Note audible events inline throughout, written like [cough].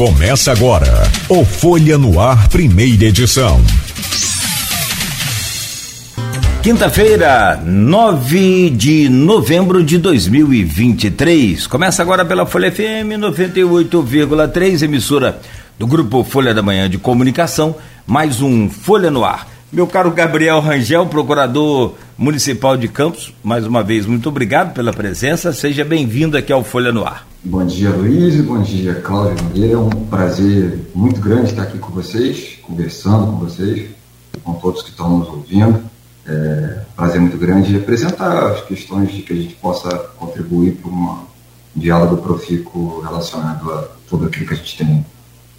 Começa agora o Folha no Ar, primeira edição. Quinta-feira, 9 de novembro de 2023. Começa agora pela Folha FM 98,3, emissora do Grupo Folha da Manhã de Comunicação. Mais um Folha no Ar. Meu caro Gabriel Rangel, procurador municipal de Campos, mais uma vez, muito obrigado pela presença. Seja bem-vindo aqui ao Folha no Ar. Bom dia, Luiz. Bom dia, Cláudio Nogueira. É um prazer muito grande estar aqui com vocês, conversando com vocês, com todos que estão nos ouvindo. É um prazer muito grande apresentar as questões de que a gente possa contribuir para um diálogo profícuo relacionado a tudo aquilo que a gente tem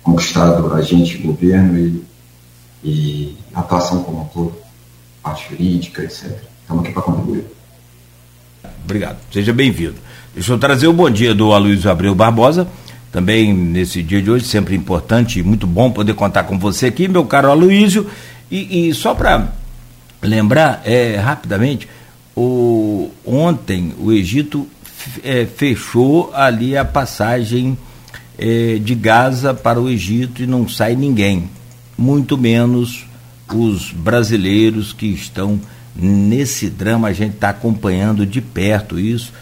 conquistado, a gente, governo e, e atuação como um todo, parte jurídica, etc. Estamos aqui para contribuir. Obrigado. Seja bem-vindo. Deixa eu trazer o bom dia do Aloysio Abreu Barbosa, também nesse dia de hoje, sempre importante e muito bom poder contar com você aqui, meu caro Aloysio. E, e só para lembrar, é, rapidamente, o, ontem o Egito é, fechou ali a passagem é, de Gaza para o Egito e não sai ninguém, muito menos os brasileiros que estão nesse drama, a gente está acompanhando de perto isso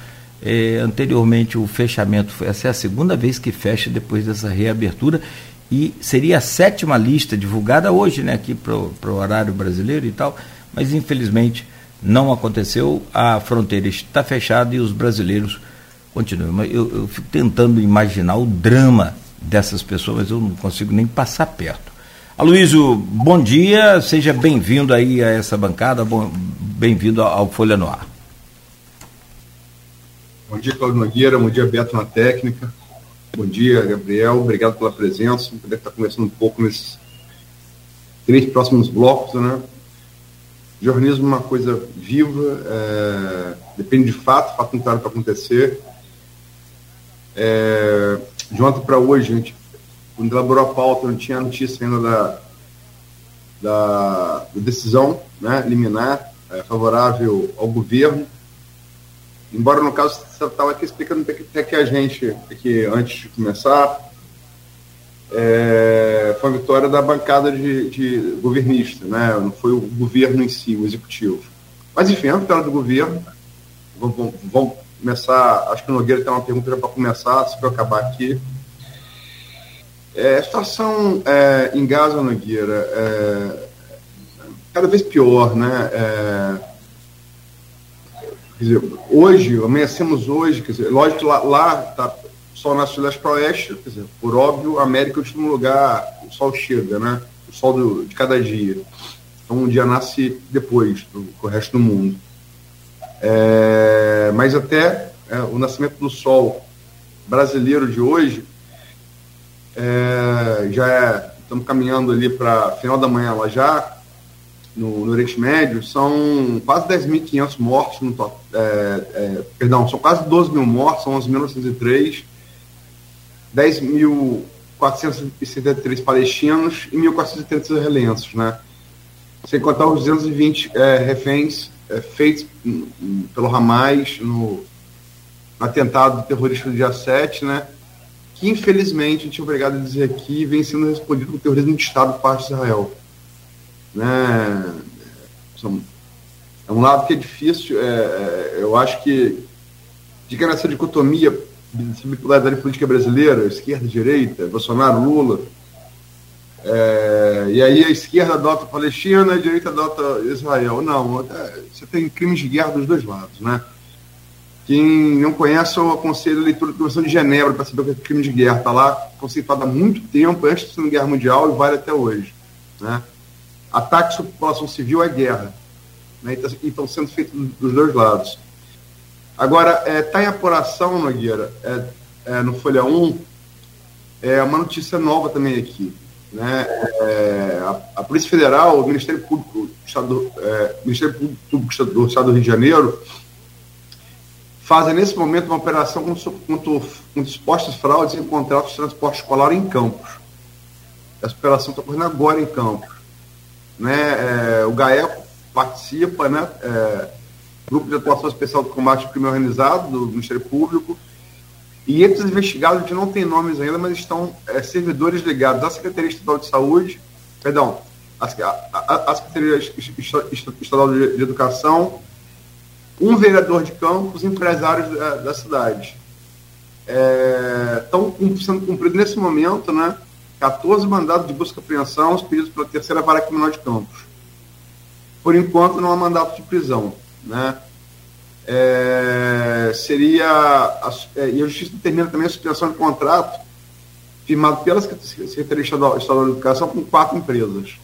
é, anteriormente o fechamento foi essa é a segunda vez que fecha depois dessa reabertura e seria a sétima lista divulgada hoje, né, aqui para o horário brasileiro e tal, mas infelizmente não aconteceu, a fronteira está fechada e os brasileiros continuam. Eu, eu fico tentando imaginar o drama dessas pessoas, mas eu não consigo nem passar perto. Aloysio, bom dia, seja bem-vindo aí a essa bancada, bem-vindo ao Folha no Ar. Bom dia, Claudio Nogueira. Bom dia, Beto na técnica. Bom dia, Gabriel. Obrigado pela presença. Poder estar conversando um pouco nesses três próximos blocos, né? Jornalismo é uma coisa viva, é... depende de fato, fato não para acontecer. É... De ontem para hoje, a gente, quando elaborou a pauta, não tinha notícia ainda da, da, da decisão né, liminar é, favorável ao governo Embora no caso você estava aqui explicando até que a gente, aqui antes de começar, é, foi a vitória da bancada de, de, governista, né? não foi o governo em si, o executivo. Mas enfim, é vitória do governo. Vamos, vamos começar, acho que o Nogueira tem uma pergunta para começar, se eu acabar aqui. É, a situação é, em Gaza, Nogueira, é cada vez pior, né? É, Quer dizer, hoje, amanhecemos hoje, quer dizer, lógico que lá, lá tá, sol nasce de leste para oeste, quer dizer, por óbvio, a América é o último lugar, o sol chega, né? O sol do, de cada dia. Então, um dia nasce depois do, do resto do mundo. É, mas até é, o nascimento do sol brasileiro de hoje é, já é, estamos caminhando ali para final da manhã lá já, no, no Oriente Médio, são quase 10.500 mortos, no, é, é, perdão, são quase 12 mil mortos, são 11.903, 10.473 palestinos e 1.430 israelenses, né? Sem contar os 220 é, reféns é, feitos pelo Hamas no, no atentado terrorista do dia 7, né? Que infelizmente, a gente é obrigado a dizer aqui, vem sendo respondido por terrorismo de Estado por parte de Israel. Né? É um lado que é difícil, é, é, eu acho que fica nessa dicotomia de bipolaridade política brasileira, esquerda e direita, Bolsonaro, Lula, é, e aí a esquerda adota a Palestina, a direita adota Israel. Não, é, você tem crimes de guerra dos dois lados, né? Quem não conhece, eu aconselho a leitura da Convenção de Genebra para saber o que é crime de guerra. Está lá conceituado há muito tempo, antes da Segunda Guerra Mundial, e vale até hoje. Né? Ataque sobre população civil é guerra. Né? Então, estão sendo feitos dos dois lados. Agora, está é, tá em apuração, Nogueira, é, é, no Folha 1, é uma notícia nova também aqui. Né? É, a, a, Polícia Federal, o Ministério Público do Estado, é, Ministério Público do Estado do Rio de Janeiro, fazem nesse momento uma operação contra, contra supostas fraudes em contratos de transporte escolar em Campos. Essa operação está ocorrendo agora em Campos. Né? É, o GAECO participa, né? É, Grupo de Atuação Especial do Combate ao Crime Organizado do Ministério Público, E esses investigados, a gente não tem nomes ainda, mas estão é, servidores ligados à Secretaria Estadual de Saúde, perdão, à, à, à Secretaria Estadual de, Educação, um vereador de campos, empresários da, da cidade. É, estão sendo cumpridos nesse momento, né? 14 mandados de busca e apreensão pedidos pela terceira vara criminal de Campos. Por enquanto, não há mandato de prisão. Né? É, seria. A, é, e a Justiça determina também a suspensão de contrato firmado pela Secretaria Estadual, Estadual de Educação com quatro empresas.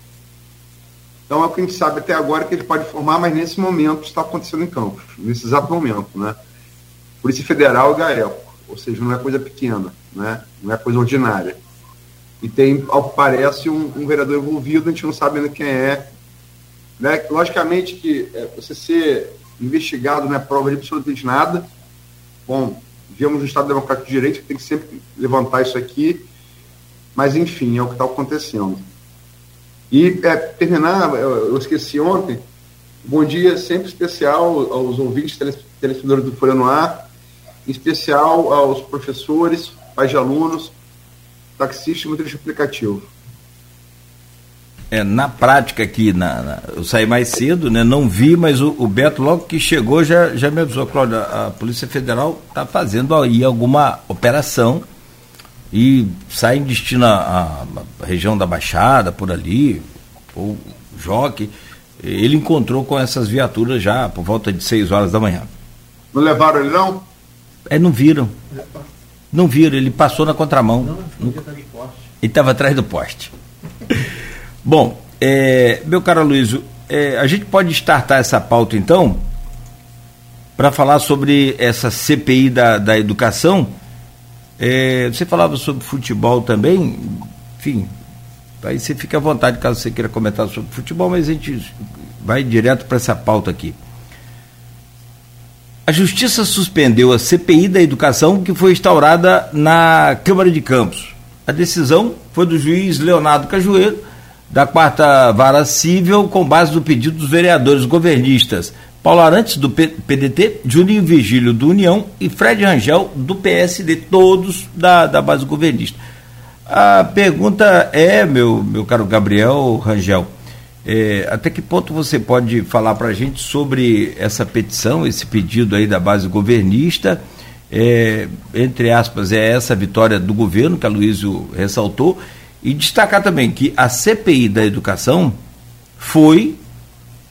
Então é o que a gente sabe até agora que ele pode formar, mas nesse momento está acontecendo em Campos, nesse exato momento, né? Polícia Federal e GAECO, ou seja, não é coisa pequena, né? Não é coisa ordinária e tem, ao que parece, um, um, vereador envolvido, a gente não sabe ainda quem é. Né? Logicamente que é, você ser investigado não é prova de absolutamente nada. Bom, vivemos no Estado Democrático de Direito, que tem que sempre levantar isso aqui, mas enfim, é o que está acontecendo. E é, terminar, eu esqueci ontem, bom dia sempre especial aos ouvintes telespectadores do Folha no Ar, em especial aos professores, pais de alunos, taxista e motorista aplicativo. É, na prática aqui, na, na, eu saí mais cedo, né, não vi, mas o, o, Beto, logo que chegou, já, já me avisou, Cláudio, a Polícia Federal está fazendo aí alguma operação e sai em destino à, região da Baixada, por ali, ou Joque. Ele encontrou com essas viaturas já por volta de 6 horas da manhã. Não levaram ele não? É, não viram. Não viram, ele passou na contramão. Não, não ele estava atrás do poste. [laughs] Bom, é, meu caro Luiz, é, a gente pode startar essa pauta então para falar sobre essa CPI da, da educação. É, você falava sobre futebol também, enfim, aí você fica à vontade caso você queira comentar sobre futebol, mas a gente vai direto para essa pauta aqui. A Justiça suspendeu a CPI da educação que foi instaurada na Câmara de Campos. A decisão foi do juiz Leonardo Cajueiro, da quarta vara civil, com base no pedido dos vereadores governistas Paulo Arantes, do PDT, Juninho Vigílio, do União, e Fred Rangel, do PSD, todos da, da base governista. A pergunta é, meu, meu caro Gabriel Rangel, é, até que ponto você pode falar para a gente sobre essa petição, esse pedido aí da base governista? É, entre aspas, é essa vitória do governo que a Luísio ressaltou, e destacar também que a CPI da educação foi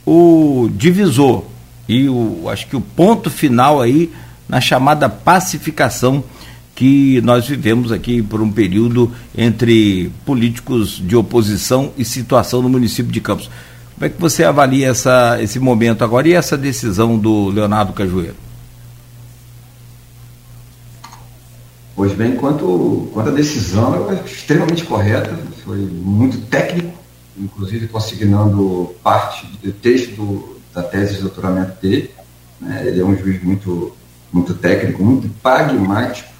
o divisor e o, acho que o ponto final aí na chamada pacificação que nós vivemos aqui por um período entre políticos de oposição e situação no município de Campos. Como é que você avalia essa, esse momento agora e essa decisão do Leonardo Cajueiro? Pois bem, quanto, quanto a decisão, é extremamente correta, foi muito técnico, inclusive consignando parte do texto do, da tese de doutoramento dele. Né? Ele é um juiz muito, muito técnico, muito pragmático,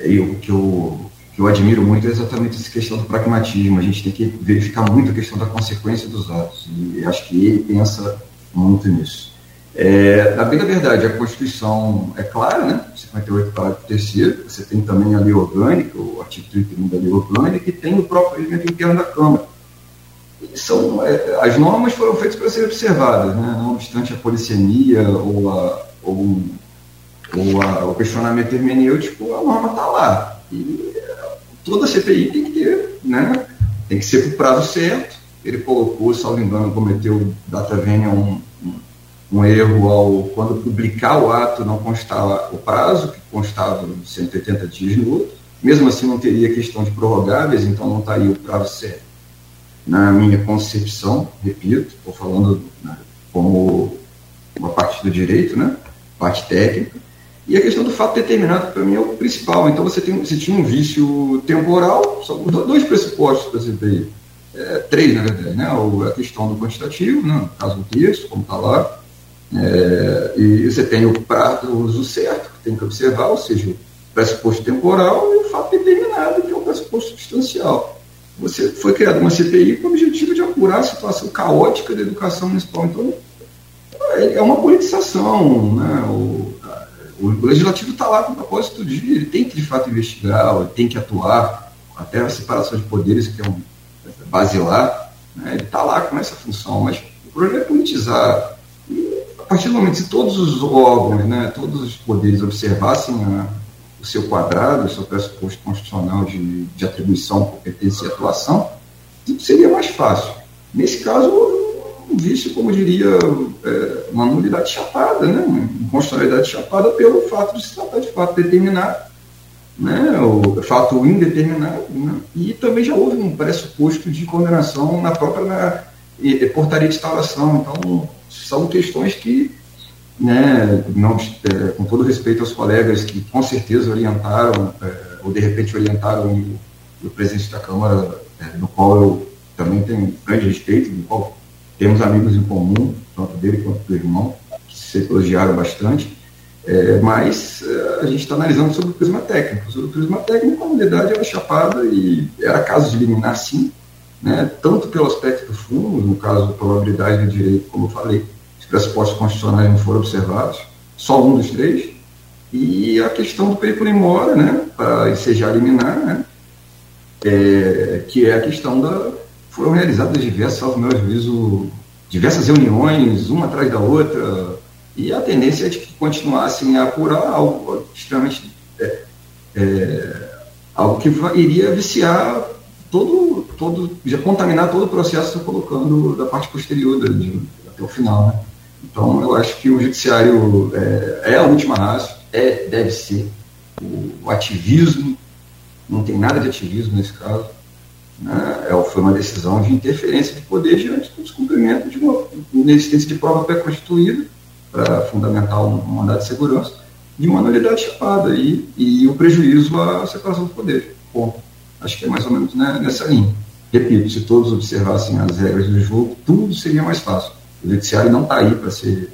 eu, que, eu, que eu admiro muito é exatamente essa questão do pragmatismo. A gente tem que verificar muito a questão da consequência dos atos. E acho que ele pensa muito nisso. É, na bem da verdade, a Constituição é clara, né? 58, parágrafo 3 você tem também a lei orgânica, o artigo 31 da lei orgânica, que tem o próprio regimento interno da Câmara. São, é, as normas foram feitas para serem observadas, né? não obstante a policemia ou, a, ou o, a, o questionamento hermenêutico, a norma está lá. E toda CPI tem que ter, né? Tem que ser para o prazo certo. Ele colocou, salvo engano, cometeu data vênia um, um, um, erro ao quando publicar o ato não constava o prazo, que constava 180 dias no outro. Mesmo assim não teria questão de prorrogáveis, então não estaria o prazo certo. Na minha concepção, repito, estou falando né, como uma parte do direito, né? Parte técnica, e a questão do fato determinado, para mim, é o principal. Então, você, tem, você tinha um vício temporal, são dois pressupostos para você é, três, na verdade, né? a questão do quantitativo, né? no caso do texto, como está lá, é, e você tem o prazo uso certo, que tem que observar, ou seja, o pressuposto temporal e o fato determinado, que é o pressuposto substancial. Você foi criada uma CPI com o objetivo de apurar a situação caótica da educação municipal. Então, é, é uma politização, né? O, o legislativo está lá com o propósito de ele tem que de fato investigar, ele tem que atuar, até a separação de poderes, que é um basilar, né, ele está lá com essa função, mas o problema é politizar. E, a partir do momento, se todos os órgãos, né, todos os poderes observassem a, o seu quadrado, o seu pressuposto constitucional de, de atribuição, competência e atuação, seria mais fácil. Nesse caso, vício, como diria, é, uma nulidade chapada, né? uma constitucionalidade chapada pelo fato de se tratar de fato determinado, né? o fato indeterminado, né? e também já houve um pressuposto de condenação na própria na, portaria de instalação. Então, são questões que, né, não, é, com todo respeito aos colegas que com certeza orientaram, é, ou de repente orientaram o, o presidente da Câmara, é, do qual eu também tenho grande respeito, do qual temos amigos em comum, tanto dele quanto do irmão, que se elogiaram bastante, é, mas é, a gente está analisando sobre o prisma técnico. Sobre o prisma técnico, a unidade era chapada e era caso de eliminar sim, né, tanto pelo aspecto do fundo, no caso da probabilidade do direito, como eu falei, os pressupostos constitucionais não foram observados, só um dos três, e a questão do perigo mora, né, para ensejar eliminar, né, é, que é a questão da, foram realizadas diversas, ao meu juízo, diversas reuniões, uma atrás da outra, e a tendência é de que continuassem a apurar algo extremamente. É, é, algo que iria viciar todo, todo, já contaminar todo o processo colocando da parte posterior de, de, até o final. Né? Então, eu acho que o judiciário é, é a última raça, é, deve ser. O, o ativismo, não tem nada de ativismo nesse caso né, é, foi uma decisão de interferência de poder diante do descumprimento de uma inexistência de prova pré-constituída para fundamentar um, mandato de segurança de uma nulidade chapada e, e o prejuízo à separação do poder. Bom, acho que é mais ou menos né, nessa linha. Repito, se todos observassem as regras do jogo, tudo seria mais fácil. O judiciário não está aí para ser,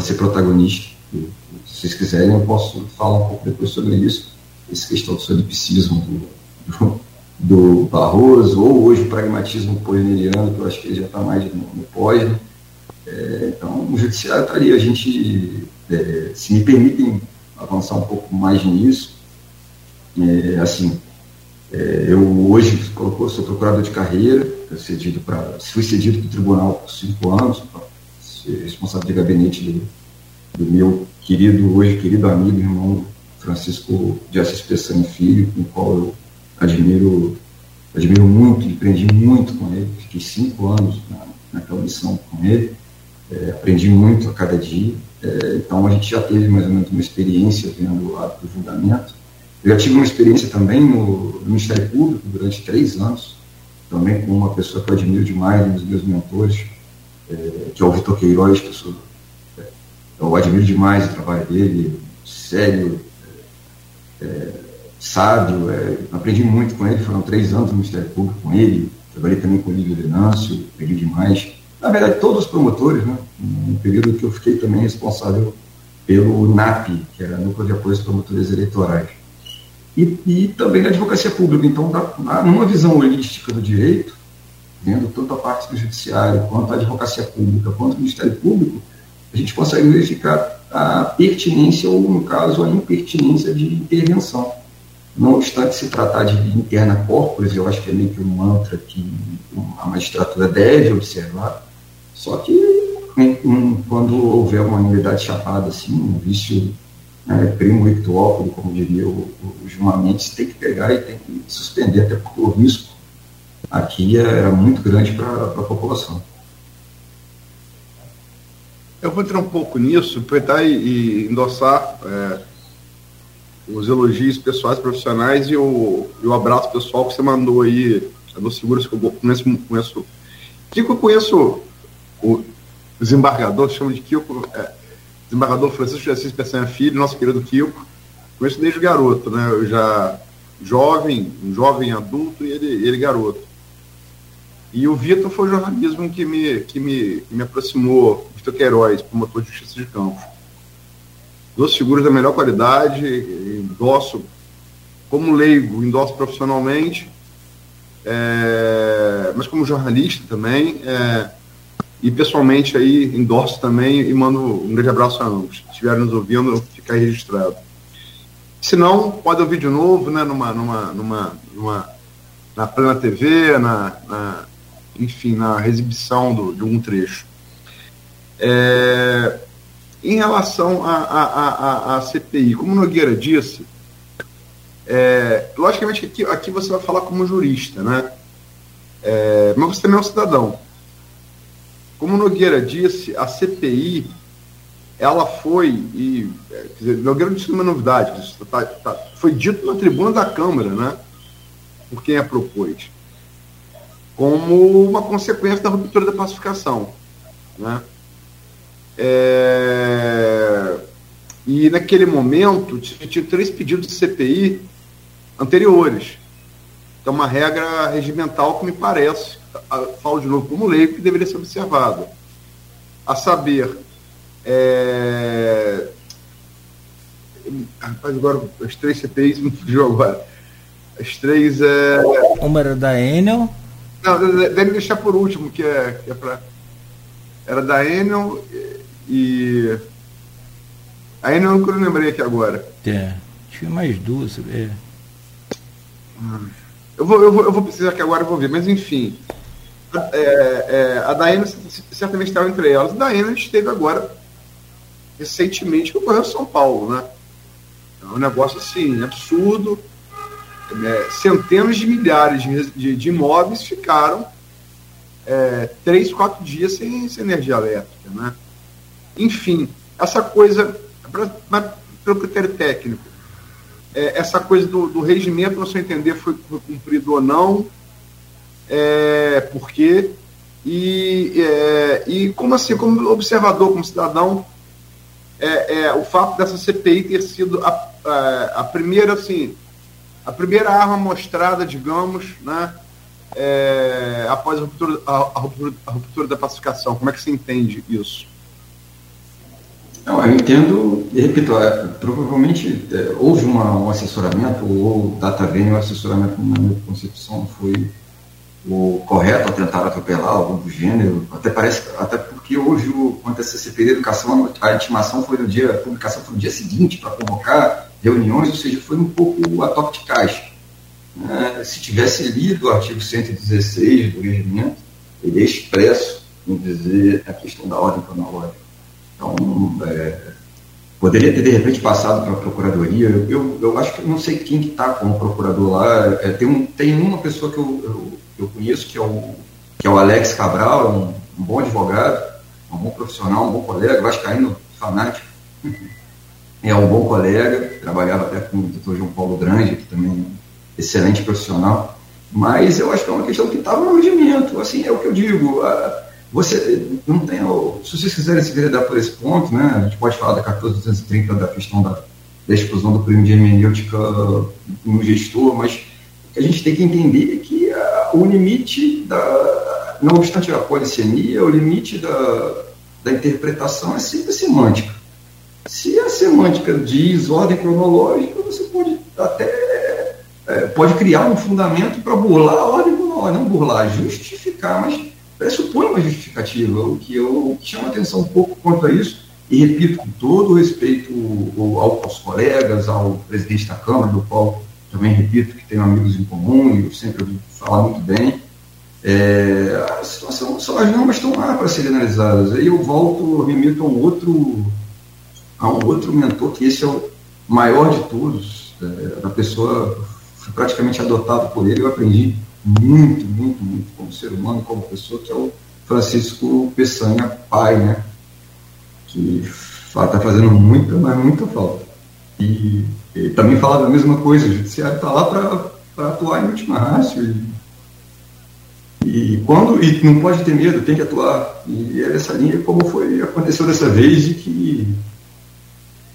ser protagonista. E, se vocês quiserem, eu posso falar um pouco depois sobre isso, essa questão do solipsismo do, do do Barroso, ou hoje o pragmatismo polineriano, que eu acho que ele já está mais no, no pós. Né? É, então, o judiciário estaria, a gente, é, se me permitem avançar um pouco mais nisso, é, assim, é, eu hoje colocou, sou procurador de carreira, cedido pra, fui cedido para o tribunal por cinco anos, responsável de gabinete do, do meu querido, hoje querido amigo, irmão Francisco de Assis Pessani Filho, com o qual eu admiro, admiro muito, aprendi muito com ele, fiquei cinco anos na, naquela missão com ele, é, aprendi muito a cada dia, é, então a gente já teve mais ou menos uma experiência vendo o lado do julgamento. Eu já tive uma experiência também no, no Ministério Público durante três anos, também com uma pessoa que eu admiro demais, um dos meus mentores, é, que é o Vitor Queiroz, que eu, sou, é, eu admiro demais o trabalho dele, sério, é, é sábio, é, aprendi muito com ele, foram três anos no Ministério Público com ele, trabalhei também com o Lívio Venâncio, aprendi demais. Na verdade, todos os promotores, né, no período que eu fiquei também responsável pelo NAP, que era Núcleo de Apoio aos Promotores Eleitorais. E, e também na advocacia pública. Então, numa visão holística do direito, vendo tanto a parte do judiciário, quanto a advocacia pública, quanto o Ministério Público, a gente consegue verificar a pertinência ou, no caso, a impertinência de intervenção. Não obstante se tratar de interna corporis, eu acho que é meio que um mantra que a magistratura deve observar, só que um, quando houver uma unidade chapada, assim, um vício né, primo ictuópodo, como diria o, o Gilmar Mendes, tem que pegar e tem que suspender, até porque o risco aqui era muito grande para a população. Eu vou entrar um pouco nisso, aproveitar e, e endossar é os elogios pessoais profissionais e o, e o abraço pessoal que você mandou aí dos seguros que eu conheço. conheço Kiko, eu conheço o desembargador, chama de Kiko, é, desembargador Francisco de Assis Peçanha Filho, nosso querido Kiko. Conheço desde garoto, né? Eu já jovem, um jovem adulto e ele, ele garoto. E o Vitor foi o jornalismo que me, que me, que me aproximou, Vitor Queiroz, promotor de justiça de Campos duas figuras da melhor qualidade, endosso como leigo, endosso profissionalmente, é, mas como jornalista também. É, E pessoalmente aí endorso também e mando um grande abraço a ambos. Se estiverem nos ouvindo, fica aí registrado. Se não, pode ouvir de novo, né, numa, numa, numa, numa na Plena TV, na, na, enfim, na exibição do, de um trecho. É, em relação à CPI, como Nogueira disse, é, logicamente aqui, aqui você vai falar como jurista, né? É, mas você também é um cidadão. Como Nogueira disse, a CPI ela foi, e é, quer dizer, Nogueira não disse uma novidade, tá, tá, foi dito na tribuna da Câmara, né? Por quem a propôs, como uma consequência da ruptura da pacificação. Né? É... E naquele momento tinha três pedidos de CPI anteriores. Então, uma regra regimental que me parece, falo de novo como leigo, que deveria ser observada. A saber, é... Rapaz, agora as três CPIs me fugiu agora. As três é. Uma era da Enel. Não, deve deixar por último, que é, que é pra. Era da Enel e. A Enel eu não lembrei aqui agora. É. Tinha mais duas, é. Eu vou, eu, vou, eu vou precisar que agora eu vou ver, mas enfim. É, é, a Daena certamente estava entre elas. A Daena esteve agora, recentemente, no Correio São Paulo, né? É um negócio assim, absurdo. É, centenas de milhares de, de, de imóveis ficaram é, três, quatro dias sem, sem, energia elétrica, né? Enfim, essa coisa, pra, pelo critério técnico, é, essa coisa do, do regimento, seu entender, foi, foi cumprido ou não, é, por quê, e, é, e como assim, como observador, como cidadão, é, é, o fato dessa CPI ter sido a, a, a, primeira, assim, a primeira arma mostrada, digamos, né, é, após a ruptura, a, ruptura, a ruptura da pacificação. Como é que você entende isso? Não, eu entendo, e repito, é, provavelmente é, houve uma, um assessoramento, ou data vem o assessoramento, na minha concepção, foi o correto a tentar atropelar algum do gênero, até parece, até porque hoje, o, a CCP de Educação, a intimação foi no dia, a publicação foi no dia seguinte para convocar reuniões, ou seja, foi um pouco a toque de caixa. É, se tivesse lido o artigo 116 do regimento, ele é expresso em dizer a questão da ordem cronológica. Então, é, poderia ter de repente passado para a procuradoria. Eu, eu, acho que não sei quem que está como procurador lá. É, tem, um, tem uma pessoa que eu, eu, eu, conheço que é o, que é o Alex Cabral, um, um bom advogado, um bom profissional, um bom colega, vascaíno fanático. [laughs] É um bom colega, trabalhava até com o doutor João Paulo Grande, que também é um excelente profissional. Mas eu acho que é uma questão que estava no regimento. Assim, é o que eu digo. A, você não tem. Se vocês quiserem se veredar por esse ponto, né, a gente pode falar da 14230, da questão da, da exclusão do prêmio de hermenêutica no gestor, mas a gente tem que entender é que a, o limite da. Não obstante a polissemia, o limite da, da interpretação é sempre semântica. Se a semântica diz ordem cronológica, você pode até é, pode criar um fundamento para burlar a ordem cronológica, não burlar, justificar, mas pressupõe uma justificativa. O que eu chamo a atenção um pouco quanto a isso, e repito, com todo o respeito aos colegas, ao presidente da Câmara, do qual também repito que tenho amigos em comum e eu sempre ouvi falar muito bem, é, a situação, só as normas estão lá para serem analisadas. Aí eu volto, remito a um outro, a um outro mentor, que esse é o maior de todos, é, a pessoa, fui praticamente adotado por ele, eu aprendi muito, muito, muito como ser humano, como pessoa, que é o Francisco Peçanha, pai, né? Que está fazendo muita, mas muita falta. E ele também falava a mesma coisa, o judiciário está lá para atuar em última rácio. E, e, quando, e não pode ter medo, tem que atuar. E é essa linha, como foi, aconteceu dessa vez, de que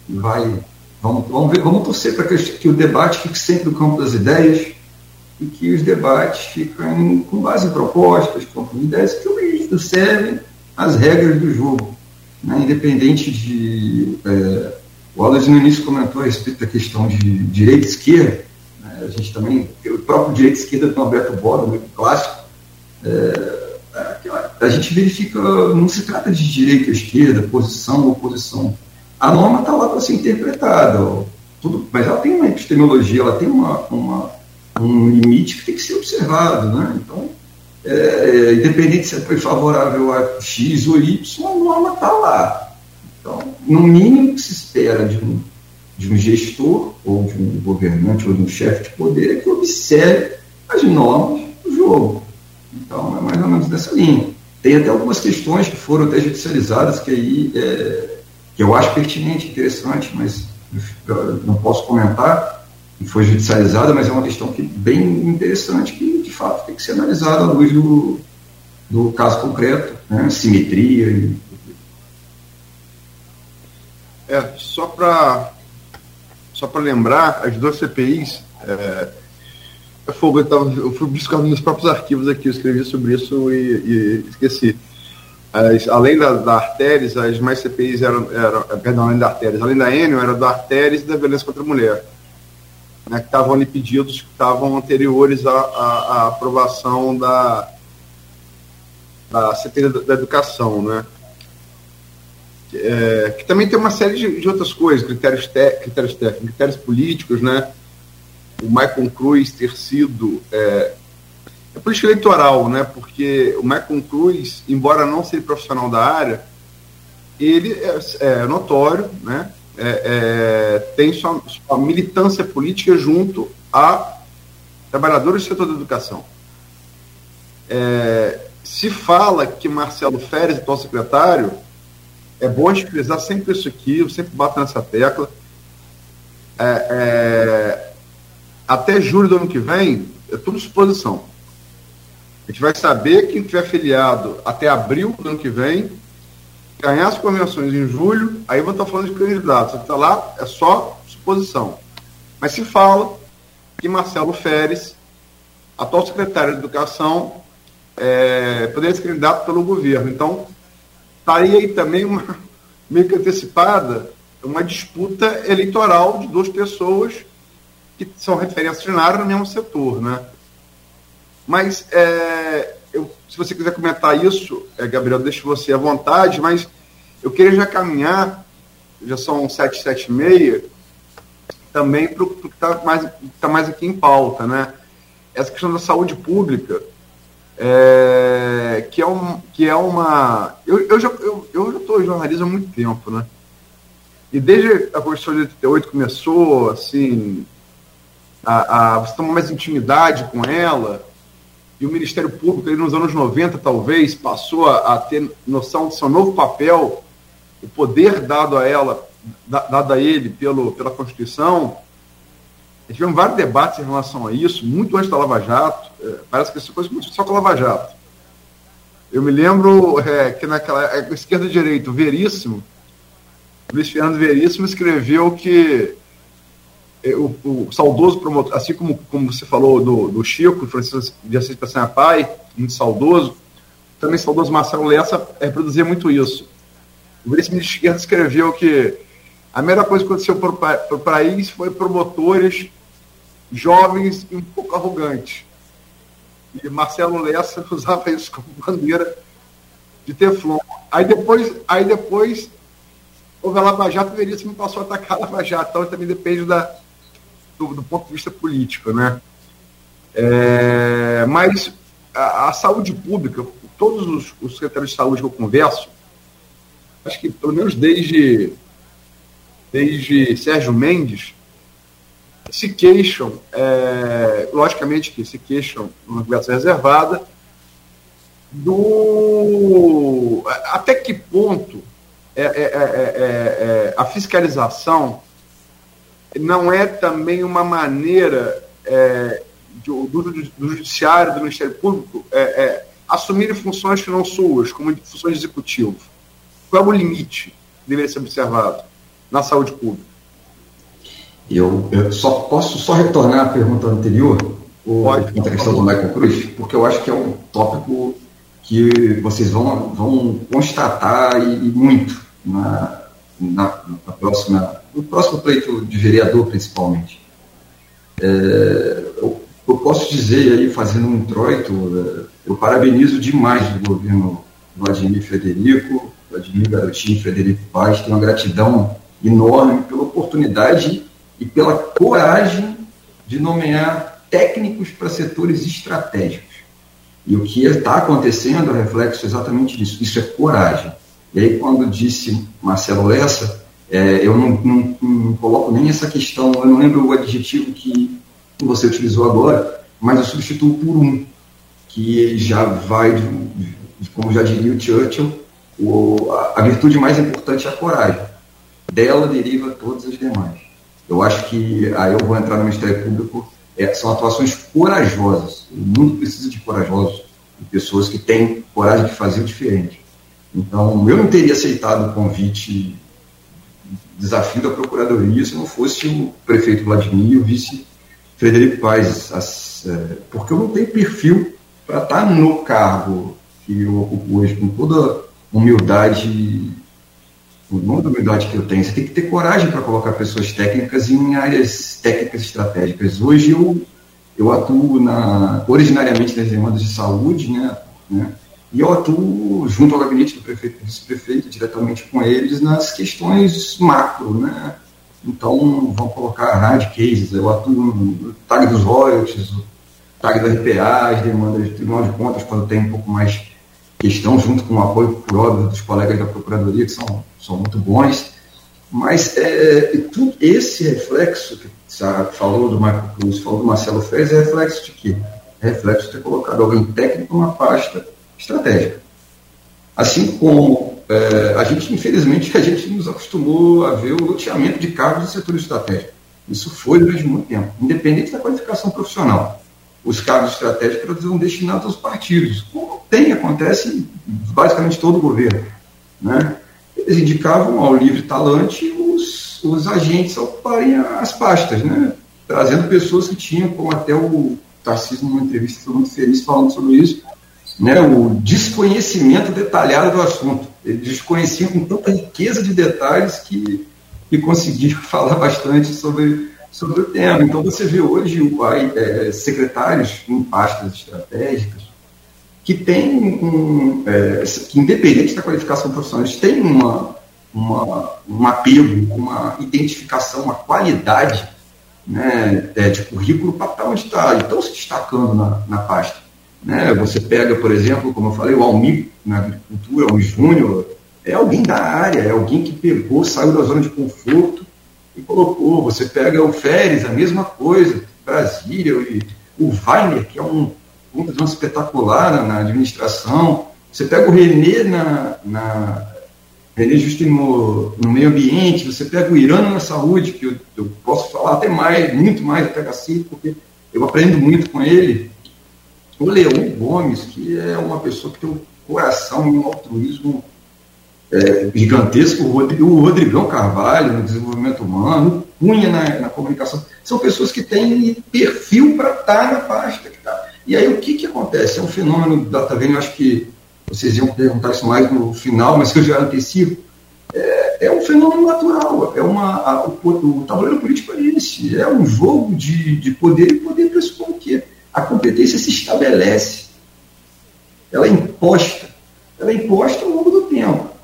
vai. Vamos, vamos, ver, vamos torcer para que, que o debate fique sempre no campo das ideias, e que os debates ficam com base em propostas, com ideias que o servem às regras do jogo, né? independente de. É, o Wallace no início comentou a respeito da questão de direita e esquerda, né? a gente também, o próprio direita e esquerda tem o Alberto Boda, muito clássico, é, aquela, a gente verifica, não se trata de direita, esquerda, posição, oposição. A norma está lá para ser interpretada, tudo, mas ela tem uma epistemologia, ela tem uma, uma, um limite que tem que ser observado. Né? Então, é, é independente se foi favorável a X ou Y, a norma está lá. Então, no mínimo que se espera de um, de um gestor, ou de um governante, ou de um chefe de poder, é que observe as normas do jogo. Então, é mais ou menos dessa linha. Tem até algumas questões que foram até judicializadas, que aí é, que eu acho pertinente, interessante, mas não posso comentar, foi judicializada, mas é uma questão que bem interessante, que de fato tem que ser analisada à luz do, do caso concreto, né? simetria. E... É, só para só para lembrar, as duas CPIs, é, fogo, eu, tava, eu fui buscar nos próprios arquivos aqui, eu escrevi sobre isso e, e esqueci. As, além da, da Artéries, as mais CPIs eram, eram, perdão, além da Artéries, além da Enio, era da Artéries e da violência contra a mulher, né, que estavam ali pedidos que estavam anteriores à, à, à aprovação da, da CPI da, da educação, né? É, que também tem uma série de, de outras coisas, critérios, te, critérios técnicos, critérios políticos, né? O Michael Cruz ter sido é, é política eleitoral, né? Porque o Michael Cruz, embora não seja profissional da área, ele é, é notório, né? É, é, tem sua, sua, militância política junto a trabalhadores do setor da educação. É, se fala que Marcelo Férez, atual secretário, é bom a gente frisar sempre isso aqui, eu sempre bato nessa tecla. É, é, até julho do ano que vem, é tudo suposição. A gente vai saber quem tiver filiado até abril do ano que vem, ganhar as convenções em julho, aí vão estar falando de candidatos. Até lá é só suposição. Mas se fala que Marcelo Feres, atual secretário de Educação, é, poderia ser candidato pelo governo. Então, estaria aí também uma, [laughs] meio que antecipada uma disputa eleitoral de duas pessoas que são referências na área no mesmo setor, né? Mas é, se você quiser comentar isso, é, Gabriel, deixo você à vontade, mas eu queria já caminhar, já são sete, sete e meia, também para o que está mais, tá mais aqui em pauta, né? Essa questão da saúde pública, é, que, é um, que é uma. Eu, eu já estou eu, eu já jornalismo há muito tempo, né? E desde a Constituição de 88 começou, assim, a, a, você tomar mais intimidade com ela, e o Ministério Público, nos anos 90, talvez, passou a, a ter noção do seu novo papel, o poder dado a ela, dado a ele pelo, pela Constituição, tivemos vários debates em relação a isso, muito antes da Lava Jato. É, parece que essa coisa começou só com a Lava Jato. Eu me lembro é, que naquela é, esquerda e direita, o Veríssimo, Luiz Fernando Veríssimo escreveu que é, o, saudoso promotor, assim como, como você falou do, do Chico, Francisco de Assis Passanha Pai, muito saudoso, também saudoso Marcelo Lessa reproduzia muito isso. O Veríssimo de esquerda escreveu que a melhor coisa que aconteceu para o país foi promotores jovens e um pouco arrogantes. E Marcelo Lessa [laughs] usava isso como bandeira de Teflon. Aí depois, aí depois houve a Lava Jato, o Veríssimo passou a atacar a Lava Jato. Então também depende da, do, do ponto de vista político. Né? É, mas a, a, saúde pública, todos os, os secretários de saúde que eu converso, acho que pelo menos desde, desde Sérgio Mendes, se queixam, é, logicamente que se queixam numa conversa reservada, do até que ponto é, é, é, é a fiscalização não é também uma maneira do, do, do, Judiciário, do Ministério Público, assumir funções que não suas, como funções de executivo. Qual é o limite que deveria ser observado na saúde pública? Eu, eu só posso só retornar à pergunta anterior, Pode, a questão do Michael Cruz, porque eu acho que é um tópico que vocês vão, vão constatar e, e muito na, na, na, próxima, no próximo pleito de vereador, principalmente. É, eu, eu, posso dizer aí, fazendo um introito, é, eu parabenizo demais o governo Vladimir Frederico, Vladimir Garotinho Frederico Paz, tenho uma gratidão enorme pela oportunidade e pela coragem de nomear técnicos para setores estratégicos. E o que está acontecendo é reflexo exatamente disso. Isso é coragem. E aí, quando disse Marcelo Lessa, é, eu não, não, não, coloco nem essa questão, eu não lembro o adjetivo que você utilizou agora, mas eu substituo por um, que já vai, de, como já diria o Churchill, o, a, a virtude mais importante é a coragem. Dela deriva todas as demais. Eu acho que aí eu vou entrar no Ministério Público é, são atuações corajosas. O mundo precisa de corajosos, de pessoas que têm coragem de fazer o diferente. Então, eu não teria aceitado o convite, desafio da Procuradoria, se não fosse o prefeito Vladimir e o vice Frederico Paes, as, é, porque eu não tenho perfil para estar no cargo que eu ocupo hoje, com toda humildade o nome da humildade que eu tenho, você tem que ter coragem para colocar pessoas técnicas em áreas técnicas estratégicas. Hoje eu, eu atuo na, originariamente nas demandas de saúde, né, né, e eu atuo junto ao gabinete do prefeito vice-prefeito, diretamente com eles, nas questões macro, né, então, vamos colocar hard cases, eu atuo no tag dos royalties, o tag da RPA, as demandas de tribunal de contas, quando tem um pouco mais questão, junto com o apoio, por dos colegas da Procuradoria, que são, são muito bons. Mas é, tudo esse reflexo que você falou do Marco Cruz, falou do Marcelo Fez, é reflexo de quê? É reflexo de ter colocado alguém técnico numa pasta estratégica. Assim como é, a gente, infelizmente, a gente nos acostumou a ver o loteamento de cargos do setor estratégico. Isso foi durante muito tempo, independente da qualificação profissional os cargos estratégicos são destinados aos partidos, como tem, acontece basicamente todo o governo. Né? Eles indicavam ao livre talante os, os agentes a ocuparem as pastas, né? trazendo pessoas que tinham, como até o Tarcísio, numa entrevista, foi muito feliz falando sobre isso, né? o desconhecimento detalhado do assunto. Eles desconheciam com tanta riqueza de detalhes que, que conseguiram [laughs] falar bastante sobre sobre o tema. Então, você vê hoje é, secretários em pastas estratégicas que têm, um, é, que independente da qualificação profissional, eles têm uma, uma, um apego, uma identificação, uma qualidade né, é, de currículo para onde está, e estão se destacando na, na pasta. Né? Você pega, por exemplo, como eu falei, o Almir na agricultura, o Júnior, é alguém da área, é alguém que pegou, saiu da zona de conforto e colocou. Você pega o Férez, a mesma coisa, Brasília, o Weiner, que é um, um espetacular na, na, administração. Você pega o Renê na, na Renê justo no, meio ambiente, você pega o Irano na saúde, que eu, eu posso falar até mais, muito mais até assim, porque eu aprendo muito com ele. O Leão Gomes, que é uma pessoa que tem um coração e um altruísmo é, gigantesco, o Rodrigão Carvalho no desenvolvimento humano, o Cunha na, na, comunicação, são pessoas que têm perfil para estar na pasta tá. E aí o que, que acontece? É um fenômeno da Tavene, eu acho que vocês iam perguntar isso mais no final, mas que eu já antecipo. É, é um fenômeno natural, é uma, a, o, o, tabuleiro político é esse, é um jogo de, de poder e poder pressupõe o quê? A competência se estabelece, ela é imposta, ela é imposta ao longo do tempo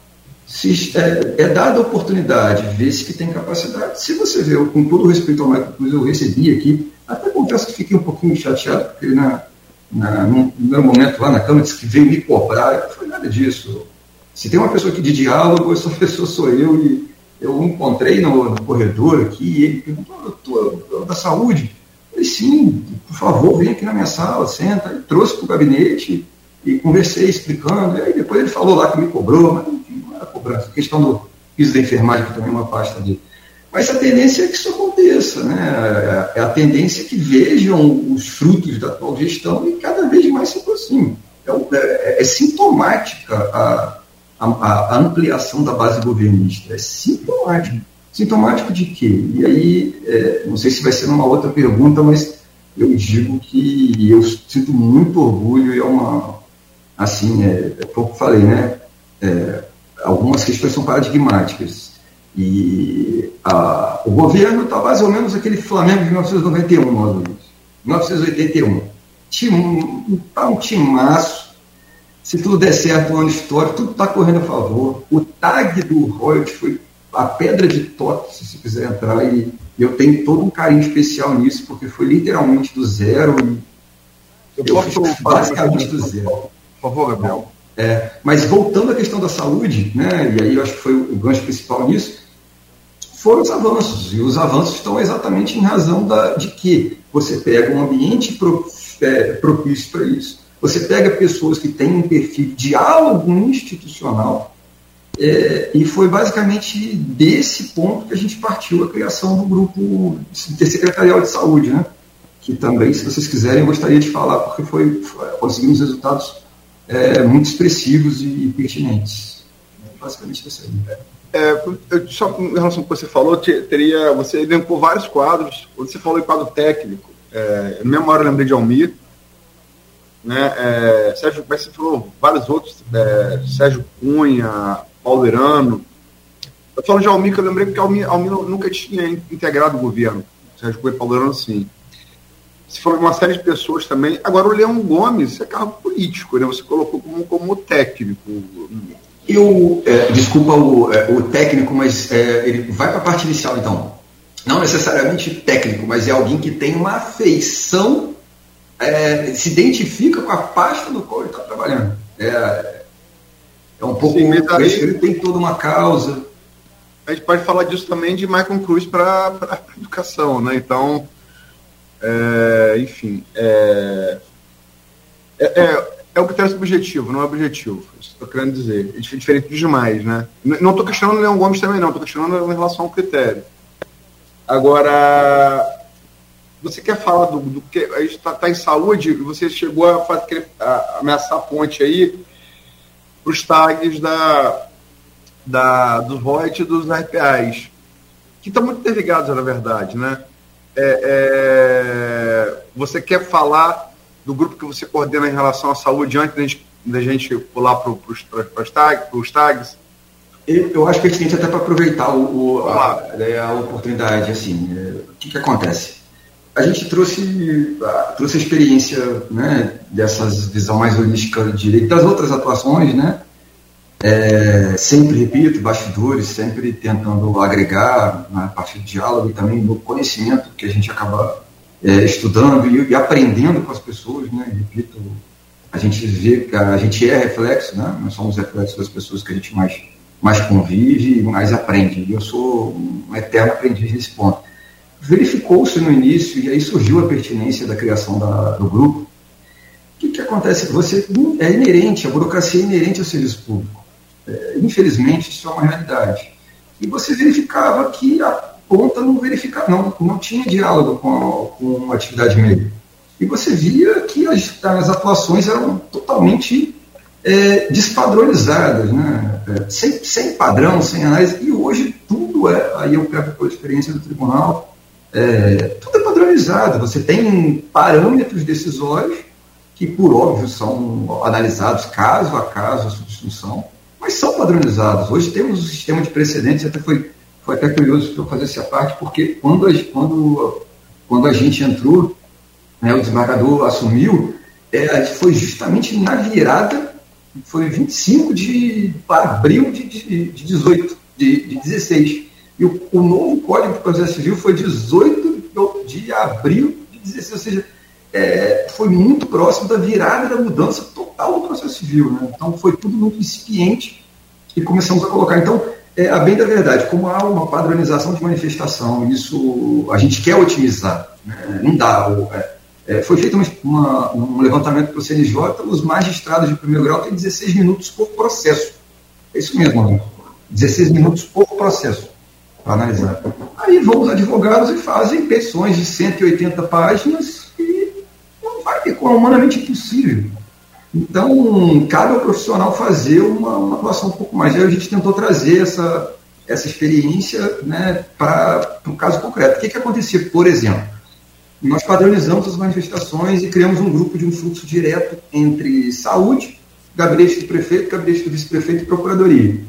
se é, é dada a oportunidade, vê-se que tem capacidade. Se você vê, com todo respeito ao Michael Cruz, eu recebi aqui, até confesso que fiquei um pouquinho chateado, porque na, na, num primeiro momento lá na Câmara, disse que veio me cobrar, não foi nada disso. Se tem uma pessoa aqui de diálogo, essa pessoa sou eu, e eu encontrei no, no corredor aqui, e ele perguntou, da saúde? Falei, sim, por favor, vem aqui na minha sala, senta. Trouxe para o gabinete e conversei explicando, e aí depois ele falou lá que me cobrou, mas a cobrança. A questão do piso da enfermagem, que também é uma pasta de. Mas a tendência é que isso aconteça, né? É a tendência que vejam os frutos da atual gestão e cada vez mais se aproximem. É, é, é sintomática a, a, a, ampliação da base governista. É sintomático. Sintomático de quê? E aí, é, não sei se vai ser uma outra pergunta, mas eu digo que eu sinto muito orgulho e é uma, assim, é, é pouco falei, né? É, algumas questões são paradigmáticas. E a, o governo está mais ou menos aquele Flamengo de 1991, mais ou menos. 1981. Está um timaço, Se tudo der certo, o ano histórico, tudo está correndo a favor. O tag do royalty foi a pedra de toque, se você quiser entrar, e eu tenho todo um carinho especial nisso, porque foi literalmente do zero. Eu, eu posso basicamente do zero. Por favor, Gabriel. É, mas voltando à questão da saúde, né, e aí eu acho que foi o gancho principal nisso, foram os avanços. E os avanços estão exatamente em razão da, de que você pega um ambiente pro, é, propício para isso. Você pega pessoas que têm um perfil de diálogo institucional, é, e foi basicamente desse ponto que a gente partiu a criação do grupo secretarial de saúde, né? que também, se vocês quiserem, eu gostaria de falar, porque foi, foi conseguimos resultados é, muito expressivos e pertinentes. Basicamente isso aí. É, só em relação ao que você falou, teria, você elencou vários quadros, você falou em quadro técnico, é, na memória eu lembrei de Almir, né, é, Sérgio, mas você falou vários outros, é, Sérgio Cunha, Paulo Irano. Eu falo de Almir, que eu lembrei porque Almir, Almir nunca tinha integrado o governo, Sérgio Cunha e Paulo Irano sim. Você falou de uma série de pessoas também. Agora, o Leão Gomes é cargo político, né? Você colocou como, como técnico. Eu, é, desculpa o, é, o técnico, mas é, ele vai para a parte inicial, então. Não necessariamente técnico, mas é alguém que tem uma afeição, é, se identifica com a pasta do qual ele está trabalhando. É, é um pouco. Sim, aí, ele tem toda uma causa. A gente pode falar disso também de Michael Cruz para a educação, né? Então é, enfim, é, é, é, é o critério subjetivo, não é objetivo. Isso estou querendo dizer. É diferente dos demais, né? Não estou questionando o Leão Gomes também, não. Estou questionando em relação ao critério. Agora, você quer falar do, do que a gente está tá em saúde você chegou a, fazer, a ameaçar a ponte aí os tags da, da, dos ROIT e dos RPAs, que estão muito interligados, na verdade, né? é, é, você quer falar do grupo que você coordena em relação à saúde antes da gente, da gente pular para os tag, tags? Eu acho pertinente até para aproveitar o, o a, a, oportunidade. Assim, é, o que, que acontece? A gente trouxe, a, trouxe a experiência né, dessas visão mais holística de direito das outras atuações, né? É, sempre, repito, bastidores, sempre tentando agregar na parte do diálogo e também no conhecimento que a gente acaba é, estudando e, e, aprendendo com as pessoas, né? Repito, a gente vê a gente é reflexo, né? Nós somos reflexo das pessoas que a gente mais, mais convive mais aprende. E eu sou um eterno aprendiz nesse ponto. Verificou-se no início, e aí surgiu a pertinência da criação da, do grupo. O que, que acontece? Você é inerente, a burocracia é inerente ao serviço público é, infelizmente, isso é uma realidade. E você verificava que a ponta não verificava, não, não tinha diálogo com a, com a atividade médica. E você via que as, as atuações eram totalmente é, despadronizadas, né? É, sem, sem padrão, sem análise. E hoje tudo é, aí eu pego pela experiência do tribunal, é, tudo é padronizado. Você tem parâmetros decisórios que, por óbvio, são analisados caso a caso a substituição mas são padronizados. Hoje temos um sistema de precedentes, até foi, foi até curioso eu fazer essa parte, porque quando a, quando, quando a gente entrou, né, o desembargador assumiu, é, foi justamente na virada, foi 25 de abril de, de, de 18, de, de 16. E o, o novo Código de Processo Civil foi 18 de abril de 16, ou seja, é, foi muito próximo da virada da mudança total do processo civil. Né? Então foi tudo muito incipiente e começamos a colocar. Então, é, a bem da verdade, como há uma padronização de manifestação, isso a gente quer otimizar, né? não dá. É, é, foi feito uma, uma, um levantamento para o CNJ, os magistrados de primeiro grau têm 16 minutos por processo. É isso mesmo, amigo. 16 minutos por processo para analisar. Aí vão os advogados e fazem petições de 180 páginas vai ter como humanamente impossível. Então, cabe ao profissional fazer uma, uma atuação um pouco mais. Aí a gente tentou trazer essa, essa experiência né, para o caso concreto. O que, que acontecia? Por exemplo, nós padronizamos as manifestações e criamos um grupo de um fluxo direto entre saúde, gabinete do prefeito, gabinete do vice-prefeito e procuradoria.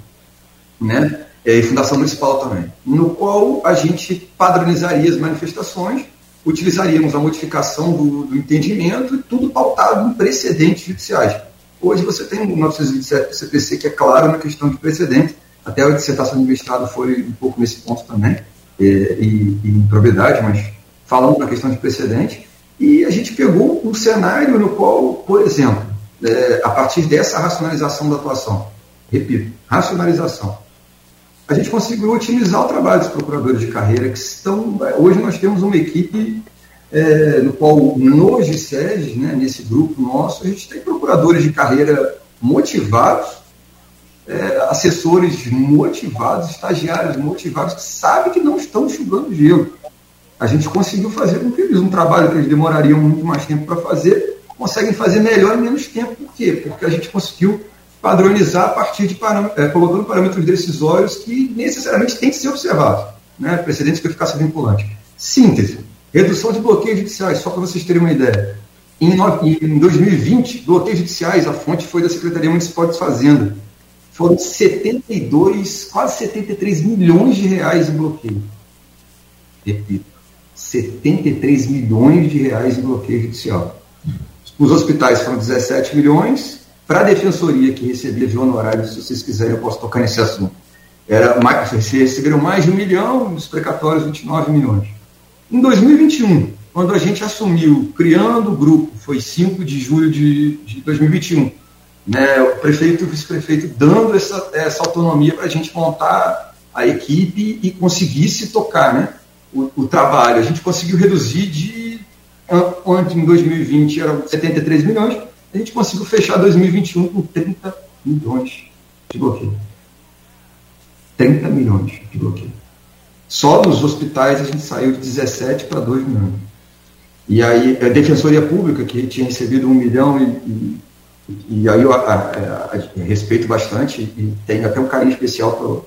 Né? E fundação municipal também. No qual a gente padronizaria as manifestações utilizaríamos a modificação do, do entendimento e tudo pautado em precedentes judiciais. Hoje você tem o 927 do CPC que é claro na questão de precedente, até a dissertação do mestrado foi um pouco nesse ponto também, e, e, e em propriedade, mas falando na questão de precedente, e a gente pegou um cenário no qual, por exemplo, é, a partir dessa racionalização da atuação, repito, racionalização, a gente conseguiu otimizar o trabalho dos procuradores de carreira que estão. Hoje nós temos uma equipe é, no qual, nos GSES, né, nesse grupo nosso, a gente tem procuradores de carreira motivados, é, assessores motivados, estagiários motivados, que sabem que não estão enxugando gelo. A gente conseguiu fazer com que eles, um trabalho que eles demorariam muito mais tempo para fazer, conseguem fazer melhor em menos tempo. Por quê? Porque a gente conseguiu padronizar a partir de é, colocando parâmetros decisórios que necessariamente têm que ser observados, né? precedentes de eficácia vinculante. Síntese, redução de bloqueios judiciais, só para vocês terem uma ideia. Em, em 2020, bloqueios judiciais, a fonte foi da Secretaria Municipal de Fazenda, foram 72, quase 73 milhões de reais em bloqueio. Repito, 73 milhões de reais em bloqueio judicial. Os hospitais foram 17 milhões, para a defensoria que recebia de honorários, se vocês quiserem, eu posso tocar nesse assunto. Era mais, receberam mais de um milhão, os precatórios 29 milhões. Em 2021, quando a gente assumiu, criando o grupo, foi 5 de julho de, de 2021, né, o prefeito e o vice-prefeito dando essa, essa autonomia para a gente montar a equipe e conseguir se tocar né, o, o trabalho. A gente conseguiu reduzir de, antes, em 2020, eram 73 milhões, a gente conseguiu fechar 2021 com 30 milhões de bloqueio. 30 milhões de bloqueio. Só nos hospitais a gente saiu de 17 para 2 milhões. E aí a Defensoria Pública, que tinha recebido um milhão, e, e, e aí eu a, a, a, respeito bastante, e tenho até um carinho especial por,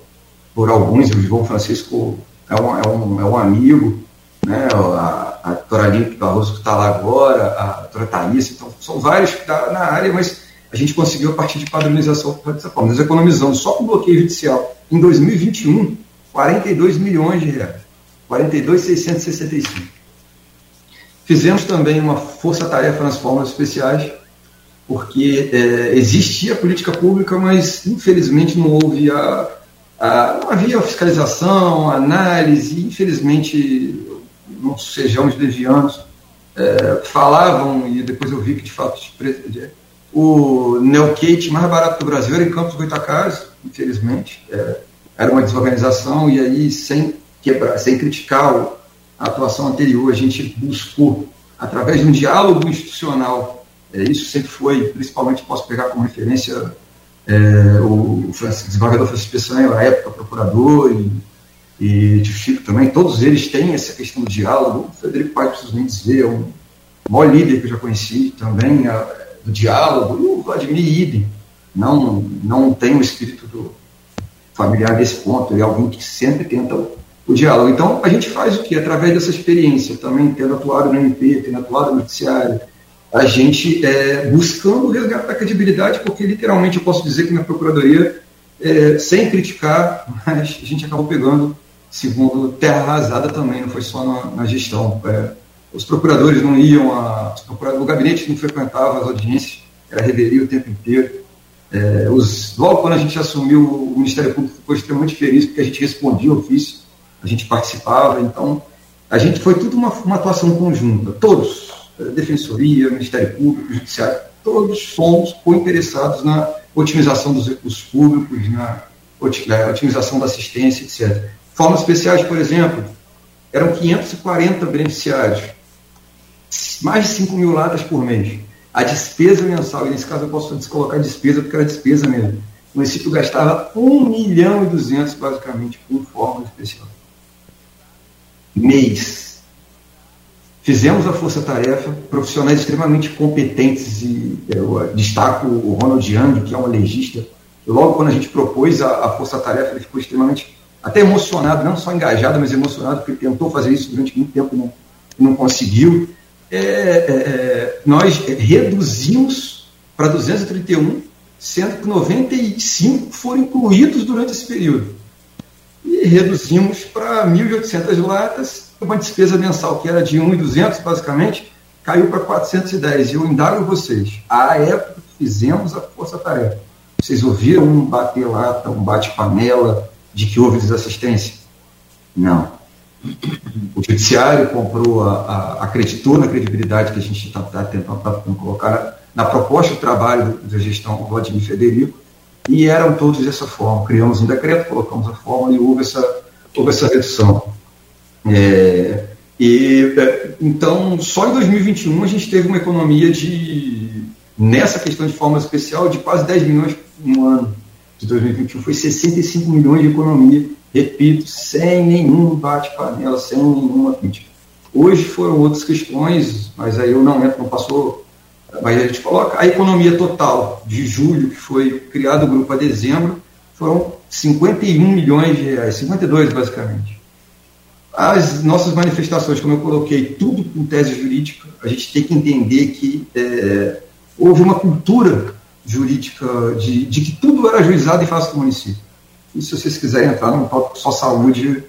por alguns, o João Francisco é um, é um, é um amigo, né, a, a doutora Límpia Barroso que está lá agora, a doutora Thaís, então são vários que estão tá na área, mas a gente conseguiu a partir de padronização dessa forma. Nós economizamos só com bloqueio judicial em 2021 42 milhões de reais, 42,665. Fizemos também uma força-tarefa nas formas especiais, porque é, existia política pública, mas infelizmente não houve a, a, não havia fiscalização, análise, infelizmente não sejamos levianos, é, falavam, e depois eu vi que de fato o Neokate mais barato do Brasil era em Campos Goitacazes, infelizmente. É, era uma desorganização, e aí, sem, quebrar, sem criticar a atuação anterior, a gente buscou, através de um diálogo institucional, é, isso sempre foi, principalmente posso pegar como referência é, o, o desembargador Francisco Peçanha, na época procurador, e e de Chico também, todos eles têm essa questão do diálogo. O Frederico Pai, preciso nem dizer, é o maior líder que eu já conheci também, a, do diálogo, e o Vladimir Idem, não, não tem o espírito do familiar desse ponto, ele é alguém que sempre tenta o, o diálogo. Então, a gente faz o que? Através dessa experiência, também tendo atuado no MP, tendo atuado no Noticiário, a gente é, buscando resgatar a credibilidade, porque literalmente eu posso dizer que na Procuradoria, é, sem criticar, [laughs] mas a gente acabou pegando Segundo, terra arrasada também, não foi só na, na gestão. É, os procuradores não iam, a, o gabinete não frequentava as audiências, era reveria o tempo inteiro. É, os, logo quando a gente assumiu, o Ministério Público ficou extremamente feliz, porque a gente respondia ofício, a gente participava, então a gente foi tudo uma, uma atuação conjunta, todos, é, Defensoria, Ministério Público, Judiciário, todos fomos co-interessados na otimização dos recursos públicos, na otimização da assistência, etc. Formas especiais, por exemplo, eram 540 beneficiários, mais de 5 mil latas por mês. A despesa mensal, e nesse caso eu posso descolocar despesa porque era despesa mesmo. O município gastava 1 milhão e 200 basicamente com forma especial. Mês. Fizemos a força-tarefa, profissionais extremamente competentes, e eu destaco o Ronald Young, que é um legista. Logo quando a gente propôs a, a força-tarefa, ele ficou extremamente até emocionado, não só engajado, mas emocionado, porque tentou fazer isso durante muito tempo e não, não conseguiu. É, é, é nós reduzimos para 231, sendo que 95 foram incluídos durante esse período. E reduzimos para 1.800 latas, uma despesa mensal que era de 1.200 basicamente, caiu para 410. E eu indago vocês, à época fizemos a força-tarefa. Vocês ouviram um bater lata, um bate-panela de que houve desassistência? Não. O judiciário comprou, a, a, acreditou na credibilidade que a gente está tá tentando, tá tentando colocar na proposta de trabalho da gestão Vladimir Federico, e eram todos dessa forma. Criamos um decreto, colocamos a forma e houve essa, houve essa redução. É, e, é, então, só em 2021 a gente teve uma economia de, nessa questão de forma especial, de quase 10 milhões no ano de 2021. Foi 65 milhões de economia, repito, sem nenhum bate-panela, sem nenhuma crítica. Hoje foram outras questões, mas aí eu não entro, não passou, mas a gente coloca a economia total de julho, que foi criado o grupo a dezembro, foram 51 milhões de reais, 52 basicamente. As nossas manifestações, como eu coloquei, tudo com tese jurídica, a gente tem que entender que é, houve uma cultura jurídica de, de, que tudo era juizado em face do município. E se vocês quiserem entrar no tópico só saúde,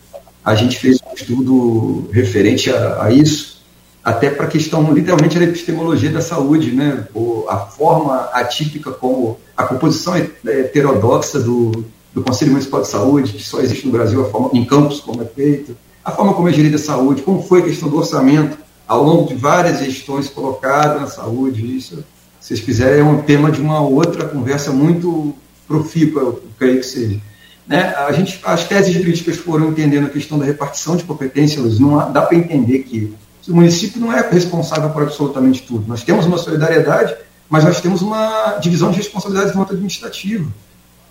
a gente fez um estudo referente a, a isso, até para a questão, literalmente, da epistemologia da saúde, né? a forma atípica como a composição heterodoxa do, do Conselho Municipal de Saúde, que só existe no Brasil, a forma, em campos como é feito, a forma como é gerida a saúde, como foi a questão do orçamento ao longo de várias gestões colocadas na saúde. Isso, vocês quiserem, é um tema de uma outra conversa muito profícua, eu creio que seja. Né? A gente, as teses críticas foram entendendo a questão da repartição de competências, não dá para entender que o município não é responsável por absolutamente tudo. Nós temos uma solidariedade, mas nós temos uma divisão de responsabilidades no âmbito administrativo.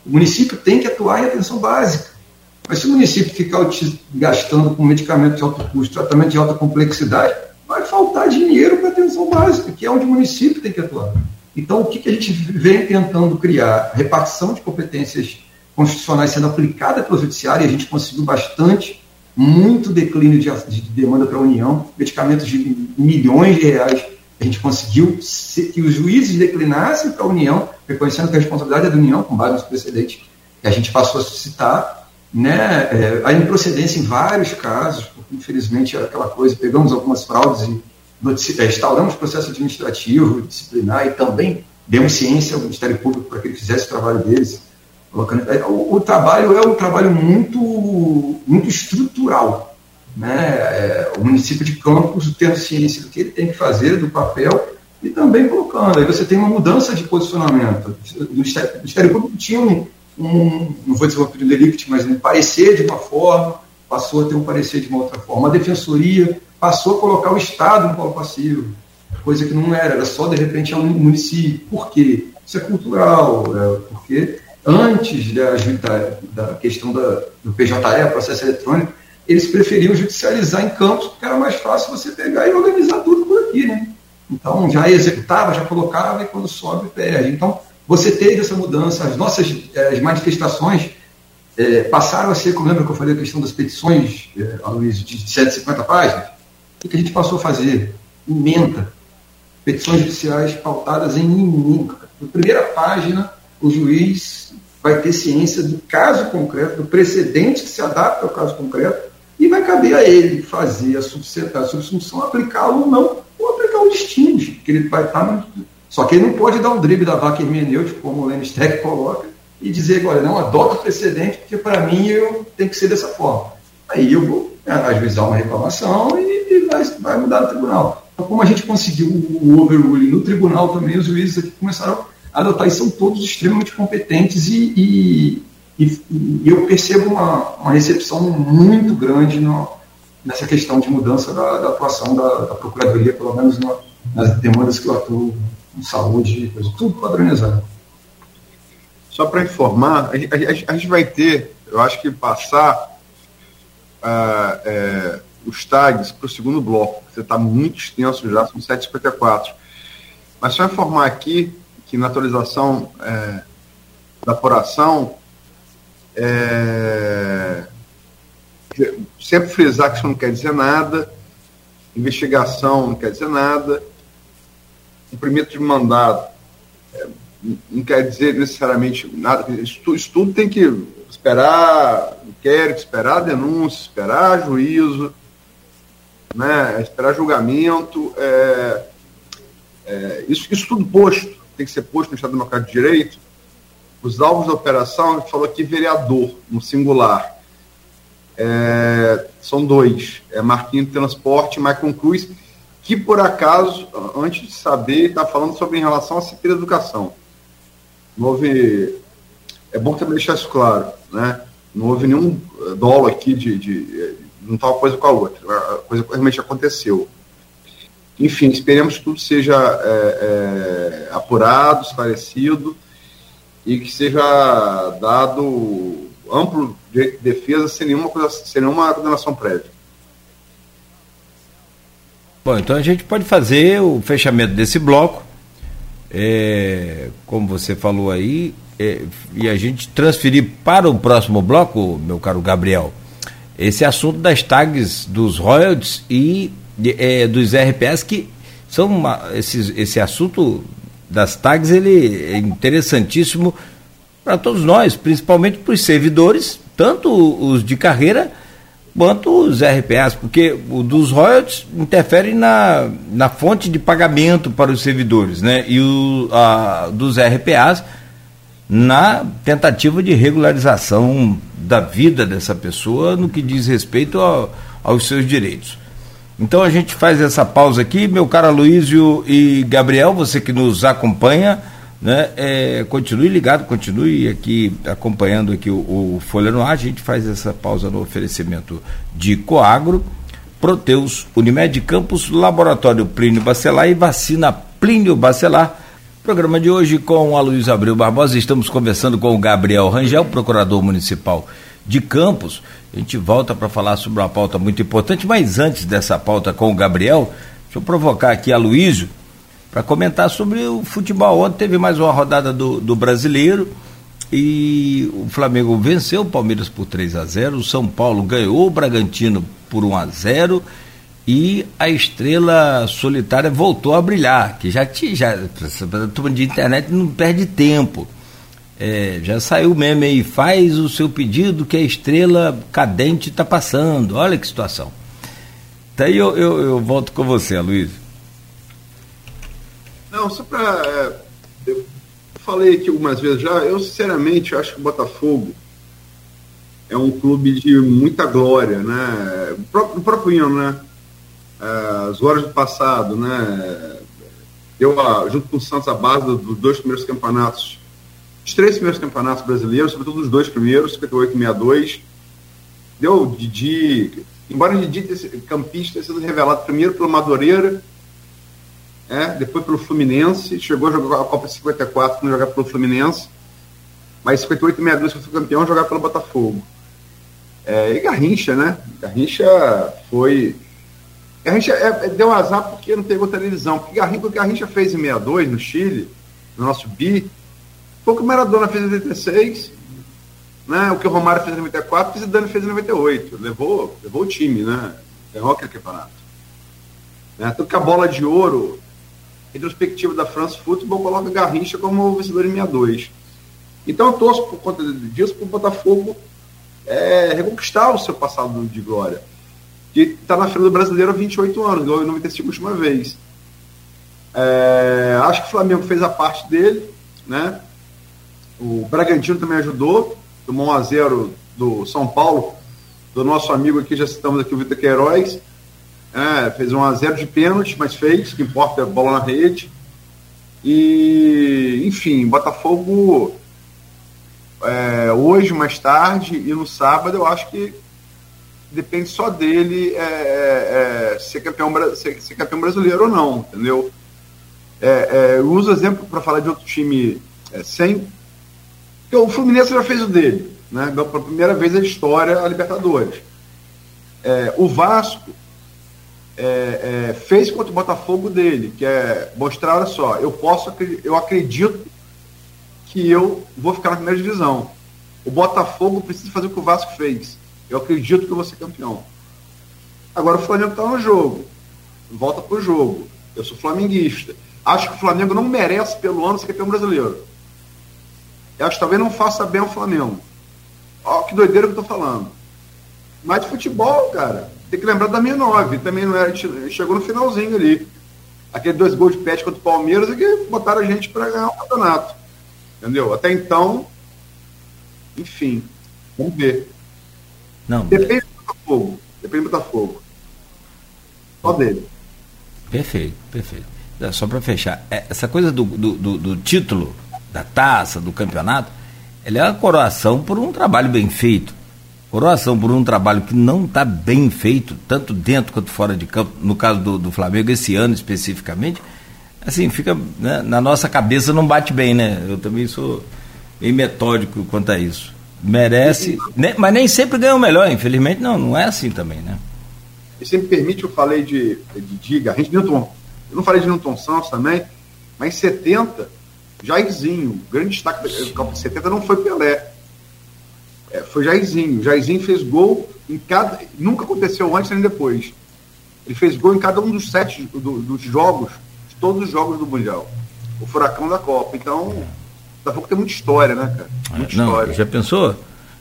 O município tem que atuar em atenção básica. Mas se o município ficar gastando com medicamentos de alto custo, tratamento de alta complexidade, vai faltar dinheiro para atenção básica, que é onde o município tem que atuar. Então, o que, que a gente vem tentando criar? Repartição de competências constitucionais sendo aplicada pelo judiciário, e a gente conseguiu bastante, muito declínio de, de demanda para a União, medicamentos de milhões de reais, a gente conseguiu que os juízes declinassem para a União, reconhecendo que a responsabilidade é da União, com base nos precedentes que a gente passou a suscitar, né, é, a improcedência em vários casos, infelizmente era aquela coisa, pegamos algumas fraudes e é, instauramos processo administrativo, disciplinar e também demos ciência ao Ministério Público para que ele fizesse o trabalho deles. É, o, o trabalho é um trabalho muito, muito estrutural. Né? É, o município de Campos tendo ciência do que ele tem que fazer, do papel, e também colocando. Aí você tem uma mudança de posicionamento. O Ministério, o Ministério Público tinha um, um, não vou dizer opinião delicte, mas um parecer de uma forma, passou a ter um parecer de uma outra forma. A defensoria passou a colocar o Estado no polo passivo, coisa que não era, era só de repente um município. Por quê? Isso é cultural, é, porque antes da, da, da questão da, do PJE, processo eletrônico, eles preferiam judicializar em campos, porque era mais fácil você pegar e organizar tudo por aqui, né? Então já executava, já colocava e quando sobe perde. Então você teve essa mudança, as nossas eh, as manifestações é, passaram a ser, como lembra que eu falei a questão das petições, é, Aloysio, de 150 páginas? O que a gente passou a fazer? Emenda. Petições judiciais pautadas em emenda. Na primeira página, o juiz vai ter ciência do caso concreto, do precedente que se adapta ao caso concreto, e vai caber a ele fazer a, subsunção, aplicá-lo ou não, ou aplicar o destino, que ele vai estar no só que ele não pode dar um drible da vaca hermenêutica, como o Lenny Streck coloca, e dizer, olha, não, adota o precedente, porque para mim eu tenho que ser dessa forma. Aí eu vou né, ajuizar uma reclamação e, e vai, vai, mudar no tribunal. Então, como a gente conseguiu o overruling no tribunal também, os juízes aqui começaram a adotar e são todos extremamente competentes e, e, e, e eu percebo uma, uma, recepção muito grande no, nessa questão de mudança da, da atuação da, da, Procuradoria, pelo menos no, nas demandas que eu atuo saúde, coisa, tudo padronizado. Só para informar, a, a, a, gente vai ter, eu acho que passar uh, é, os tags para o segundo bloco. Você está muito extenso já, são 7h54. Mas só informar aqui que na atualização é, da apuração, é, sempre frisar que isso não quer dizer nada, investigação não quer dizer nada, cumprimento de mandado é, não quer dizer necessariamente nada. Isso, isso tudo tem que esperar inquérito, esperar denúncia, esperar juízo, né, esperar julgamento. É, é, isso, isso tudo posto. tem que ser posto no Estado Democrático de Direito, os alvos da operação, falou aqui vereador, no singular. É, são dois, é Marquinhos Transporte e Michael Cruz, que por acaso, antes de saber, está falando sobre em relação à Secretaria da Educação. Não houve. É bom também deixar isso claro, né? Não houve nenhum dolo aqui de. de não estava coisa com a outra. A coisa realmente aconteceu. Enfim, esperemos que tudo seja é, é, apurado, esclarecido e que seja dado amplo de defesa sem nenhuma, coisa, sem nenhuma condenação prévia. Bom, então a gente pode fazer o fechamento desse bloco, é, como você falou aí, é, e a gente transferir para o próximo bloco, meu caro Gabriel, esse assunto das tags dos royalties e é, dos RPS que são uma, esses, esse assunto das tags ele é interessantíssimo para todos nós, principalmente para os servidores, tanto os de carreira quanto os RPAs, porque o dos royalties interfere na, na fonte de pagamento para os servidores, né? E o a, dos RPAs na tentativa de regularização da vida dessa pessoa no que diz respeito ao, aos seus direitos. Então a gente faz essa pausa aqui, meu caro Luísio e Gabriel, você que nos acompanha, né, é, continue ligado, continue aqui acompanhando aqui o, o, Folha no Ar, a gente faz essa pausa no oferecimento de Coagro, Proteus, Unimed Campos, Laboratório Plínio Bacelar e Vacina Plínio Bacelar. Programa de hoje com a Luiz Abreu Barbosa, estamos conversando com o Gabriel Rangel, procurador municipal de Campos. A gente volta para falar sobre uma pauta muito importante, mas antes dessa pauta com o Gabriel, deixa eu provocar aqui a Luísio para comentar sobre o futebol. Ontem teve mais uma rodada do, do brasileiro e o Flamengo venceu o Palmeiras por 3 a 0 o São Paulo ganhou o Bragantino por 1 a 0 e a estrela solitária voltou a brilhar, que já tinha, já, a turma de internet não perde tempo. É, já saiu o meme aí, faz o seu pedido que a estrela cadente está passando. Olha que situação. Daí eu, eu, eu volto com você, Luiz. Não, só para. É, eu falei aqui algumas vezes já, eu sinceramente acho que o Botafogo é um clube de muita glória, né? O próprio, o próprio hino, né? É, as glórias do passado, né? Eu, ah, junto com o Santos, a base dos dois primeiros campeonatos os três primeiros campeonatos brasileiros, sobretudo os dois primeiros, 58 e 62, deu Didi, embora o Didi campista tenha sido revelado primeiro pelo Madureira, é, depois pelo Fluminense, chegou a jogar a Copa 54 não jogar pelo Fluminense, mas 58 e 62 foi campeão jogar pelo Botafogo. É, e Garrincha, né? Garrincha foi. Garrincha é, é deu azar porque não pegou televisão. Porque Garrincha, o que Garrincha fez em 62 no Chile, no nosso bi, foi o que o Maradona fez em 86, né? o que o Romário fez em 94, o que o Zidane fez em 98. Levou, levou o time, né? Ganhou aquele campeonato. Né? Tanto que a bola de ouro, retrospectiva da France Football, coloca Garrincha como vencedor em 62. Então eu torço por conta disso para o Botafogo é, reconquistar o seu passado de glória. Que está na fila do brasileiro há 28 anos, ganhou em 95 a última vez. É, acho que o Flamengo fez a parte dele, né? O Bragantino também ajudou, tomou 1 a 0 do São Paulo, do nosso amigo aqui, já citamos aqui o Vitor Queiroz. É, fez 1 a 0 de pênalti, mas fez, que importa é bola na rede. E, enfim, Botafogo é, hoje, mais tarde e no sábado, eu acho que depende só dele é, é, é ser, campeão, ser, ser, campeão brasileiro ou não, entendeu? É, é eu uso exemplo para falar de outro time sem o Fluminense já fez o dele, né? Pela primeira vez na história a Libertadores. O Vasco é, é, fez contra o Botafogo dele, que é mostrar, olha só, eu posso, eu acredito que eu vou ficar na primeira divisão. O Botafogo precisa fazer o que o Vasco fez. Eu acredito que eu vou ser campeão. Agora o Flamengo está no jogo. Volta para o jogo. Eu sou flamenguista. Acho que o Flamengo não merece, pelo ano, ser campeão brasileiro eu acho que talvez não faça bem ao Flamengo. Ó, que doideira que eu tô falando. Mas futebol, cara, tem que lembrar da 69, também não era, chegou no finalzinho ali. aquele dois gols de pet contra o Palmeiras é que botaram a gente para ganhar o campeonato. Entendeu? Até então, enfim, vamos ver. Não. Depende do Botafogo. Depende do Botafogo. Só dele. Perfeito, perfeito. Só para fechar, é, essa coisa do, do, do, do, título, da taça, do campeonato, ela é uma coroação por um trabalho bem feito. Coroação por um trabalho que não está bem feito, tanto dentro quanto fora de campo, no caso do, do Flamengo, esse ano especificamente, assim, fica né, na nossa cabeça não bate bem, né? Eu também sou bem metódico quanto a isso. Merece, né, mas nem sempre ganha o melhor, infelizmente não, não é assim também, né? E se me permite, eu falei de, de Diga, a gente Newton, eu não falei de Newton Santos também, mas em 70, Jairzinho, grande destaque do Copa de 70 não foi Pelé, é, foi Jairzinho. Jairzinho fez gol em cada. Nunca aconteceu antes nem depois. Ele fez gol em cada um dos sete do, dos jogos, de todos os jogos do Mundial. O furacão da Copa. Então, daqui a pouco tem muita história, né, cara? Muita não, história. Já pensou?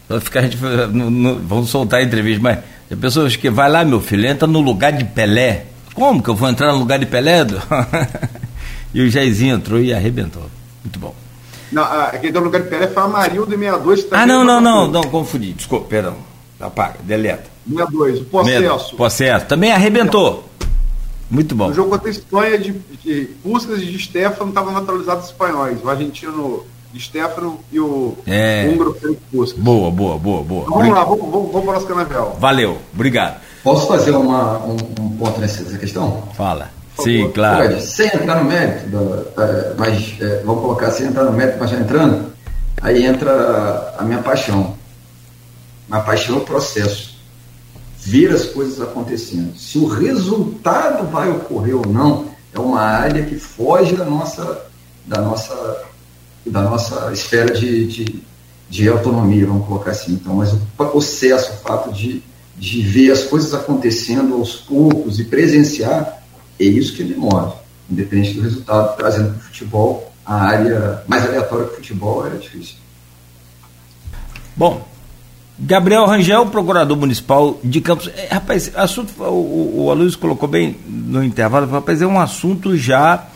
Vai ficar a gente. No, no, vamos soltar a entrevista, mas já pensou que vai lá, meu filho, entra no lugar de Pelé. Como que eu vou entrar no lugar de Pelé? [laughs] e o Jairzinho entrou e arrebentou. Muito bom. Não, aquele do lugar de Pelé foi Amarildo e 62. Ah, não, não, não, não, confundi. Desculpa, perdão. Apaga, deleta. 62, o Possesso. Possesso. Também arrebentou. Muito bom. O jogo contra a Espanha de, de Puskas e de Stefano estavam naturalizados espanhóis. O argentino de Stefano e o é. húngaro Felipe Puskas. Boa, boa, boa, boa. Então, vamos lá, vamos, vamos, vamos para o nosso canavial. Valeu, obrigado. Posso fazer uma, um, um ponto nessa questão? Fala. Sim, claro. sem entrar no mérito, da, mas é, vamos colocar sem entrar no mérito, mas já entrando, aí entra a minha paixão. A paixão é o processo. Ver as coisas acontecendo. Se o resultado vai ocorrer ou não, é uma área que foge da nossa, da nossa, da nossa esfera de, de, de autonomia, vamos colocar assim. Então, mas o processo, o fato de, de ver as coisas acontecendo aos poucos e presenciar, é isso que ele move, independente do resultado, trazendo para o futebol a área mais aleatória que o futebol era difícil. Bom, Gabriel Rangel, procurador municipal de Campos. É, rapaz, assunto, o, o Aloysio colocou bem no intervalo, rapaz, é um assunto já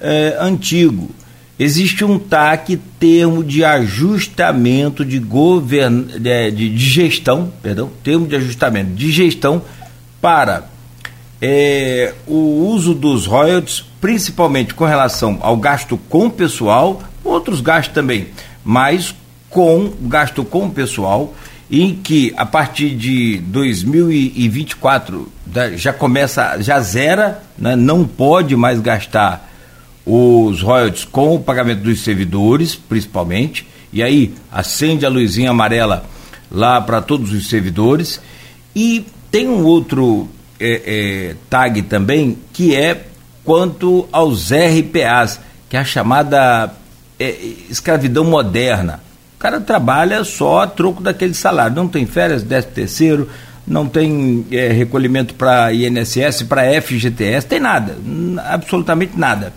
é, antigo. Existe um TAC, termo de ajustamento de, govern, de, de, de gestão, perdão, termo de ajustamento de gestão para é, o uso dos royalties, principalmente com relação ao gasto com pessoal, outros gastos também, mas com gasto com pessoal, em que a partir de 2024 já começa, já zera, né, não pode mais gastar os royalties com o pagamento dos servidores, principalmente, e aí acende a luzinha amarela lá para todos os servidores. E tem um outro é, é, tag também, que é quanto aos RPAs, que é a chamada é, escravidão moderna. O cara trabalha só a troco daquele salário, não tem férias, décimo terceiro, não tem é, recolhimento para INSS, para FGTS, tem nada, absolutamente nada.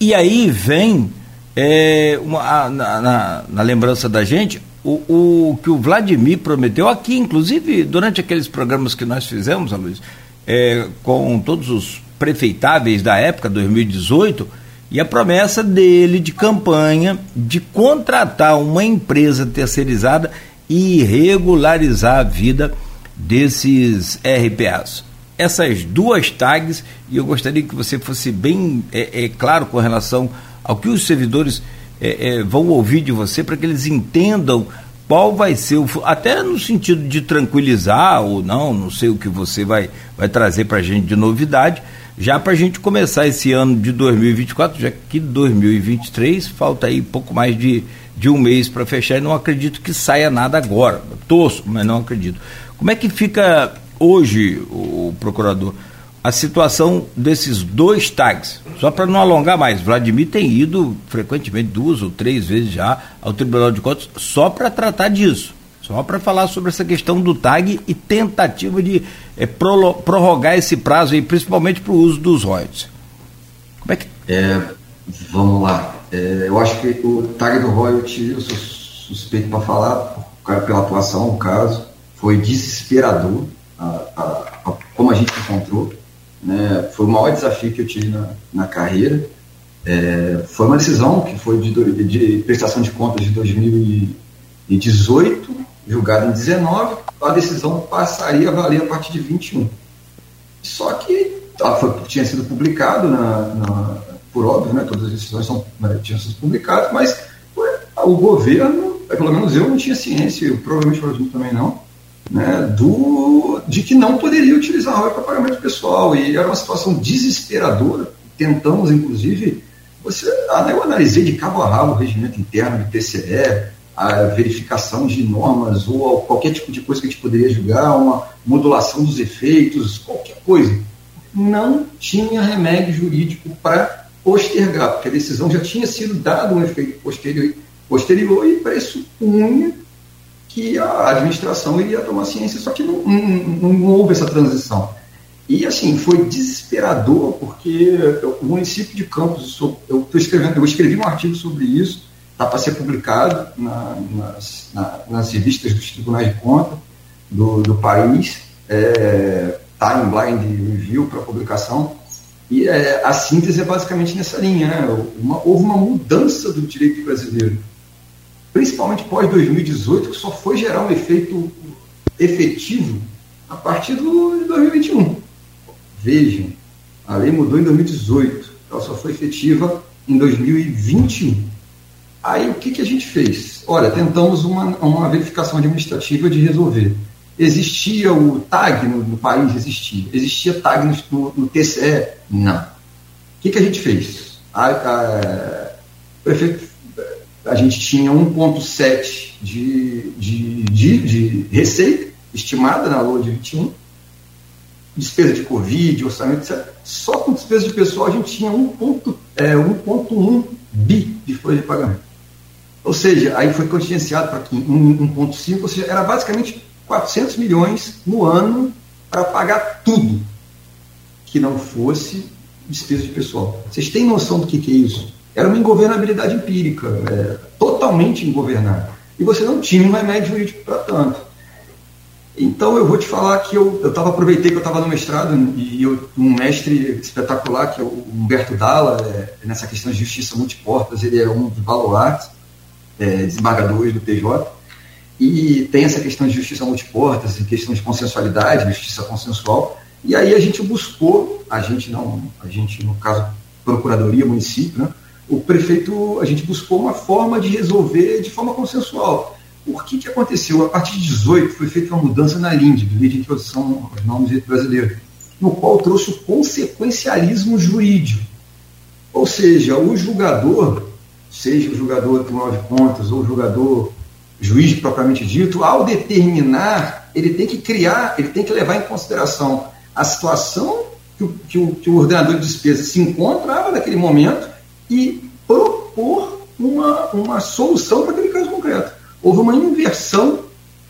E aí vem, é, uma, na, na, na lembrança da gente, o, o, que o Vladimir prometeu aqui, inclusive durante aqueles programas que nós fizemos, Luiz, é, com todos os prefeitáveis da época, 2018, e a promessa dele de campanha de contratar uma empresa terceirizada e regularizar a vida desses RPAs. Essas duas tags, e eu gostaria que você fosse bem é, é claro com relação ao que os servidores é, é, vão ouvir de você para que eles entendam qual vai ser o até no sentido de tranquilizar ou não, não sei o que você vai, vai trazer para a gente de novidade, já para a gente começar esse ano de 2024, já que 2023 falta aí pouco mais de, de um mês para fechar e não acredito que saia nada agora. Torço, mas não acredito. Como é que fica hoje o procurador? A situação desses dois tags. Só para não alongar mais, Vladimir tem ido frequentemente duas ou três vezes já ao Tribunal de Contas só para tratar disso. Só para falar sobre essa questão do tag e tentativa de é, prorrogar esse prazo aí, principalmente para o uso dos royalties. Como é que. É, vamos lá. É, eu acho que o tag do royalty, eu sou suspeito para falar, pela atuação, o caso, foi desesperador a, a, a, como a gente encontrou né, foi o maior desafio que eu tive na, na carreira. É, foi uma decisão que foi de, de, prestação de contas de 2018, julgada em 19, a decisão passaria a valer a partir de 21. Só que ela foi, tinha sido publicado na, na, por óbvio, né, todas as decisões são, né, tinham sido publicadas, mas foi, o governo, pelo menos eu não tinha ciência, eu, provavelmente o também não, né, do, de que não poderia utilizar a para pagamento pessoal. E era uma situação desesperadora. Tentamos, inclusive, você, eu analisei de cabo a rabo o regimento interno do TCE, a verificação de normas ou qualquer tipo de coisa que a gente poderia julgar, uma modulação dos efeitos, qualquer coisa. Não tinha remédio jurídico para postergar, porque a decisão já tinha sido dado um efeito posterior, posterior e pressupunha que a administração iria tomar ciência, só que não, não, não houve essa transição. E assim, foi desesperador, porque o município de Campos, eu, escrevendo, eu escrevi um artigo sobre isso, está para ser publicado na, nas, na, nas, revistas dos tribunais de conta do, do país, está é, tá em blind review para publicação, e é, a síntese é basicamente nessa linha. Né? Uma, houve uma mudança do direito brasileiro principalmente pós-2018, que só foi gerar um efeito efetivo a partir do, de 2021. Vejam, a lei mudou em 2018, ela só foi efetiva em 2021. Aí o que, que a gente fez? Olha, tentamos uma, uma verificação administrativa de resolver. Existia o TAG no, no país? Existia. Existia TAG no, no, TCE? Não. O que, que a gente fez? A, a, o prefeito a gente tinha 1,7 de, de, de, de, receita estimada na LOA de 21, despesa de Covid, orçamento, etc. Só com despesa de pessoal a gente tinha 1,1 é, 1,1 bi de folha de pagamento. Ou seja, aí foi contingenciado para 1,5, ou seja, era basicamente 400 milhões no ano para pagar tudo que não fosse despesa de pessoal. Vocês têm noção do que, que é isso? Era uma ingovernabilidade empírica, é, totalmente ingovernável. E você não tinha um remédio jurídico para tanto. Então eu vou te falar que eu, eu tava, aproveitei que eu estava no mestrado e eu, um mestre espetacular, que é o Humberto Dalla, é, nessa questão de justiça multiportas, ele é um dos baluartes, é, desembargadores do TJ, e tem essa questão de justiça multiportas, e questão de consensualidade, justiça consensual, e aí a gente buscou, a gente não, a gente no caso Procuradoria, município, né, o prefeito, a gente buscou uma forma de resolver de forma consensual. O que, que aconteceu? A partir de 18 foi feita uma mudança na LIND, Lei de Introdução aos Nomes Brasileiros, no qual trouxe o consequencialismo jurídico. Ou seja, o julgador, seja o julgador do Tribunal de Contas ou o julgador juiz propriamente dito, ao determinar, ele tem que criar, ele tem que levar em consideração a situação que o, que o, que o ordenador de despesa se encontrava naquele momento e propor uma, uma solução para aquele caso concreto. Houve uma inversão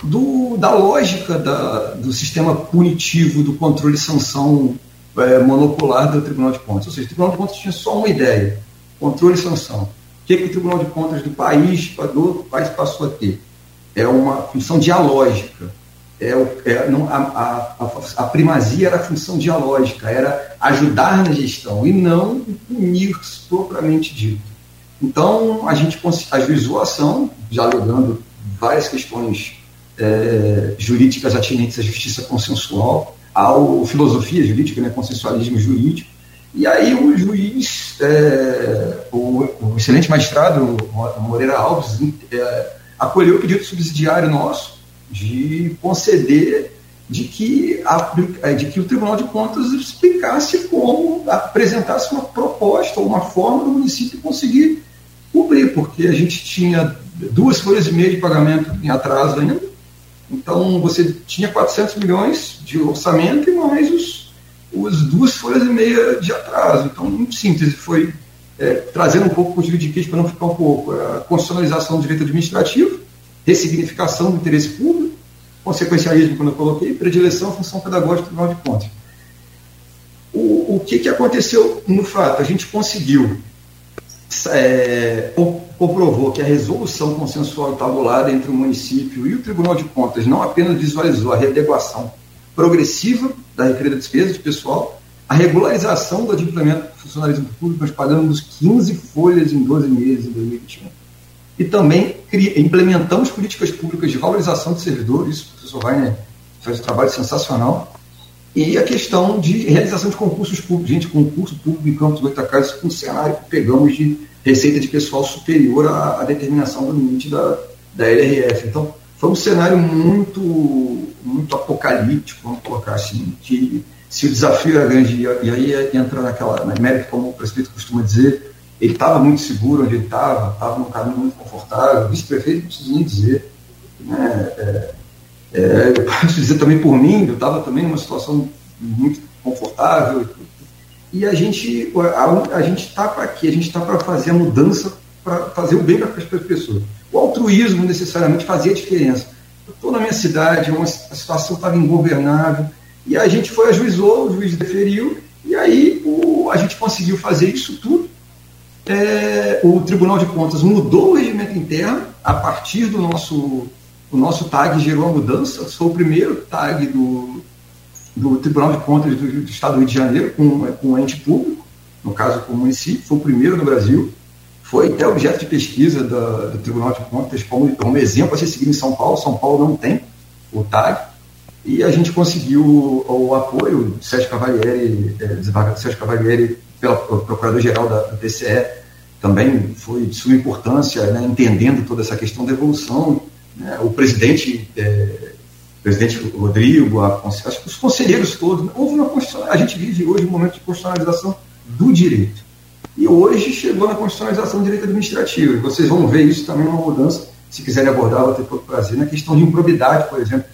do, da lógica da, do sistema punitivo do controle e sanção é, do Tribunal de Contas. Ou seja, o Tribunal de Contas tinha só uma ideia: controle e sanção. O que, que o Tribunal de Contas do país, do país passou a ter? É uma função dialógica. É, é, não, a, a, a, primazia era a função dialógica, era ajudar na gestão e não punir propriamente dito. Então, a gente ajuizou a ação, dialogando várias questões é, jurídicas atinentes à justiça consensual, à filosofia jurídica, né, consensualismo jurídico, e aí o juiz, é, o, o, excelente magistrado Moreira Alves, é, acolheu o pedido subsidiário nosso, de conceder de que, a, de que o Tribunal de Contas explicasse como, apresentasse uma proposta ou uma forma do município conseguir cumprir, porque a gente tinha duas folhas e meia de pagamento em atraso ainda, então você tinha 400 milhões de orçamento e mais os, os duas folhas e meia de atraso. Então, em síntese, foi é, trazendo um pouco o juridiquês para não ficar um pouco a constitucionalização do direito administrativo, ressignificação do interesse público, consequencialismo, quando eu coloquei, predileção, função pedagógica, Tribunal de Contas. O, o que, que aconteceu no fato? A gente conseguiu, é, comprovou que a resolução consensual tabulada entre o município e o Tribunal de Contas não apenas visualizou a readequação progressiva da requerida despesa de pessoal, a regularização do adimplemento do funcionalismo público, nós pagamos 15 folhas em 12 meses em 2021. E também implementamos políticas públicas de valorização de servidores, isso o professor Rainer faz um trabalho sensacional, e a questão de realização de concursos públicos. Gente, concurso público em Campos Goitacazes com um cenário que pegamos de receita de pessoal superior à, à determinação do limite da, da LRF. Então, foi um cenário muito, muito apocalíptico, vamos colocar assim, que se o desafio era grande, e aí entra naquela na mérito, como o prefeito costuma dizer, ele estava muito seguro onde ele estava, estava num caminho muito confortável, o vice-prefeito não precisa nem dizer. Né? É, é, eu posso dizer também por mim, eu estava também numa situação muito confortável. E a gente a, a gente está para quê? A gente está para fazer a mudança, para fazer o bem para as pessoas. O altruísmo necessariamente fazia diferença. Eu estou na minha cidade, uma, a situação estava ingovernável, e a gente foi ajuizou, o juiz deferiu, e aí o, a gente conseguiu fazer isso tudo. É, o Tribunal de Contas mudou o regimento interno a partir do nosso o nosso TAG gerou a mudança. Sou o primeiro TAG do, do Tribunal de Contas do, do, Estado do Rio de Janeiro com, com um ente público, no caso com o município, foi o primeiro no Brasil. Foi até objeto de pesquisa da, do Tribunal de Contas como, como exemplo a ser seguido em São Paulo. São Paulo não tem o TAG. E a gente conseguiu o, o apoio do Sérgio Cavalieri, é, Sérgio Cavalieri, pela Procurador-Geral da, da TCE, também foi de suma importância, né, entendendo toda essa questão da evolução né, o presidente, é, presidente Rodrigo, a, os conselheiros todos, houve uma a gente vive hoje um momento de constitucionalização do direito. E hoje chegou na constitucionalização do direito administrativo. E vocês vão ver isso também uma mudança, se quiserem abordar, vou ter todo prazer, na questão de improbidade, por exemplo,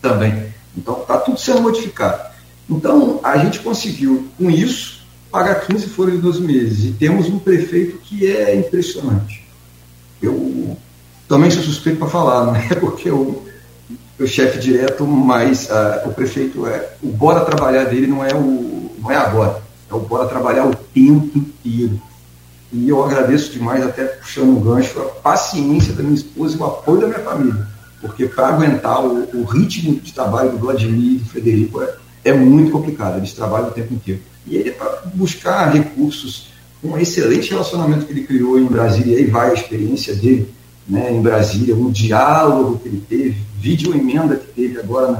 também. Então, está tudo sendo modificado. Então, a gente conseguiu, com isso, pagar 15 folhas de 12 meses. E temos um prefeito que é impressionante. Eu também sou suspeito para falar, não é [laughs] porque o, o chefe direto, mas uh, o prefeito é. O bora trabalhar dele não é, o, não é agora, é o bora trabalhar o tempo inteiro. E eu agradeço demais, até puxando um gancho, a paciência da minha esposa e o apoio da minha família. Porque para aguentar o, o, ritmo de trabalho do Vladimir e do Frederico é, é muito complicado, eles trabalham o tempo inteiro. E ele, para buscar recursos, um excelente relacionamento que ele criou em Brasília, e aí vai a experiência dele, né, em Brasília, um diálogo que ele teve, vídeo emenda que teve agora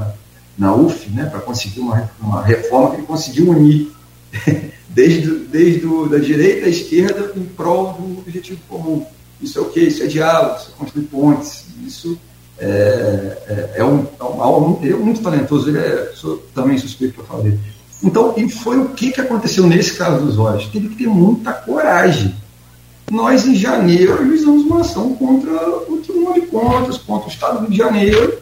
na, na UF, né, para conseguir uma, uma reforma que ele conseguiu unir [laughs] desde, desde do, da direita à esquerda em prol do objetivo comum. Isso é o quê? Isso é diálogo, isso é construir pontes, isso é, é, é um, é um, ele é muito talentoso, ele é sou, também suspeito para falar dele. Então, e foi o que, que aconteceu nesse caso dos olhos? Teve que ter muita coragem nós, em janeiro, ajuizamos uma ação contra o Tribunal de Contas, contra o Estado do Rio de Janeiro,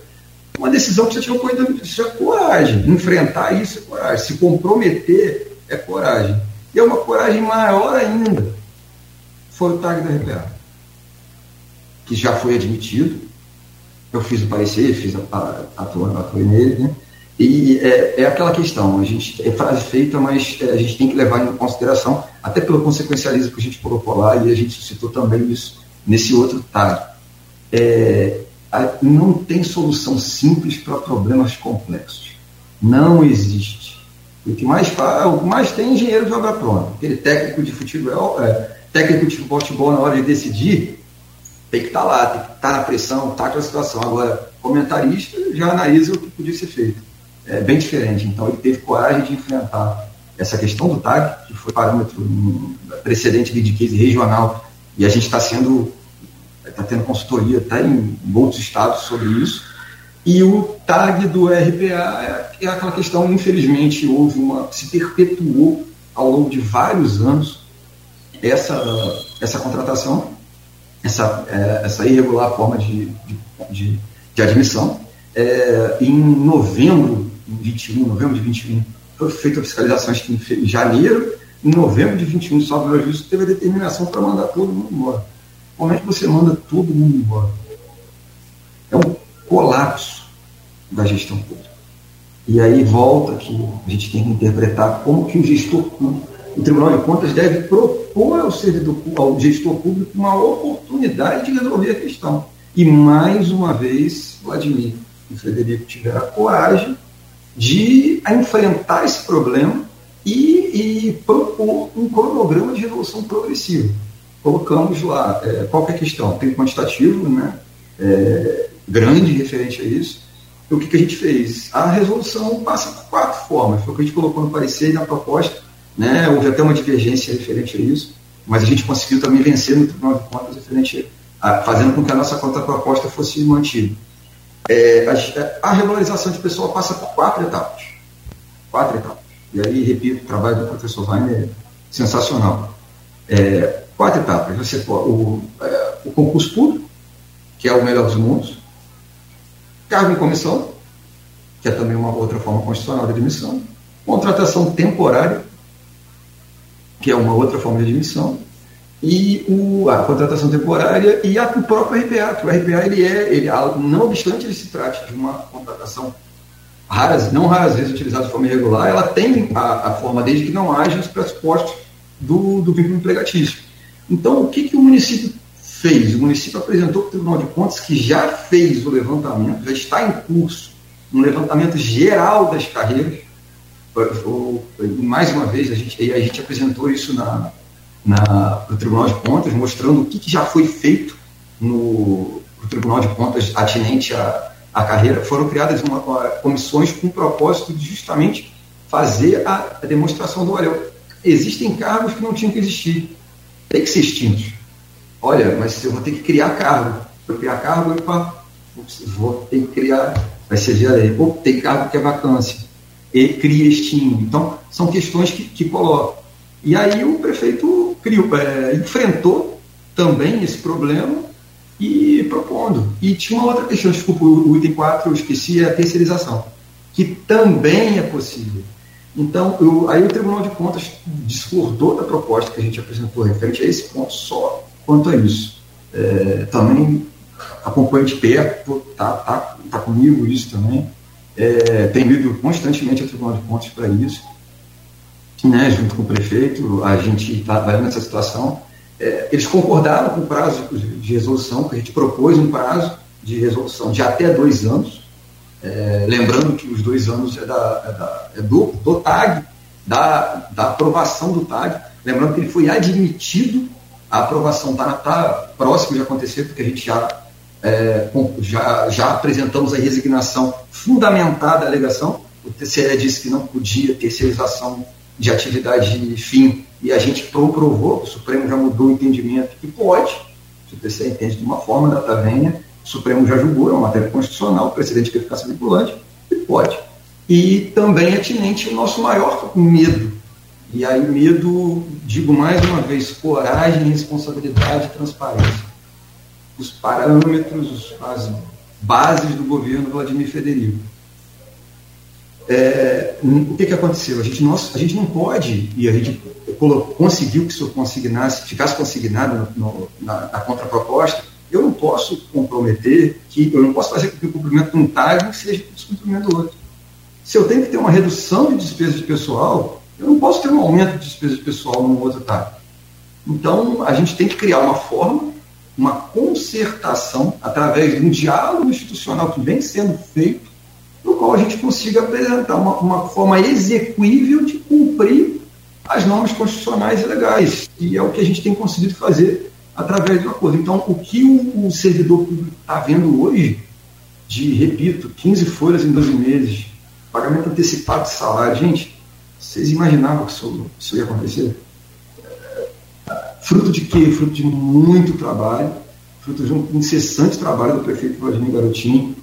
uma decisão que você tinha corrido, isso é coragem, enfrentar isso é coragem, se comprometer é coragem. E é uma coragem maior ainda, foi o TAG da RPA, que já foi admitido, eu fiz o parecer, fiz a, a, a, nele, né? E é, é, aquela questão, a gente é frase feita, mas é, a gente tem que levar em consideração, até pelo consequencialismo que a gente colocou lá, e a gente citou também isso nesse outro tag. É, não tem solução simples para problemas complexos. Não existe. O que mais faz, o que mais tem é engenheiro de obra pronta. Aquele técnico de futebol, é, técnico de futebol na hora de decidir, tem que estar tá lá, tem que estar tá na pressão, estar tá com a situação. Agora, comentarista já analisa o que podia ser feito é, bem diferente. Então, ele teve coragem de enfrentar essa questão do TAG, que foi parâmetro precedente de case regional, e a gente está sendo, está tendo consultoria até em, outros estados sobre isso. E o TAG do RPA é, é aquela questão, infelizmente, houve uma. se perpetuou ao longo de vários anos essa, essa contratação, essa, é, essa irregular forma de, de, de, de admissão. É, em novembro em 21, novembro de 21, foi feita a fiscalização acho que em janeiro, em novembro de 21, só o justiça teve a determinação para mandar todo mundo embora. Como é que você manda todo mundo embora? É um colapso da gestão pública. E aí volta que a gente tem que interpretar como que o gestor público, o Tribunal de Contas deve propor ao servidor, ao gestor público uma oportunidade de resolver a questão. E mais uma vez, Vladimir e Frederico tiveram a coragem de enfrentar esse problema e, e propor um cronograma de resolução progressiva. Colocamos lá é, qual a questão? Tem quantitativo né, é, grande referente a isso. E o que, que a gente fez? A resolução passa por quatro formas. Foi o que a gente colocou no parecer e na proposta. Né, houve até uma divergência referente a isso, mas a gente conseguiu também vencer no Tribunal de Contas referente a, fazendo com que a nossa contraproposta fosse mantida. É, a, a, regularização de pessoa passa por quatro etapas. Quatro etapas. E aí, repito, o trabalho do professor Weiner é sensacional. É, quatro etapas. Você o, é, o concurso público, que é o melhor dos mundos, cargo em comissão, que é também uma outra forma constitucional de admissão, contratação temporária, que é uma outra forma de admissão, e o, a contratação temporária e a, o próprio RPA, que o RPA ele é, ele, não obstante ele se trate de uma contratação raras, não raras vezes utilizada de forma irregular, ela tem a, a forma desde que não haja os pressupostos do, do vínculo empregatício. Então, o que, que o município fez? O município apresentou para o Tribunal de Contas que já fez o levantamento, já está em curso um levantamento geral das carreiras. mais uma vez, a gente, a gente apresentou isso na, na, no Tribunal de Contas, mostrando o que, que já foi feito no, Tribunal de Contas atinente a a carreira, foram criadas uma, uma, comissões com o propósito de justamente fazer a, a demonstração do olha, existem cargos que não tinham que existir, tem que ser extintos. Olha, mas eu vou ter que criar cargo. Vou criar cargo, opa, vou ter que criar, vai ser via lei. Ou tem cargo que é vacância. E cria extingue. Então, são questões que, que colocam. E aí o prefeito criou, é, enfrentou também esse problema e propondo. E tinha uma outra questão, desculpa, o item 4 eu esqueci, é a terceirização, que também é possível. Então, eu, aí o Tribunal de Contas discordou da proposta que a gente apresentou referente a esse ponto só quanto a isso. É, também acompanho de perto, está tá, tá comigo isso também. É, tenho ido constantemente ao Tribunal de Contas para isso. Né, junto com o prefeito, a gente trabalhando nessa situação. É, eles concordaram com o prazo de resolução, que a gente propôs um prazo de resolução de até dois anos, é, lembrando que os dois anos é, da, é, da, é do, do, TAG, da, da aprovação do TAG, lembrando que ele foi admitido, a aprovação está tá próxima de acontecer, porque a gente já, é, já, já apresentamos a resignação fundamentada da alegação, o TCE disse que não podia terceirização de atividade fim e a gente comprovou, o Supremo já mudou o entendimento que pode, se o entende de uma forma, data venha, o Supremo já julgou, é uma matéria constitucional, o precedente que ficasse vinculante, e pode. E também é o nosso maior medo. E aí, medo, digo mais uma vez, coragem, responsabilidade e transparência. Os parâmetros, as bases do governo Vladimir Federico é, o que, que aconteceu? A gente, nós, a gente não pode, e a gente conseguiu que isso consignasse, ficasse consignado no, no, na, na contraproposta, eu não posso comprometer que, eu não posso fazer com que o cumprimento de um TAG seja o descumprimento do outro. Se eu tenho que ter uma redução de despesa de pessoal, eu não posso ter um aumento de despesa de pessoal num outro TAG. Então, a gente tem que criar uma forma, uma concertação, através de um diálogo institucional que vem sendo feito, no qual a gente consiga apresentar uma, uma forma execuível de cumprir as normas constitucionais e legais. E é o que a gente tem conseguido fazer através do acordo. Então, o que o, o servidor público está vendo hoje, de, repito, 15 folhas em 12 meses, pagamento antecipado de salário, gente, vocês imaginavam que isso, isso ia acontecer? Fruto de quê? Fruto de muito trabalho, fruto de um incessante trabalho do prefeito Vladimir Garotinho,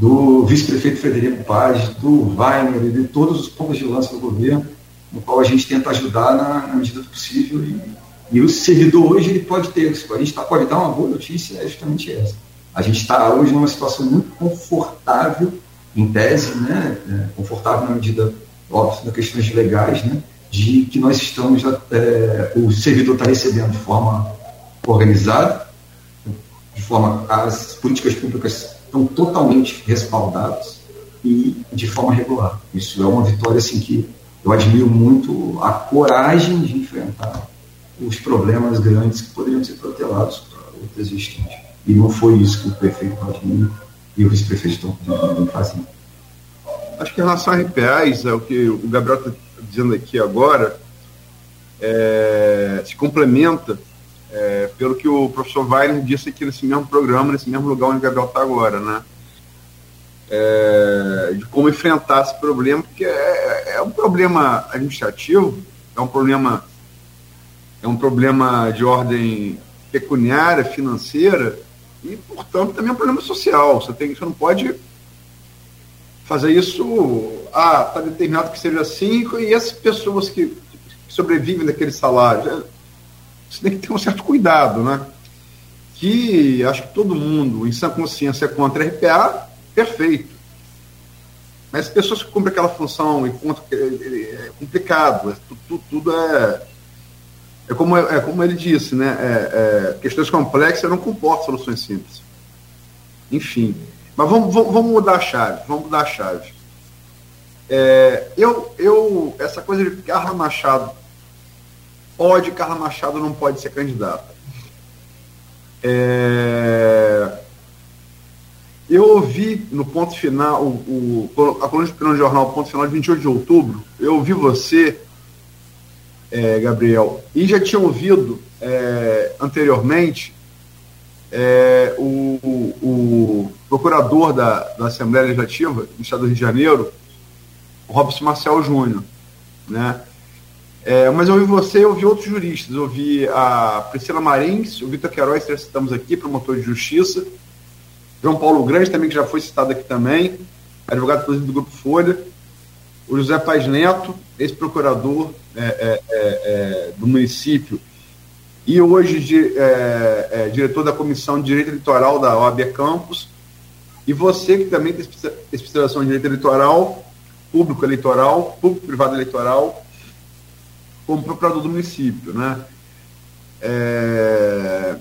do vice-prefeito Frederico Paz, do Weiner e de todos os pontos de lança do governo, no qual a gente tenta ajudar na, na medida do possível. E, e, o servidor hoje ele pode ter, a gente tá, pode dar uma boa notícia, é justamente essa. A gente está hoje numa situação muito confortável, em tese, né, é, confortável na medida, óbvio, das questões legais, né, de que nós estamos, é, o servidor está recebendo de forma organizada, de forma, as políticas públicas estão totalmente respaldados e de forma regular. Isso é uma vitória assim que eu admiro muito a coragem de enfrentar os problemas grandes que poderiam ser protelados para outras existentes. E não foi isso que o prefeito Vladimir e o vice-prefeito estão fazendo. Acho que em relação a RPAs, é o que o Gabriel dizendo aqui agora é, se complementa é, pelo que o professor Weiner disse aqui nesse mesmo programa, nesse mesmo lugar onde o Gabriel está agora, né? É, de como enfrentar esse problema, porque é, é, um problema administrativo, é um problema é um problema de ordem pecuniária, financeira e, portanto, também é um problema social. Você tem, você não pode fazer isso, ah, está determinado que seja assim e as pessoas que, que sobrevivem daquele salário você tem que ter um certo cuidado, né? Que acho que todo mundo, em sã consciência, é contra RPA, perfeito. Mas as pessoas que cumprem aquela função e contra, é, é complicado, é, tudo, tudo, é, é, como, é como ele disse, né? É, é, questões complexas não comportam soluções simples. Enfim. Mas vamos, vamos, vamos mudar a chave, vamos mudar a chave. É, eu, eu, essa coisa de Carla Machado pode, Carla Machado não pode ser candidata. É... Eu ouvi no ponto final, o, o a coluna de jornal, ponto final de 28 de outubro, eu ouvi você, é, Gabriel, e já tinha ouvido é, anteriormente é, o, o, procurador da, da Assembleia Legislativa do Estado do Rio de Janeiro, Robson Marcel Júnior, né? É, mas eu ouvi você, eu ouvi outros juristas. Eu ouvi a Priscila Marins, o Vitor Queiroz, que já citamos aqui, promotor de justiça. João Paulo Grande, também, que já foi citado aqui também, advogado presidente do Grupo Folha. O José Paz Neto, ex-procurador é, é, é, é do município e hoje de, é, diretor da Comissão de Direito Eleitoral da OAB Campos. E você, que também tem especialização em Direito Eleitoral, Público Eleitoral, Público-Privado Eleitoral, como procurador do município, né? É...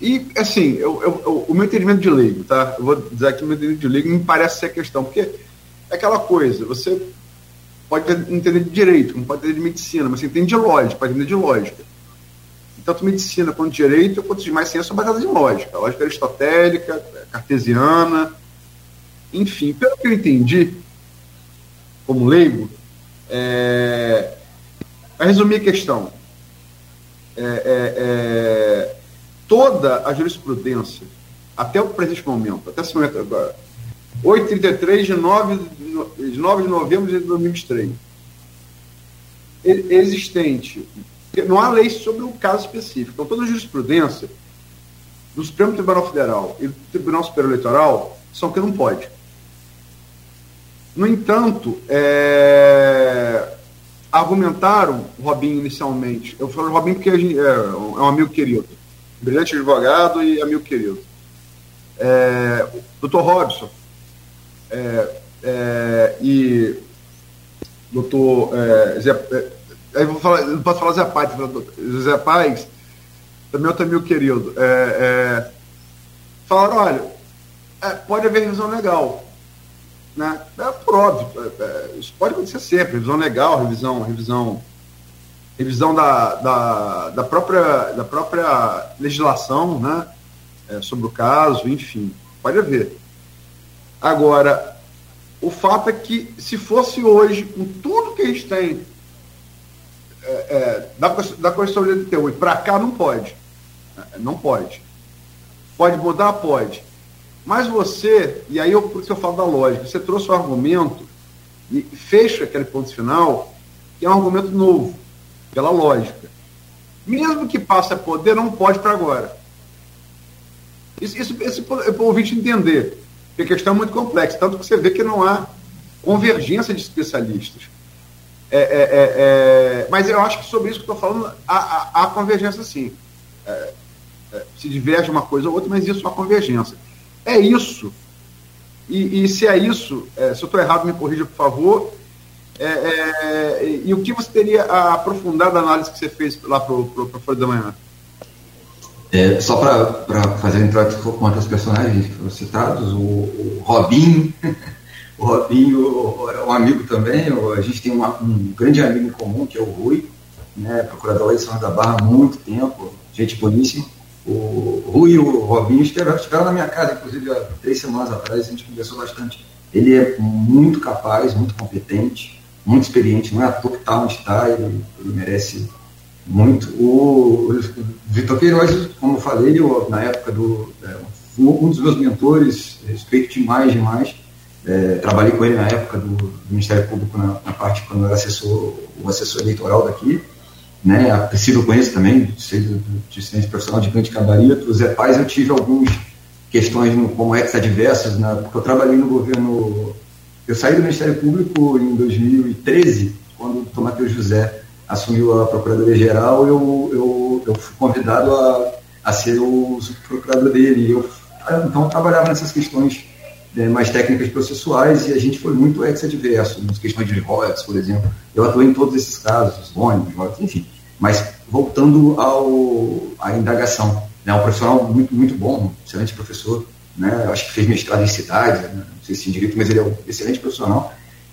E, assim, eu, eu, eu, o meu entendimento de leigo, tá? Eu vou dizer aqui o meu entendimento de leigo me parece ser a questão, porque é aquela coisa, você pode entender de direito, não pode entender de medicina, mas você entende de lógica, pode entender de lógica. Tanto medicina quanto direito, quanto demais ciências são baseadas em lógica. lógica aristotélica, cartesiana, enfim, pelo que eu entendi, como leigo, é, para resumir a questão, é, é, é, toda a jurisprudência, até o presente momento, até esse momento agora, 833 de 9, de 9 de novembro de 2023, existente, não há lei sobre o caso específico. Então, toda a jurisprudência do Supremo Tribunal Federal e do Tribunal Superior Eleitoral são que não pode. No entanto, é, argumentaram o Robinho inicialmente. Eu falo Robinho porque gente, é, é, um amigo querido, brilhante advogado e amigo querido. É, doutor Robson é, é, e doutor é, Zé, é, aí vou falar, não posso falar Zé Paz, Zé Paz, também outro amigo querido, falaram, olha, pode haver revisão legal, né? É, por óbvio, é, é, isso pode acontecer sempre, revisão legal, revisão, revisão, revisão da, da, da, própria, da própria legislação né? É, sobre o caso, enfim, pode haver. Agora, o fato é que se fosse hoje, com tudo que a gente tem é, é, da, da Constituição de 88 para cá, não pode. Não pode. Pode mudar? Pode. Mas você, e aí eu, por isso eu falo da lógica, você trouxe o um argumento e fecha aquele ponto final, que é um argumento novo, pela lógica. Mesmo que passe a poder, não pode para agora. Isso, isso, isso é para o ouvinte entender, porque a questão é muito complexa, tanto que você vê que não há convergência de especialistas. É, é, é, é mas eu acho que sobre isso que estou falando, há, há, há, convergência sim. É, é, se diverge uma coisa ou outra, mas isso há convergência. É isso. E, e se é isso, é, se eu estou errado, me corrija, por favor. É, é, e o que você teria a aprofundar da análise que você fez lá para o Folha da Manhã? É, só para fazer a introdução com outros personagens que foram citados, o, o Robinho, [laughs] o Robinho é um amigo também, a gente tem uma, um grande amigo em comum, que é o Rui, né, procurador de São da Barra há muito tempo, gente boníssima. O Rui e o Robinho estiveram, na minha casa, inclusive, há três semanas atrás, a gente conversou bastante. Ele é muito capaz, muito competente, muito experiente, não é à toa que está onde está, ele, ele merece muito. O, o Vitor Queiroz, como eu falei, eu, na época do. É, um dos meus mentores, respeito demais, demais. É, trabalhei com ele na época do, do Ministério Público, na, na, parte quando era assessor, o assessor eleitoral daqui. Né, a Priscila eu conheço também, de assistente profissional de grande gabarito. O Zé Paz eu tive algumas questões como ex-adversas, né, porque eu trabalhei no governo. Eu saí do Ministério Público em 2013, quando o Matheus José assumiu a Procuradoria-Geral, eu, eu, eu fui convidado a, a ser o procurador dele. Eu, então, eu trabalhava nessas questões né, mais técnicas processuais e a gente foi muito ex-adverso, nas questões de royalties, por exemplo. Eu atuei em todos esses casos, ônibus, enfim. Mas, voltando ao, à indagação, né, um profissional muito, muito bom, excelente professor, né, acho que fez mestrado em cidade, né, não sei se em direito, mas ele é um excelente profissional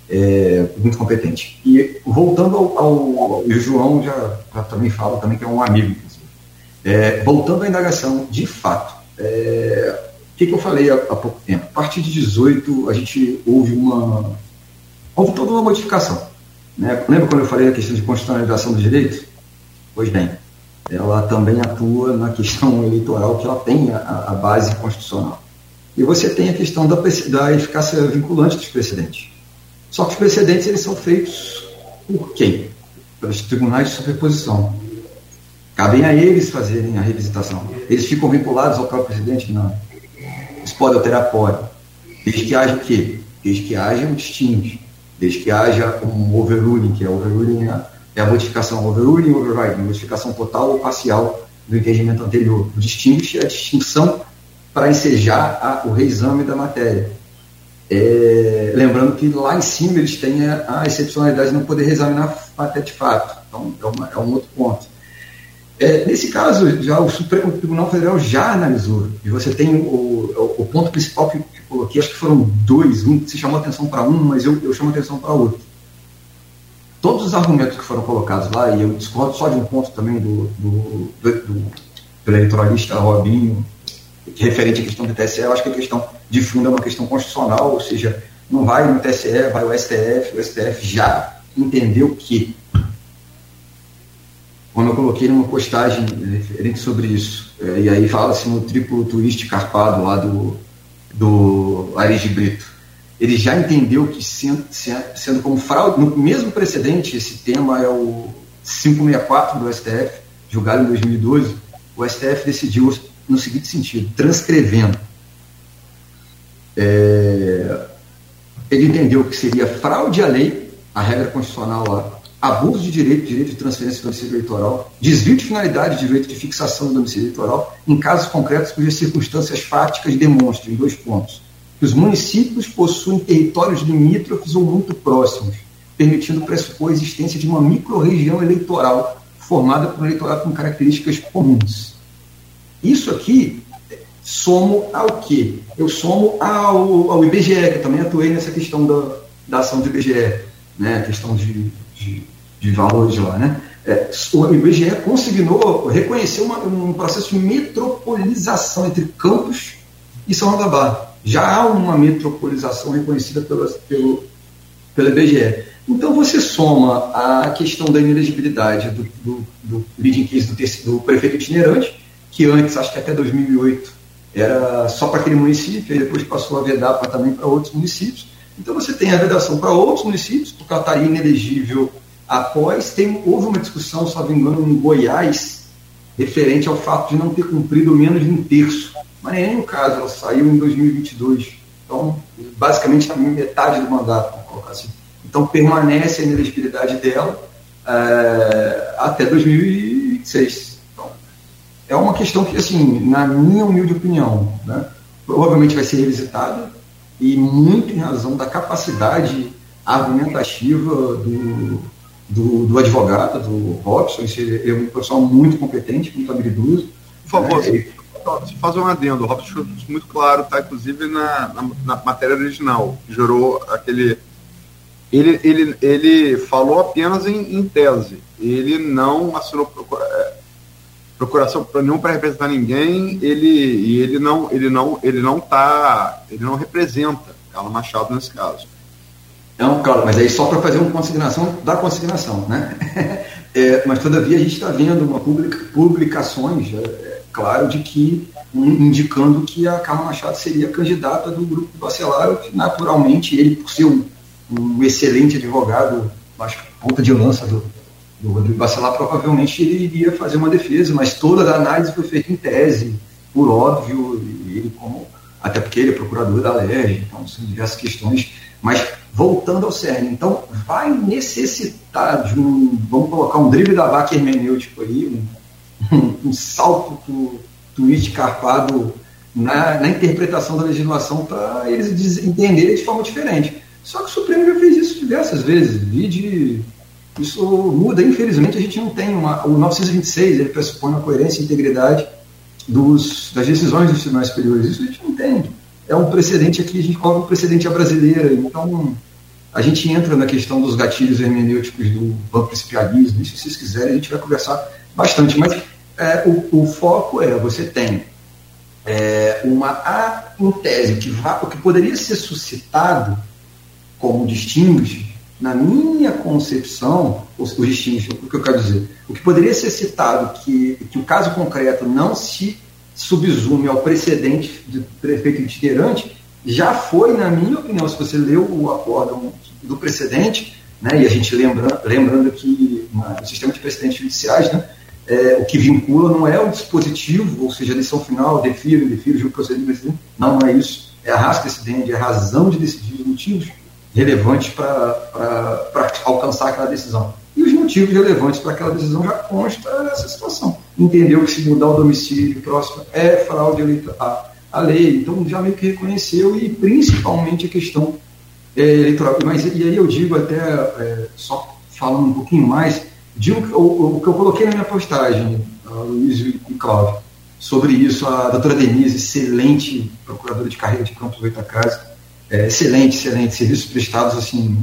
é, muito competente. E voltando ao, ao, o João já, já, também fala também que é um amigo, é, voltando à indagação, de fato, é, o que, que, eu falei há, há, pouco tempo? A partir de 18 a gente houve uma houve toda uma modificação. Né? Lembra quando eu falei a questão de constitucionalização dos direitos? Pois bem, ela também atua na questão [laughs] eleitoral que ela tem a, a base constitucional. E você tem a questão da, da eficácia vinculante dos precedentes. Só que os precedentes eles são feitos por quem? Pelos tribunais de superposição. Cabem a eles fazerem a revisitação. Eles ficam vinculados ao próprio presidente? Não. Podem. Desde que haja o quê? Desde que haja um distingue. Desde que haja um overruling, que é overruling é a modificação overruling overriding, modificação total ou parcial do entendimento anterior. O distingue é a distinção para ensejar a, o reexame da matéria. É, lembrando que lá em cima eles têm a, a excepcionalidade de não poder reexaminar até de fato. Então, é, uma, é um outro ponto. É, nesse caso, já o Supremo Tribunal Federal já analisou. E você tem o, o ponto principal que, que coloquei, acho que foram dois. Um que se chamou atenção para um, mas eu, eu chamo atenção para outro. Todos os argumentos que foram colocados lá, e eu discordo só de um ponto também do, do, do, do eleitoralista Robinho, referente à questão do TSE, eu acho que a questão de fundo é uma questão constitucional, ou seja, não vai no TSE, vai o STF, o STF já entendeu que, quando eu coloquei numa postagem referente sobre isso, é, e aí fala-se no triplo twist carpado lá do, do Ares de Brito, ele já entendeu que, sendo, sendo como fraude, no mesmo precedente, esse tema é o 564 do STF, julgado em 2012, o STF decidiu no seguinte sentido, transcrevendo. É, ele entendeu que seria fraude à lei, a regra constitucional lá, abuso de direito, direito de transferência do domicílio eleitoral, desvio de finalidade de direito de fixação do domicílio eleitoral, em casos concretos cujas circunstâncias fáticas demonstrem, dois pontos, que os municípios possuem territórios limítrofes ou muito próximos, permitindo pressupor a existência de uma microrregião eleitoral formada por um eleitorado com características comuns. Isso aqui somo ao quê? Eu somo ao, ao IBGE, que eu também atuei nessa questão da, da ação do IBGE, né? a questão de, de, de valores lá. Né? É, o IBGE consignou, reconheceu uma, um processo de metropolização entre Campos e São João da Barra. Já há uma metropolização reconhecida pela, pelo, pelo IBGE. Então você soma a questão da inelegibilidade do, do, do leading case do, do prefeito itinerante, que antes, acho que até 2008, era só para aquele município, e depois passou a vedar para, também para outros municípios. Então você tem a vedação para outros municípios, porque ela estaria inelegível após. Tem, houve uma discussão, me engano, em Goiás, referente ao fato de não ter cumprido menos de um terço. Mas o caso, ela saiu em 2022. Então, basicamente, a metade do mandato, vamos colocar assim. Então, permanece a inelegibilidade dela é, até 2026 é uma questão que, assim, na minha humilde opinião, né, provavelmente vai ser revisitada e muito em razão da capacidade argumentativa do, do, do advogado, do Robson, ele é um profissional muito competente, muito habilidoso. Por favor, né? se faz um adendo, o Robson isso muito claro, tá? inclusive na, na, na matéria original, que gerou aquele ele, ele, ele falou apenas em, em, tese. Ele não assinou procuração para não para representar ninguém, ele e ele não ele não ele não tá ele não representa Carlos Machado nesse caso. Não, claro, mas aí só para fazer uma consignação da consignação, né? [laughs] É, mas todavia a gente está vendo uma publica, publicações, é, é, claro, de que indicando que a Carla Machado seria candidata do grupo Bacelar, que naturalmente ele, por ser um, um excelente advogado, acho que ponta de lança do, do Rodrigo Bacelar, provavelmente ele iria fazer uma defesa, mas toda a análise foi feita em tese, por óbvio, ele como, até porque ele é procurador da LERJ, então são diversas questões, mas voltando ao CERN, então vai necessitar de um, vamos colocar um drible da vaca hermenêutico aí, um, um, salto do tweet carpado na, na interpretação da legislação para eles entenderem de forma diferente. Só que o Supremo já fez isso diversas vezes. de isso muda, infelizmente a gente não tem uma. O 926 ele pressupõe uma coerência e integridade dos, das decisões dos tribunais superiores. Isso a gente não tem. É um precedente aqui, a gente coloca um precedente à brasileira. Então, a gente entra na questão dos gatilhos hermenêuticos do principialismo. E se vocês quiserem, a gente vai conversar bastante. Mas é, o, o, foco é: você tem é, uma a, tese que, vá, que poderia ser suscitado como distingue na minha concepção, os, os distintos, o que eu quero dizer, o que poderia ser citado que, que o caso concreto não se subsume ao precedente de prefeito itinerante, já foi, na minha opinião, se você leu o acórdão do precedente, né, e a gente lembra, lembrando que no sistema de precedentes judiciais, né, é, o que vincula não é o dispositivo, ou seja, a lição final, defiro, defiro, julgo procedimento, não, não é isso. É a raça decidente, é a razão de decidir os motivos relevantes para alcançar aquela decisão. E os motivos relevantes para aquela decisão já consta nessa situação. Entendeu que se mudar o domicílio próximo é fraude eleitoral, a lei, então já meio que reconheceu, e principalmente a questão é, eleitoral. Mas, e aí eu digo até, é, só falando um pouquinho mais, digo o, o, que eu coloquei na minha postagem, Luiz e Cláudio, sobre isso, a doutora Denise, excelente procuradora de carreira de Campos Goitacazes, é, excelente, excelente. Serviços prestados, assim,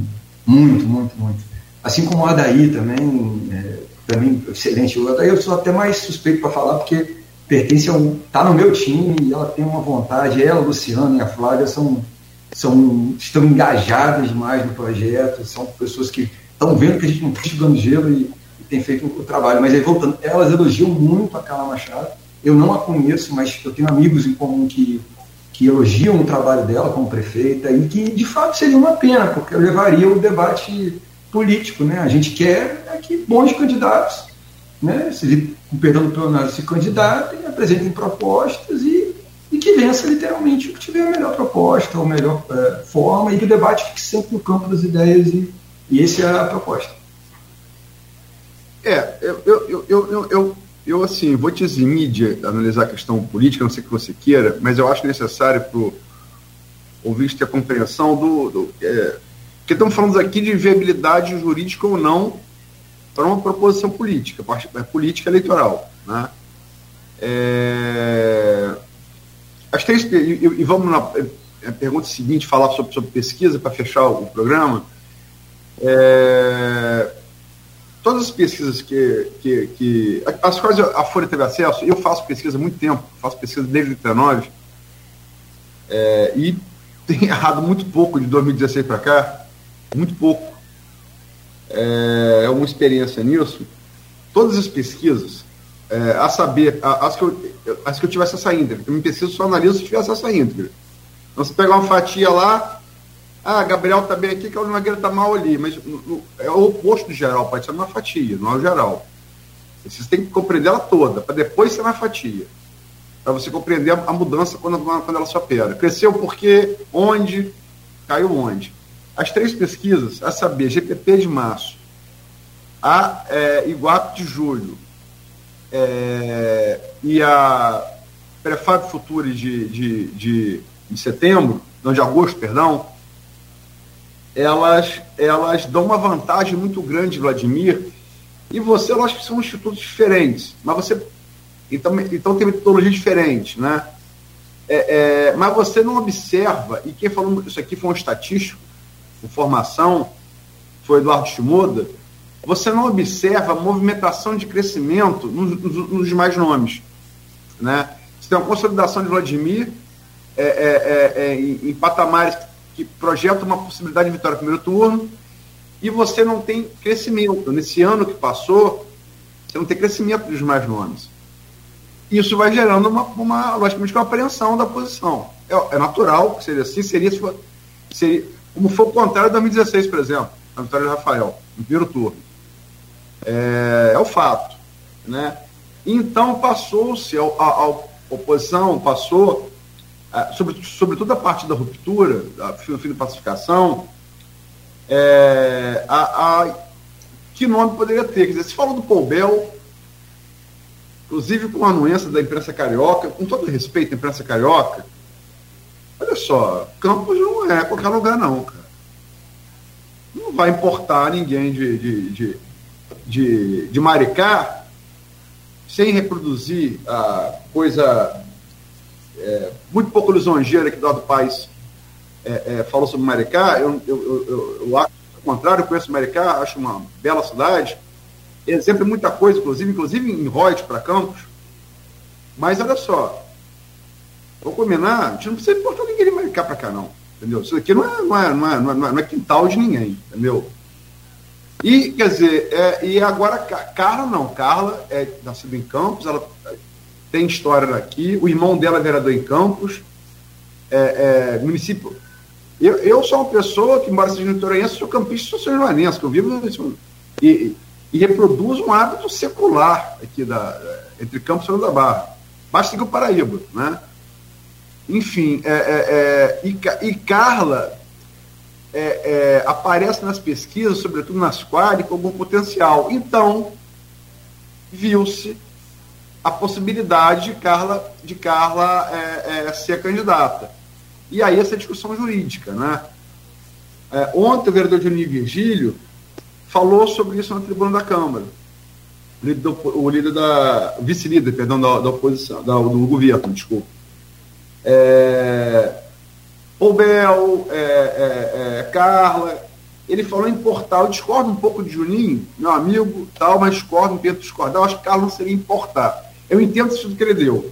muito, muito, muito. Assim como o Adaí também, é, também excelente. O Adaí eu sou até mais suspeito para falar, porque pertence a um. está no meu time e ela tem uma vontade. Ela, a Luciana e a Flávia são, são, estão engajadas demais no projeto, são pessoas que estão vendo que a gente não está estudando gelo e, e, tem feito o trabalho. Mas aí, voltando, elas elogiam muito a Carla Machado. Eu não a conheço, mas eu tenho amigos em comum que que elogiam o trabalho dela como prefeita e que, de fato, seria uma pena, porque levaria o debate político. Né? A gente quer é que bons candidatos, né, se, com perdão do plenário, se candidatem, apresentem propostas e, e que vença literalmente o que tiver a melhor proposta, ou melhor é, forma, e que o debate fique sempre no campo das ideias, e, e essa é a proposta. É, eu, eu, eu, eu, eu eu, assim, vou te eximir de analisar a questão política, não sei o que você queira, mas eu acho necessário para o ouvinte ter a compreensão do. do é, porque estamos falando aqui de viabilidade jurídica ou não para uma proposição política, é política eleitoral. Né? É, as três, e, vamos na é, pergunta seguinte, falar sobre, sobre pesquisa para fechar o, programa. É, todas as pesquisas que, que, que, as quais a Folha teve acesso, eu faço pesquisa há muito tempo, faço pesquisa desde 19, é, e [laughs] tem errado muito pouco de 2016 para cá, muito pouco. É, é uma experiência nisso. Todas as pesquisas, é, a saber, as que, eu, as que eu tivesse essa íntegra, eu me pesquiso só analiso se tivesse essa íntegra. Então, você pegar uma fatia lá, ah, Gabriel está bem aqui, que o Nogueira está mal ali. Mas é o oposto do geral, pode ser uma fatia, não é o geral. Você tem que compreender ela toda, para depois ser uma fatia. Para você compreender a, a, mudança quando, quando ela se opera. Cresceu porque, onde, caiu onde. As três pesquisas, a saber, GPP de março, a é, Iguape de julho é, e a Prefab Futuri de, de, de, de setembro, não, de agosto, perdão, elas, elas dão uma vantagem muito grande, Vladimir, e você, lógico que são institutos diferentes, mas você. Então, então tem metodologia diferente, né? É, é, mas você não observa, e quem falou isso aqui foi um estatístico, formação, foi Eduardo Shimoda, você não observa movimentação de crescimento nos, nos, nos demais nomes. Né? Você tem uma consolidação de Vladimir é, é, é, é em, em patamares que projeta uma possibilidade de vitória no primeiro turno, e você não tem crescimento. Nesse ano que passou, você não tem crescimento dos mais nomes. Isso vai gerando uma, uma logicamente, uma apreensão da posição. É, é natural que seria assim, seria, seria como foi o contrário de 2016, por exemplo, a vitória de Rafael, no primeiro turno. É, é o fato. Né? Então passou-se, a, a, a, oposição passou, sobre, sobretudo a parte da ruptura, a fim de pacificação, é, a, a, que nome poderia ter? Quer dizer, se falou do Paul Bell, inclusive com a anuência da imprensa carioca, com todo respeito à imprensa carioca, olha só, Campos não é qualquer lugar não, cara. Não vai importar ninguém de, de, de, de, de Maricá sem reproduzir a coisa é, muito pouco lisonjeira que Eduardo Paes é, é, falou sobre Maricá, eu, eu, eu, eu, acho, ao contrário, conheço Maricá, acho uma bela cidade, exemplo muita coisa, inclusive, inclusive em Reut para Campos, mas olha só, vou combinar, a gente não precisa importar Maricá para cá, não, entendeu? Isso aqui não é, não é, não é, não é, não é quintal de ninguém, entendeu? E, quer dizer, é, e agora, Carla não, Carla é nascida em Campos, ela tem história daqui, o irmão dela é vereador em Campos, é, é, município eu, eu sou uma pessoa que, embora seja litorense, sou campista, sou são joanense, que eu vivo e, e reproduzo um hábito secular aqui da, entre Campos e São da Barra. Basta que o Paraíba, né? Enfim, é, é, é, e, e, Carla é, é, aparece nas pesquisas, sobretudo nas quadras, com algum potencial. Então, viu-se a possibilidade de Carla, de Carla é, ser candidata. E aí essa discussão jurídica. Né? Ontem o vereador Juninho Virgílio falou sobre isso na tribuna da Câmara. O líder da. vice-líder, perdão, da, da oposição, da, do governo, desculpa. É, o Bel, é, é, é, Carla, ele falou em portal, eu discordo um pouco de Juninho, meu amigo, tal, mas discordo, tento discordar, eu acho que Carla não seria importar. Eu entendo isso que ele deu,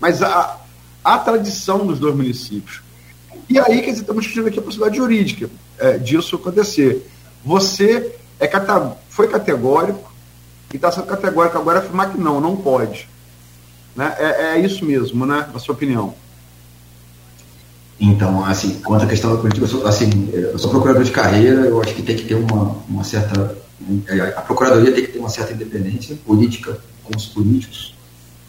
mas a, a tradição dos dois municípios, e aí, quer dizer, estamos discutindo aqui a possibilidade jurídica é, disso acontecer. Você é foi categórico e está sendo categórico agora afirmar que não, não pode. Né? É, é isso mesmo, né? Na sua opinião. Então, assim, quanto à questão da política, eu sou, assim, eu sou procurador de carreira, eu acho que tem que ter uma, uma certa. A procuradoria tem que ter uma certa independência política com os políticos.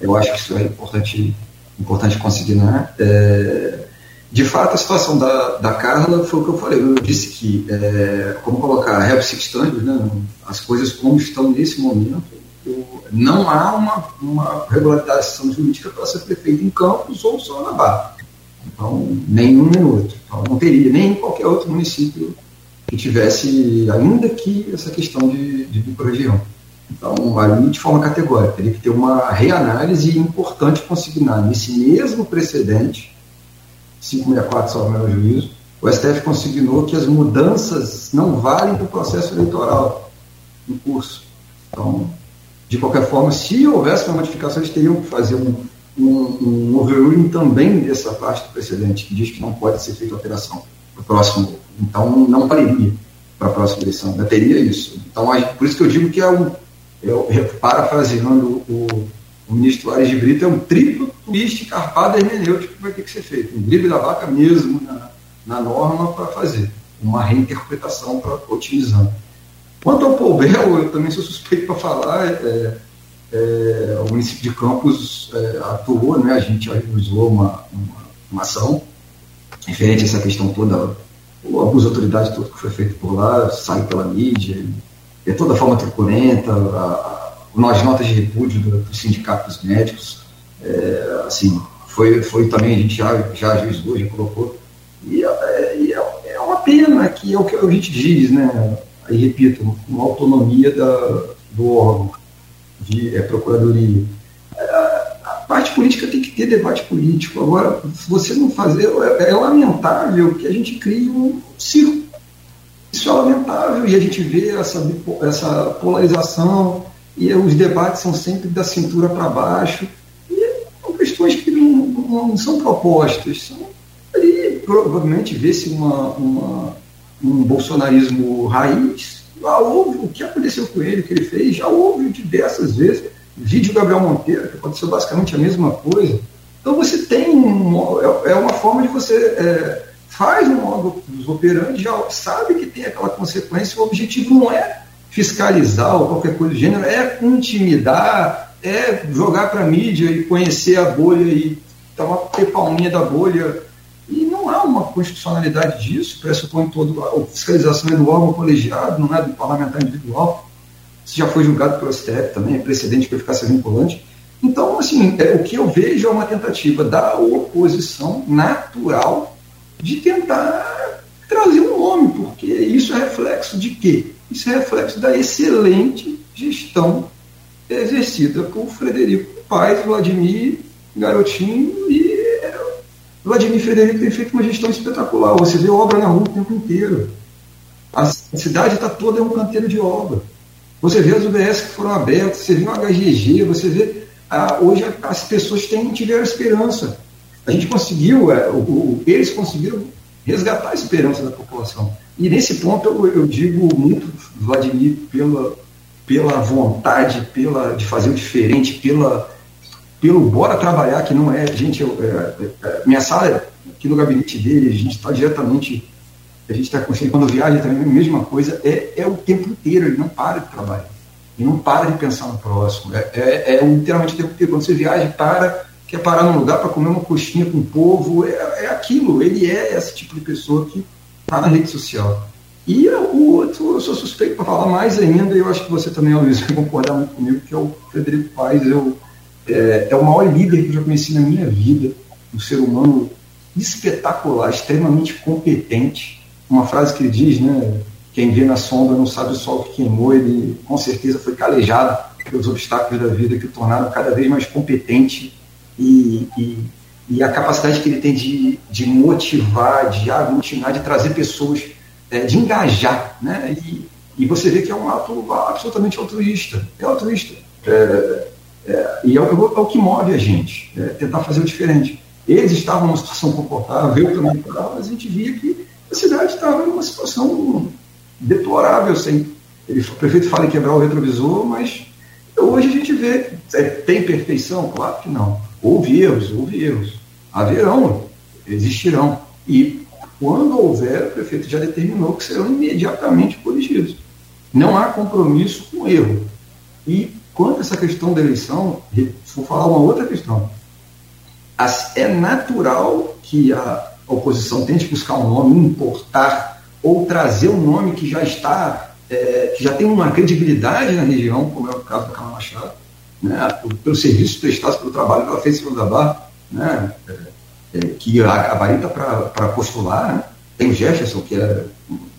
Eu acho que isso é importante, importante consignar. É, de fato, a situação da, da Carla foi o que eu falei. Eu disse que, é, como colocar have substâncias, né, as coisas como estão nesse momento, eu, não há uma, uma regularização jurídica para ser prefeito em Campos ou só na Barra. Então, nenhum nem outro. Então, não teria nem em qualquer outro município que tivesse, ainda que essa questão de, de micro-região. Então, ali de forma categórica, teria que ter uma reanálise importante consignar nesse mesmo precedente 564, salvo meu juízo, o STF consignou que as mudanças não valem para o processo eleitoral em curso. Então, de qualquer forma, se houvesse uma modificação, eles teriam que fazer um, um, um overruling também dessa parte do precedente, que diz que não pode ser feita alteração para o próximo. Então, não valeria para a próxima eleição, ainda teria isso. Então, por isso que eu digo que é um, eu, parafraseando o, o ministro Ares de Brito, é um triplo twist carpado hermenêutico que vai ter que ser feito. Um drible da vaca mesmo na, na norma para fazer. Uma reinterpretação para otimizar. Quanto ao Paul Bell, eu também sou suspeito para falar. É, é, o município de Campos é, atuou, né, a gente realizou uma, uma, uma, ação. Referente a essa questão toda, o abuso de autoridade todo que foi feito por lá, sai pela mídia, de toda forma truculenta, a, nas notas de repúdio dos médicos, é, assim, foi, foi também, a gente já, já ajuizou, já colocou, e, é, e é, é, uma pena que é o que a gente diz, né, aí repito, uma autonomia da, do órgão de é, procuradoria. É, a parte política tem que ter debate político, agora, se você não fazer, é, é lamentável que a gente crie um circo, isso é lamentável, e a gente vê essa, essa polarização, e os debates são sempre da cintura para baixo, e são questões que não, não, são propostas, são ali provavelmente vê-se uma, uma, um bolsonarismo raiz. Já houve o que aconteceu com ele, o que ele fez, já houve diversas vezes. Vídeo Gabriel Monteiro, que aconteceu basicamente a mesma coisa. Então você tem um, é, é uma forma de você é, faz um modus operandi, já sabe que tem aquela consequência, o objetivo não é fiscalizar ou qualquer coisa do gênero, é intimidar, é jogar para a mídia e conhecer a bolha e tomar ter palminha da bolha. Não há uma constitucionalidade disso, pressupõe todo a fiscalização é do órgão colegiado, não é do parlamentar individual. Isso já foi julgado pelo STF também, é precedente para eficácia vinculante. Então, assim, é, o que eu vejo é uma tentativa da oposição natural de tentar trazer um nome, porque isso é reflexo de quê? Isso é reflexo da excelente gestão exercida por Frederico Paes, Vladimir Garotinho e Vladimir Frederico tem feito uma gestão espetacular. Você vê obra na rua o tempo inteiro. A cidade está toda em um canteiro de obra. Você vê as UBS que foram abertas, você vê o HGG, você vê. Ah, hoje as pessoas têm, tiveram esperança. A gente conseguiu, é, o, o, eles conseguiram resgatar a esperança da população. E nesse ponto eu, eu digo muito, Vladimir, pela, pela vontade pela, de fazer o diferente, pela, pelo bora trabalhar, que não é, gente, eu, é, é, minha sala aqui no gabinete dele, a gente está diretamente, a gente está conseguindo, quando viaja também, a mesma coisa, é, é o tempo inteiro, ele não para de trabalhar, ele não para de pensar no próximo, é, é, é literalmente o tempo inteiro, quando você viaja, para, quer parar num lugar para comer uma coxinha com o povo, é, é aquilo, ele é esse tipo de pessoa que está na rede social. E o outro, eu sou suspeito para falar mais ainda, eu acho que você também, Luiz, vai concordar muito comigo, que é o Frederico Paes. Eu, é, é, o maior líder que eu já conheci na minha vida, um ser humano espetacular, extremamente competente. Uma frase que ele diz, né? Quem vê na sombra não sabe o sol que queimou, ele com certeza foi calejado pelos obstáculos da vida que o tornaram cada vez mais competente e, e e a capacidade que ele tem de, de motivar, de aglutinar, de trazer pessoas, é, de engajar. Né? E, e você vê que é um ato absolutamente altruísta. É altruísta. É, é, e é o, é o, que move a gente, é tentar fazer o diferente. Eles estavam numa situação confortável, eu também estava, mas a gente via que a cidade estava numa situação deplorável. Sem, ele, o prefeito fala em quebrar o retrovisor, mas hoje a gente vê, é, tem perfeição? Claro que não Houve erros, houve erros. Haverão, existirão. E quando houver, o prefeito já determinou que serão imediatamente corrigidos. Não há compromisso com erro. E quanto a essa questão da eleição, vou falar uma outra questão. É natural que a oposição tente buscar um nome, importar ou trazer um nome que já está, é, que já tem uma credibilidade na região, como é o caso da Câmara Machado, né, pelo serviço prestado, pelo trabalho que ela fez em da Barra, né, é, é, que a, a Barita para postular, né, tem o Jefferson, que é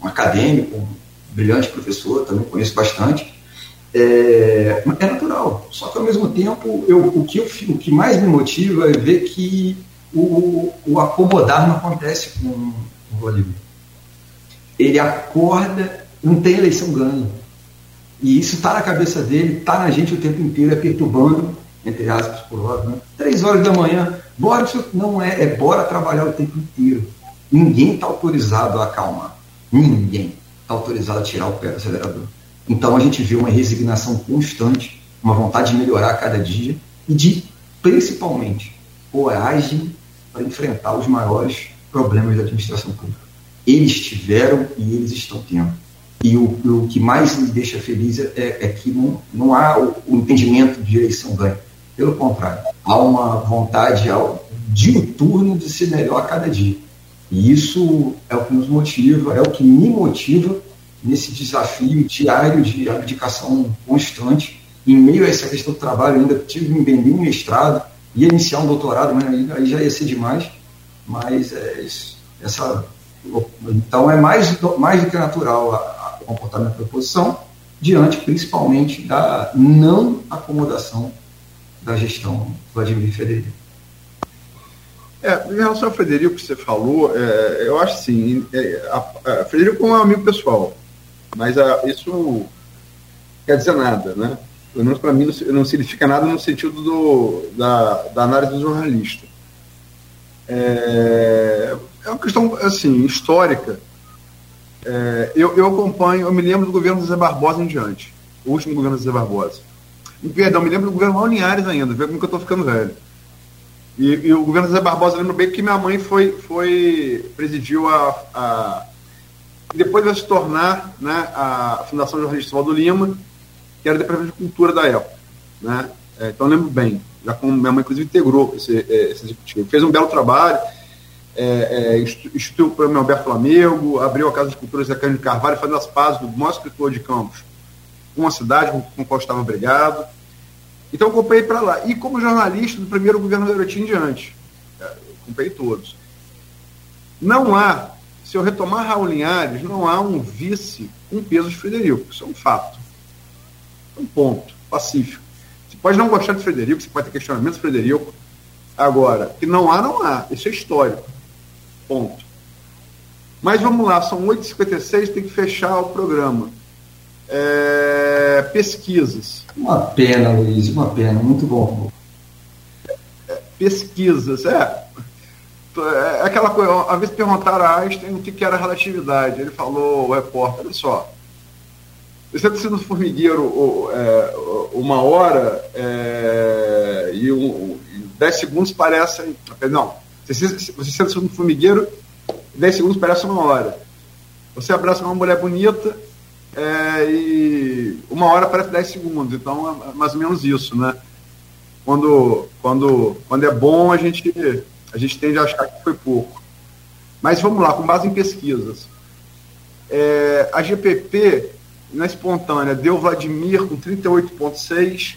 um acadêmico, um brilhante professor, também conheço bastante, é, é, natural. Só que ao mesmo tempo, eu, o, que eu, o que mais me motiva é ver que o, o acomodar não acontece com o Vladimir. Ele acorda, não tem eleição ganha e isso está na cabeça dele, está na gente o tempo inteiro, é perturbando, entre aspas, por hora. Né? Três horas da manhã, bora, não é, é bora trabalhar o tempo inteiro. Ninguém está autorizado a acalmar. Ninguém está autorizado a tirar o pé do acelerador. Então a gente vê uma resignação constante, uma vontade de melhorar a cada dia e de, principalmente, coragem para enfrentar os maiores problemas da administração pública. Eles tiveram e eles estão tendo. E o, o que mais me deixa feliz é, é que não, não há o, o, entendimento de eleição ganha. Pelo contrário, há uma vontade diuturno de ser melhor a cada dia. E isso é o que nos motiva, é o que me motiva nesse desafio diário de abdicação constante. Em meio a essa questão do trabalho, ainda tive que vender um mestrado, ia iniciar um doutorado, mas aí, aí já ia ser demais. Mas é, essa, então é mais, mais do que natural a, comportamento da oposição, diante principalmente da não acomodação da gestão Vladimir Federico. É, em relação ao Frederico que você falou, é, eu acho assim, é, a, a Frederico é um amigo pessoal, mas a, isso quer dizer nada, né? Pelo menos para mim não, não, significa nada no sentido do, da, da análise do jornalista. É, é uma questão, assim, histórica. É, eu, eu acompanho, eu me lembro do governo Zé Barbosa em diante. O último governo Zé Barbosa. E, perdão, me lembro do governo Linhares ainda, vê como que eu estou ficando velho. E, e, o governo Zé Barbosa, lembro bem que minha mãe foi, foi presidiu a, a depois vai se tornar né, a Fundação Jornalista Valdo Lima, que era o Departamento de Cultura da época. Né? É, então lembro bem, já como minha mãe inclusive integrou esse, é, esse executivo. Fez um belo trabalho, é, é, instituiu o prêmio Alberto Flamengo, abriu a Casa de Cultura Zé Cândido Carvalho, fazendo as pazes do maior escritor de Campos com a cidade com a qual estava obrigado. Então eu comprei para lá. E como jornalista do primeiro governo Garotinho em diante, é, comprei todos. Não há, se eu retomar Raul Linhares, não há um vice com peso de Frederico. Isso é um fato. É um ponto pacífico. Você pode não gostar de Frederico, você pode ter questionamento de Frederico. Agora, que não há, não há. Isso é histórico. Ponto. Mas vamos lá, são 8h56, tem que fechar o programa. É, pesquisas. Uma pena, Luiz, uma pena, muito bom. É, pesquisas, é. É aquela coisa, uma vez perguntaram a Einstein o que era relatividade. Ele falou, o repórter, olha só, você está sendo formigueiro é, uma hora é, e, um, dez segundos parecem. Não, você, você senta no formigueiro, dez segundos parece uma hora. Você abraça uma mulher bonita é, e uma hora parece dez segundos. Então é mais ou menos isso, né? Quando, quando, quando é bom, a gente, a gente tende a achar que foi pouco. Mas vamos lá, com base em pesquisas. É, a GPP na espontânea, deu Vladimir com 38,6.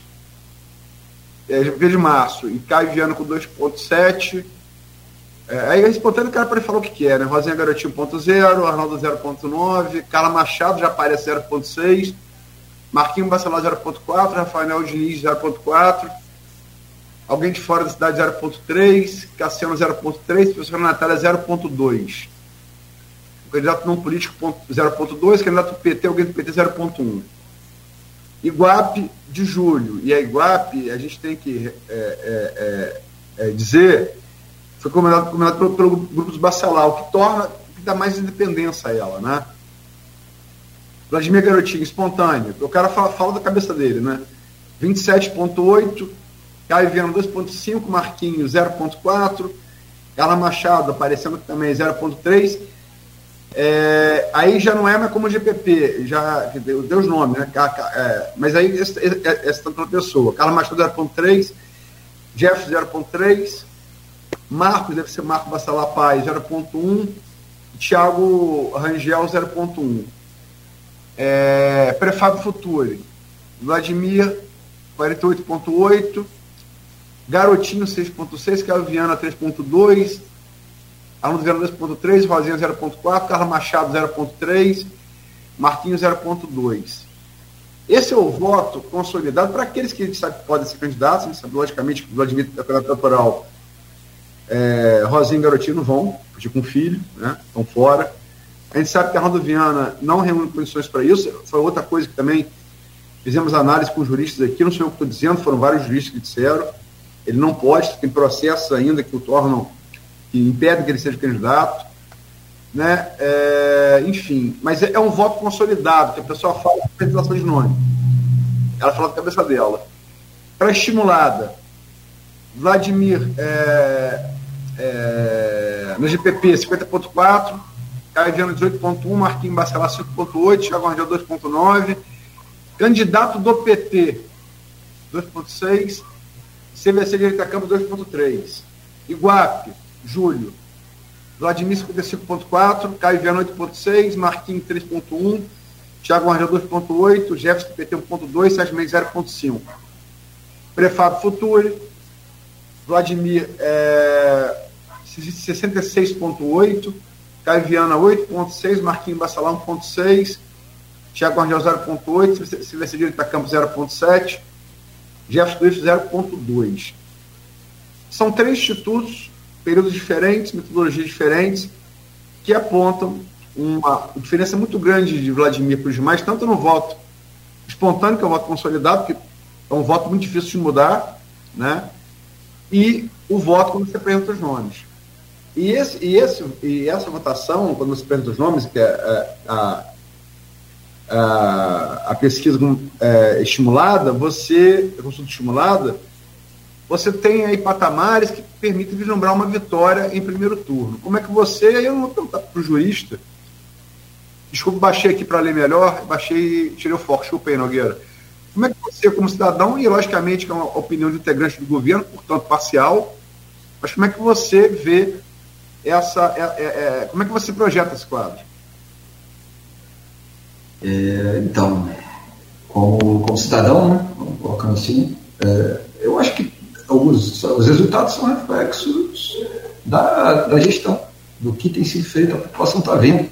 É, de março, e Caio Viana com 2,7. É, aí a espontânea o cara falar o que é, né? Rosinha Garotinho 1.0, Arnaldo 0.9, Carla Machado já aparece 0.6, Marquinho Bacelar 0.4, Rafael Diniz 0.4, alguém de fora da cidade 0.3, Cassiano 0.3, professora Natália 0.2 o candidato não político 0,2, candidato PT, alguém do PT 0,1. Iguape de julho. E a Iguape, a gente tem que é, é, é, é dizer, foi comandado, comandado pelo, pelo grupo dos o que torna, que dá mais independência a ela, né? Vladimir Garotinho, espontâneo. O cara fala, fala da cabeça dele, né? 27,8, Caio Viana 2,5, Marquinhos 0,4, Ela Machado aparecendo também 0,3 é, aí já não é mais como GPP, já deu os nomes, né? É, mas aí essa, essa outra pessoa. Carlos Machado 0.3, Jefferson 0.3, Marcos deve ser Marcos Bassalar Paz 0.1, Thiago Rangel 0.1. É, Prefábio Futuri, Vladimir 48.8, Garotinho 6.6, Carlos Viana 3.2, Aluno 02.3, Rosinha 0.4, Carla Machado 0.3, Marquinhos 0.2. Esse é o voto consolidado para aqueles que a gente sabe que podem ser candidatos, a gente sabe logicamente que o Vladimir candidato eleitoral, é, Rosinha e Garotinho não vão, porque com filho, né, estão fora. A gente sabe que a Arnaldo Viana não reúne condições para isso, foi outra coisa que também fizemos análise com juristas aqui, não sei o que estou dizendo, foram vários juristas que disseram, ele não pode, tem processos ainda que o tornam que impede que ele seja candidato, né? É, enfim, mas é, é, um voto consolidado, que a pessoa fala de apresentação de nome. Ela fala da cabeça dela. Pré-estimulada, Vladimir é, é, no GPP 50.4, Caio Viana 18.1, Marquinhos Bacelar 5.8, Thiago Rangel 2.9, candidato do PT 2.6, CVC de Câmara 2.3, Iguape Júlio. Vladimir 55.4, Caio Viana 8.6, Marquinhos 3.1, Thiago Argel 2.8, Jefferson PT 1.2, Sérgio Mendes 0.5. Prefábio Futuri, Vladimir é, 66.8, Caio Viana 8.6, Marquinhos Bassalão 1.6, Thiago Argel 0.8, Silvestre Direito Campo 0.7, Jefferson 0.2. São três institutos períodos diferentes, metodologias diferentes, que apontam uma diferença muito grande de Vladimir para os demais, tanto no voto espontâneo, que é o voto consolidado, que é um voto muito difícil de mudar, né? e o voto quando você apresenta os nomes. E, esse, e, esse, e essa votação, quando você pergunta os nomes, que é, é a, a, a pesquisa é, estimulada, você, a consulta estimulada, você tem aí patamares que permitem vislumbrar uma vitória em primeiro turno. Como é que você, eu não vou perguntar para o jurista, desculpa, baixei aqui para ler melhor, baixei, tirei o foco, desculpa aí, Nogueira. Como é que você, como cidadão, e logicamente que é uma opinião de integrante do governo, portanto parcial, mas como é que você vê essa. É, é, é, como é que você projeta esse quadro? É, então, como, como cidadão, né, colocando assim, é, eu acho que os, os resultados são reflexos da, da gestão, do que tem sido feito, a população está vendo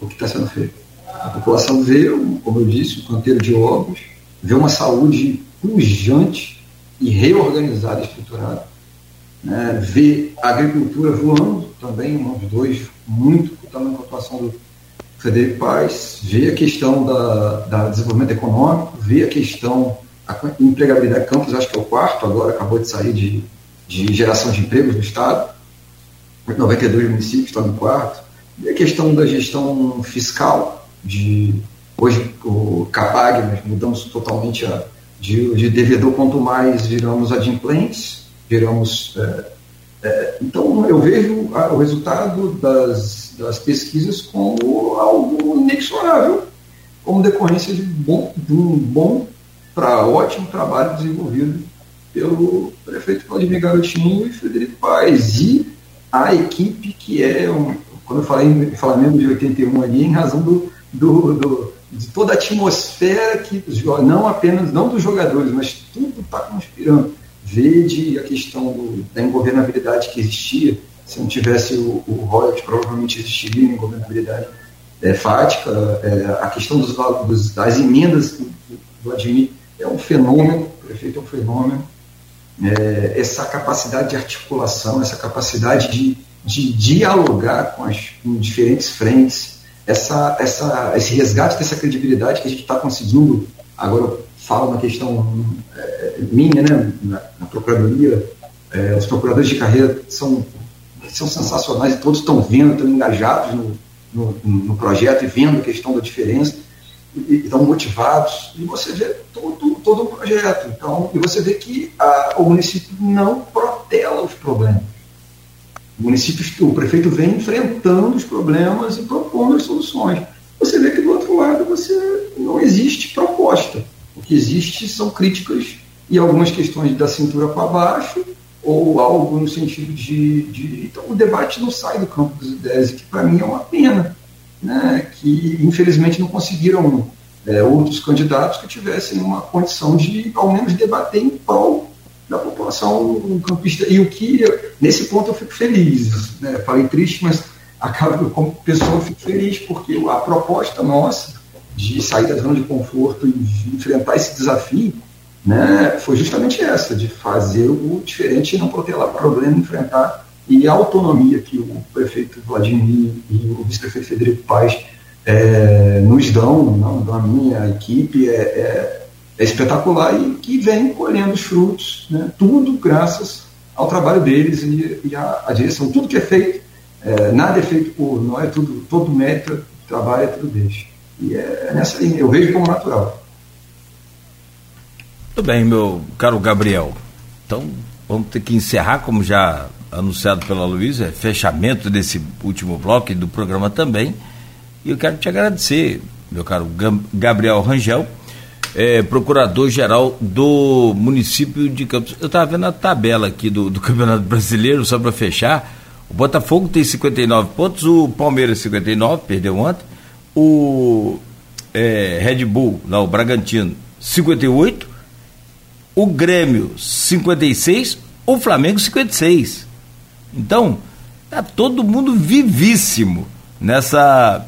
o que está sendo feito. A população vê, como eu disse, o canteiro de obras, vê uma saúde pujante e reorganizada, estruturada, né? vê a agricultura voando também, um dos dois, muito também com a atuação do Frederico Paes, vê a questão da, da desenvolvimento econômico, vê a questão a empregabilidade Campos, acho que é o quarto, agora acabou de sair de, de geração de empregos no Estado, 92 municípios estão no quarto, e a questão da gestão fiscal, de hoje o CAPAG, nós mudamos totalmente a, de, de devedor, quanto mais viramos adimplentes, viramos. É, é, então, eu vejo a, o resultado das, das pesquisas como algo inexorável, como decorrência de, bom, de um bom para ótimo trabalho desenvolvido pelo prefeito Vladimir Garotinho e Frederico Paes. E a equipe que é, um, quando eu falei em Flamengo de 81 ali, em razão do, do, do, de toda a atmosfera que, não apenas, não dos jogadores, mas tudo está conspirando. Vede a questão do, da ingovernabilidade que existia, se não tivesse o, o provavelmente existiria ingovernabilidade é, fática, é, a questão dos, dos, das emendas do Vladimir é um fenômeno, o prefeito é um fenômeno, é, essa capacidade de articulação, essa capacidade de, de dialogar com as com diferentes frentes, essa, essa, esse resgate dessa credibilidade que a gente está conseguindo, agora eu falo na questão é, minha, né, na, na Procuradoria, é, os procuradores de carreira são, são sensacionais e todos estão vendo, estão engajados no, no, no projeto e vendo a questão da diferença e estão motivados, e você vê todo, todo o projeto. Então, e você vê que a, o município não protela os problemas. O município, o prefeito vem enfrentando os problemas e propondo as soluções. Você vê que do outro lado você não existe proposta. O que existe são críticas e algumas questões da cintura para baixo, ou algo no sentido de, de. Então o debate não sai do campo das ideias, que para mim é uma pena né, que infelizmente não conseguiram é, outros candidatos que tivessem uma condição de, ao menos, debater em prol da população campista. E o que, nesse ponto, eu fico feliz. Né? Falei triste, mas acabo, como pessoa, eu fico feliz, porque a proposta nossa de sair da zona de conforto e enfrentar esse desafio né, foi justamente essa, de fazer o diferente e não protelar problema, enfrentar e a autonomia que o prefeito Vladimir e o vice-prefeito Federico Paes é, nos dão, não, da minha equipe, é, é, é, espetacular e que vem colhendo os frutos, né, tudo graças ao trabalho deles e, e à, à, direção. Tudo que é feito, é, nada é feito por nós, é tudo, todo mérito, trabalho é tudo deles. E é nessa linha, eu vejo como natural. Tudo bem, meu caro Gabriel. Então, vamos ter que encerrar, como já anunciado pela Luísa, é fechamento desse último bloco e do programa também. E eu quero te agradecer, meu caro Gabriel Rangel, é, procurador-geral do município de Campos. Eu estava vendo a tabela aqui do, do [laughs] Campeonato Brasileiro, só para fechar. O Botafogo tem 59 pontos, o Palmeiras 59, perdeu ontem. O é, Red Bull, lá, o Bragantino, 58. O Grêmio, 56. O Flamengo, 56. Então, tá todo mundo vivíssimo nessa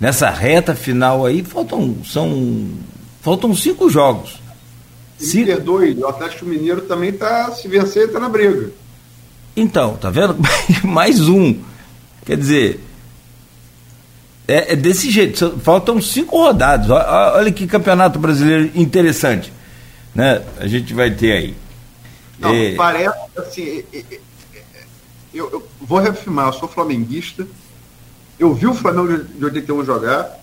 nessa reta final aí. Faltam são faltam cinco jogos. Cinco... Perdoe, o Atlético Mineiro também tá se vencer está na briga. Então, tá vendo? [laughs] Mais um. Quer dizer, é, é, desse jeito. Faltam cinco rodadas. Olha que campeonato brasileiro interessante, né? A gente vai ter aí. Não, é... parece assim eu, eu, vou reafirmar, eu sou flamenguista. Eu vi o Flamengo de 81 jogar.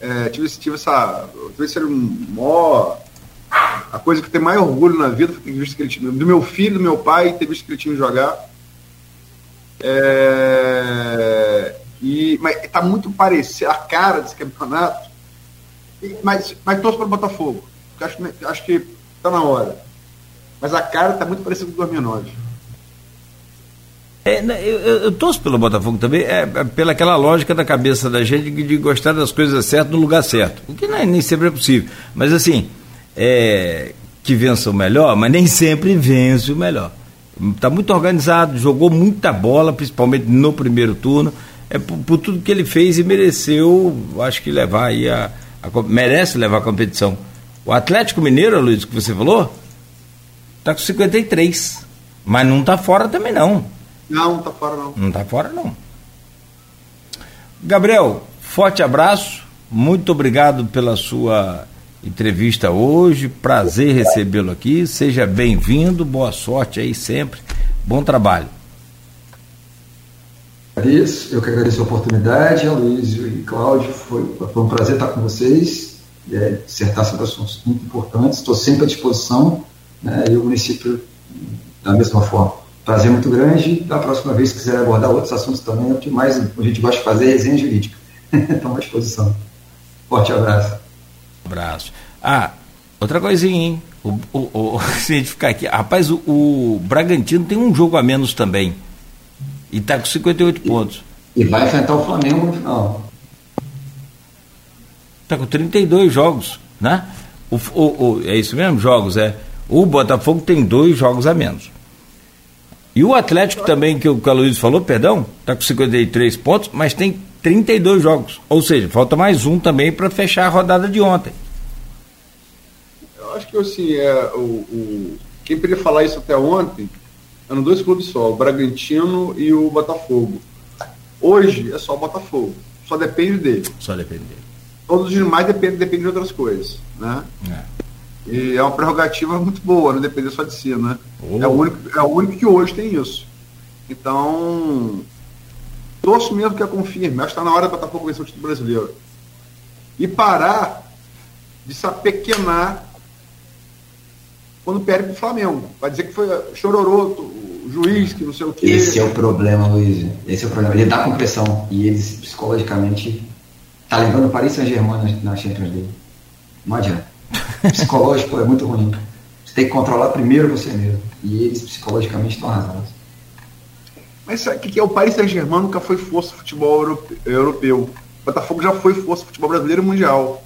É, tive, tive essa. Tive esse maior. A coisa que eu tenho mais orgulho na vida foi ter visto aquele time. Do meu filho, do meu pai, ter visto aquele time jogar. É, e, mas está muito parecido, a cara desse campeonato. E, mas, mas torço para o Botafogo. Acho, acho que está na hora. Mas a cara está muito parecida com 2009. É, né, eu, eu, eu, torço pelo Botafogo também, é, é, pela aquela lógica da cabeça da gente de, de, gostar das coisas certas no lugar certo. O que é, nem sempre é possível. Mas assim, é, que vença o melhor, mas nem sempre vence o melhor. Está muito organizado, jogou muita bola, principalmente no primeiro turno. É por, por tudo que ele fez e mereceu, acho que levar aí a, a, merece levar a competição. O Atlético Mineiro, Luiz, que você falou, está com 53. Mas não está fora também não. Não, não tá fora não. Não tá fora não. Gabriel, forte abraço. Muito obrigado pela sua entrevista hoje. Prazer recebê-lo aqui. Seja bem-vindo. Boa sorte aí sempre. Bom trabalho. Agradeço, eu que agradeço a oportunidade, a Luiz e Cláudio, foi, foi um prazer estar com vocês, é, dissertar sobre assuntos muito importantes, estou sempre à disposição, né, e o município da mesma forma prazer muito grande. Da próxima vez, se quiser abordar outros assuntos também, é o que mais a gente gosta de fazer é resenha jurídica. [laughs] Estamos à disposição. Forte abraço. Abraço. Ah, outra coisinha, hein? O, o, o, [laughs] se a gente ficar aqui. Rapaz, o, o, Bragantino tem um jogo a menos também. E está com 58 e, pontos. E vai enfrentar o Flamengo no final. Está com 32 jogos, né? O, o, o, é isso mesmo? Jogos, é. O Botafogo tem dois jogos a menos. E o Atlético também, que o Luiz falou, perdão, está com 53 pontos, mas tem 32 jogos. Ou seja, falta mais um também para fechar a rodada de ontem. Eu acho que assim, é, o, o, quem poderia falar isso até ontem eram dois clubes só, o Bragantino e o Botafogo. Hoje é só o Botafogo. Só depende dele. Só depende dele. Todos os demais dependem, dependem de outras coisas. Né? É. E é uma prerrogativa muito boa, não depender só de si, né? Oh. É, o único, é o único que hoje tem isso. Então, torço mesmo que a confirme. Acho que está na hora do Botafogo vencer o título brasileiro. E parar de se apequenar quando perde para o Flamengo. Vai dizer que foi chororoto, o juiz, que não sei o quê. Esse é o problema, Luiz. Esse é o problema. Ele dá com pressão. E eles, psicologicamente, tá levando o Paris Saint-Germain na Champions League. Não adianta [laughs] psicológico é muito ruim. Você tem que controlar primeiro você mesmo. E eles psicologicamente estão arrasados. Mas sabe o que é? O Paris Saint-Germain nunca foi força futebol europeu. O Botafogo já foi força futebol brasileiro e mundial.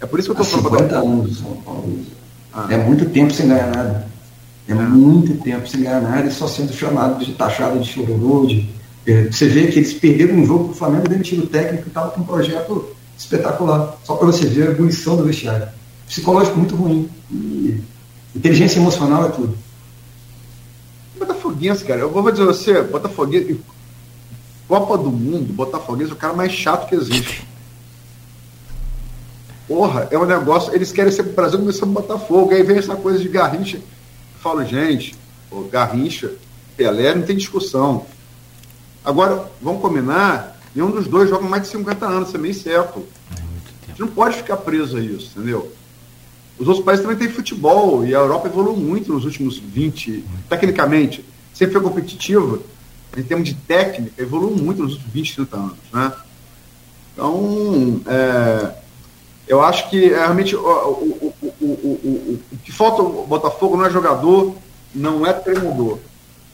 É por isso que eu estou falando. 50 anos, São Paulo. Ah. É muito tempo sem ganhar nada. É, é, muito tempo sem ganhar nada e só sendo chamado de taxado de chororô. De... Você vê que eles perderam um jogo para o Flamengo, demitiram o técnico e estava com um projeto espetacular. Só para você ver a ebulição do vestiário psicológico muito ruim. E inteligência emocional é tudo. Botafoguense, cara, eu vou dizer você, Botafoguense, Copa do Mundo, Botafoguense é o cara mais chato que existe. Porra, é um negócio, eles querem ser o Brasil começando no Botafogo, aí vem essa coisa de Garrincha. Eu falo, gente, o Garrincha, Pelé, não tem discussão. Agora, vamos combinar, nenhum dos dois joga mais de 50 anos, isso é meio certo. A gente não pode ficar preso a isso, entendeu? Os outros países também têm futebol e a Europa evoluiu muito nos últimos 20, tecnicamente, sempre foi competitiva, em termos de técnica, evoluiu muito nos últimos 20, 30 anos. Né? Então, é, eu acho que é, realmente o, o, o, o, o que falta o Botafogo não é jogador, não é treinador,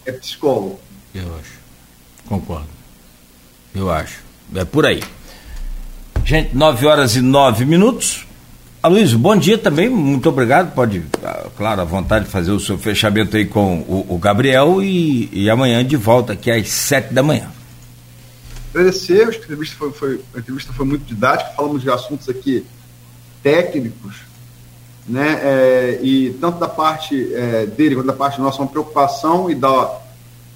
é psicólogo. Eu acho. Concordo. Eu acho. É por aí. Gente, 9 horas e 9 minutos. Aloysio, bom dia também, muito obrigado. Pode, ah, claro, à vontade de fazer o seu fechamento aí com o, o Gabriel e, e, amanhã de volta aqui às sete da manhã. Agradecer, a entrevista foi, foi, a entrevista foi muito didática, falamos de assuntos aqui técnicos, né? É, e tanto da parte é, dele quanto da parte nossa, uma preocupação e, dar,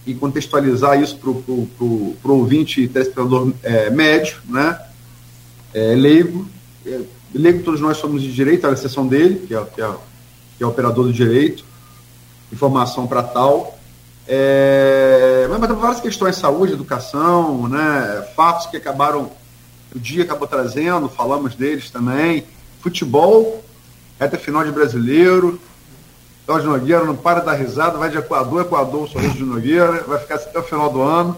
e contextualizar isso para o ouvinte telespectador é, médio, né? É, leigo. É, que todos nós somos de direito, a exceção dele, que é, que é, que é operador do direito, informação para tal. É, mas várias questões, saúde, educação, né, fatos que acabaram, o dia acabou trazendo, falamos deles também. Futebol, reta final de brasileiro. Jorge Nogueira não para de dar risada, vai de Equador, Equador, o sorriso de Nogueira, vai ficar até o final do ano.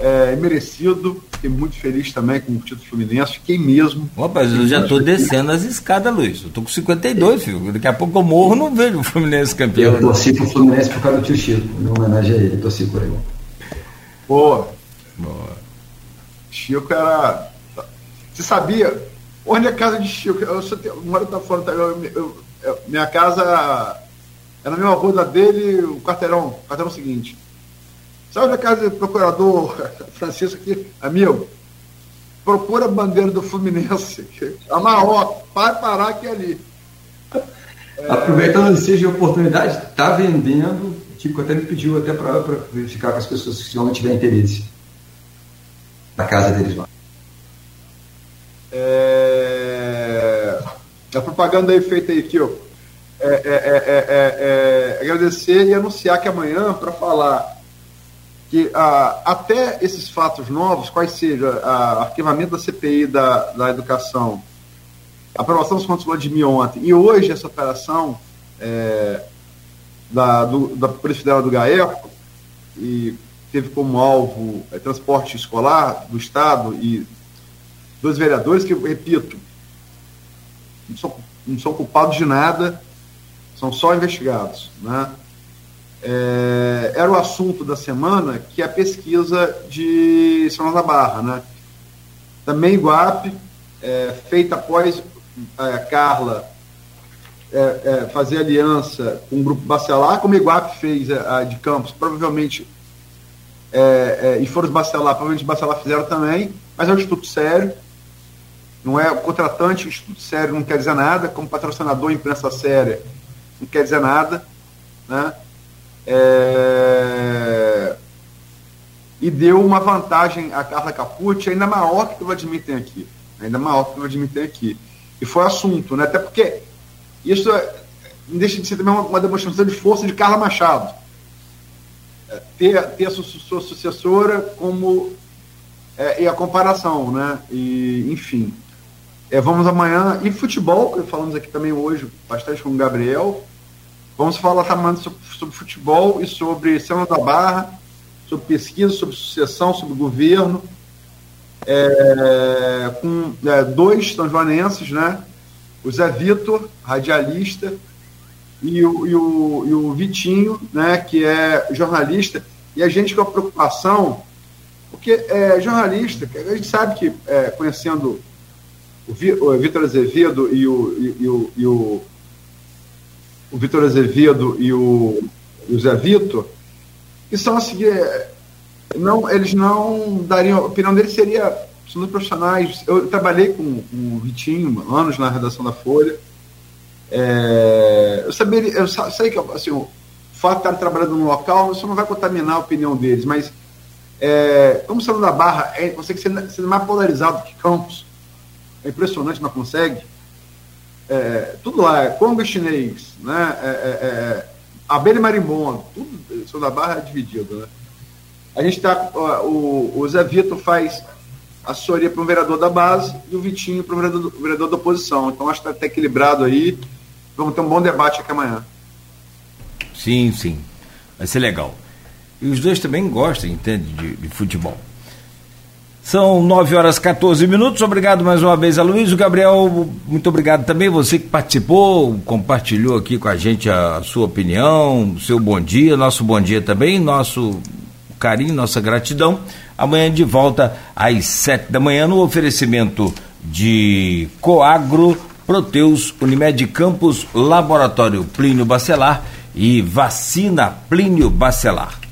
É, merecido, fiquei muito feliz também com o título Fluminense, fiquei mesmo. Opa, eu já estou descendo as escadas, Luiz. Eu tô com 52, filho. Daqui a pouco eu morro, não vejo o Fluminense campeão. Eu torci pro Fluminense por causa do tio Chico, em homenagem a ele, torci por ele. Boa. Boa. Chico era. Você sabia? Onde é a casa de Chico? Eu, só tenho, moro tá fora, tá, eu, eu, minha casa é na mesma rua da dele, o quarteirão, o quarteirão seguinte. Sabe da casa do procurador [laughs] Francisco aqui, amigo? Procura a bandeira do Fluminense, [laughs] a maior, vai parar aqui ali. É... Aproveitando seja a oportunidade, está vendendo, tipo, até me pediu até para verificar com as pessoas que realmente tiver interesse na casa deles lá. Propaganda aí feita aí aqui, ó. É, é, é, é agradecer e anunciar que amanhã, para falar que ah, até esses fatos novos, quais sejam o arquivamento da CPI da, da educação, a aprovação dos contos de mim ontem, e hoje essa operação é, da, do, da Polícia Federal do GAECO, e teve como alvo é, transporte escolar do Estado e dois vereadores que, repito, são, não são culpados de nada, são só investigados, né? é, era o assunto da semana, que é a pesquisa de São da Barra, né? Também Iguape, é, feita após é, Carla é, é, fazer aliança com o grupo Bacelar, como Iguape fez a, de Campos, provavelmente, e foram os Bacelar, provavelmente Bacelar fizeram também, mas é um instituto sério, não é contratante, o instituto sério não quer dizer nada, como patrocinador, imprensa séria, não quer dizer nada, né? É... E deu uma vantagem a Carla Capucci ainda maior que o Vladimir tem aqui. Ainda maior que o Vladimir tem aqui. E foi assunto, né? Até porque isso é, deixa de ser também uma, uma, demonstração de força de Carla Machado. É, ter, ter a sua, sua sucessora como. É, e a comparação, né? E, enfim. É, vamos amanhã. E futebol, que falamos aqui também hoje, bastante com o Gabriel. Vamos falar também sobre, sobre futebol e sobre São da Barra, sobre pesquisa, sobre sucessão, sobre governo, é, com é, dois são joanenses, né? O Zé Vitor, radialista, e o, e o, e o Vitinho, né, que é jornalista, e a gente com a preocupação, porque é jornalista, a gente sabe que, é, conhecendo o, Vitor Azevedo e o, e, o, e o o Vitor Azevedo e o, e o Zé Vitor, que são assim, é, não, eles não dariam, a opinião deles seria, são profissionais, eu trabalhei com, com o Vitinho anos na redação da Folha, é, eu, saberia, eu sei que assim, o fato de estar trabalhando no local, isso não vai contaminar a opinião deles, mas é, como sendo da Barra é, consegue ser, ser mais polarizado que Campos, é impressionante, mas consegue, é, tudo lá, Congo chinês, né? É, é, é, abelha tudo isso da barra dividido, né? A gente está, o, o Zé Vitor faz assessoria para um vereador da base e o Vitinho para um vereador, vereador da oposição. Então acho que está equilibrado aí. Vamos ter um bom debate aqui amanhã. Sim, sim. Vai ser legal. E os dois também gostam, entende, de, de futebol. São 9 horas 14 minutos. Obrigado mais uma vez a Luiz. O Gabriel, muito obrigado também. Você que participou, compartilhou aqui com a gente a sua opinião, seu bom dia, nosso bom dia também, nosso carinho, nossa gratidão. Amanhã de volta às 7 da manhã no oferecimento de Coagro, Proteus, Unimed Campos, Laboratório Plínio Bacelar e Vacina Plínio Bacelar.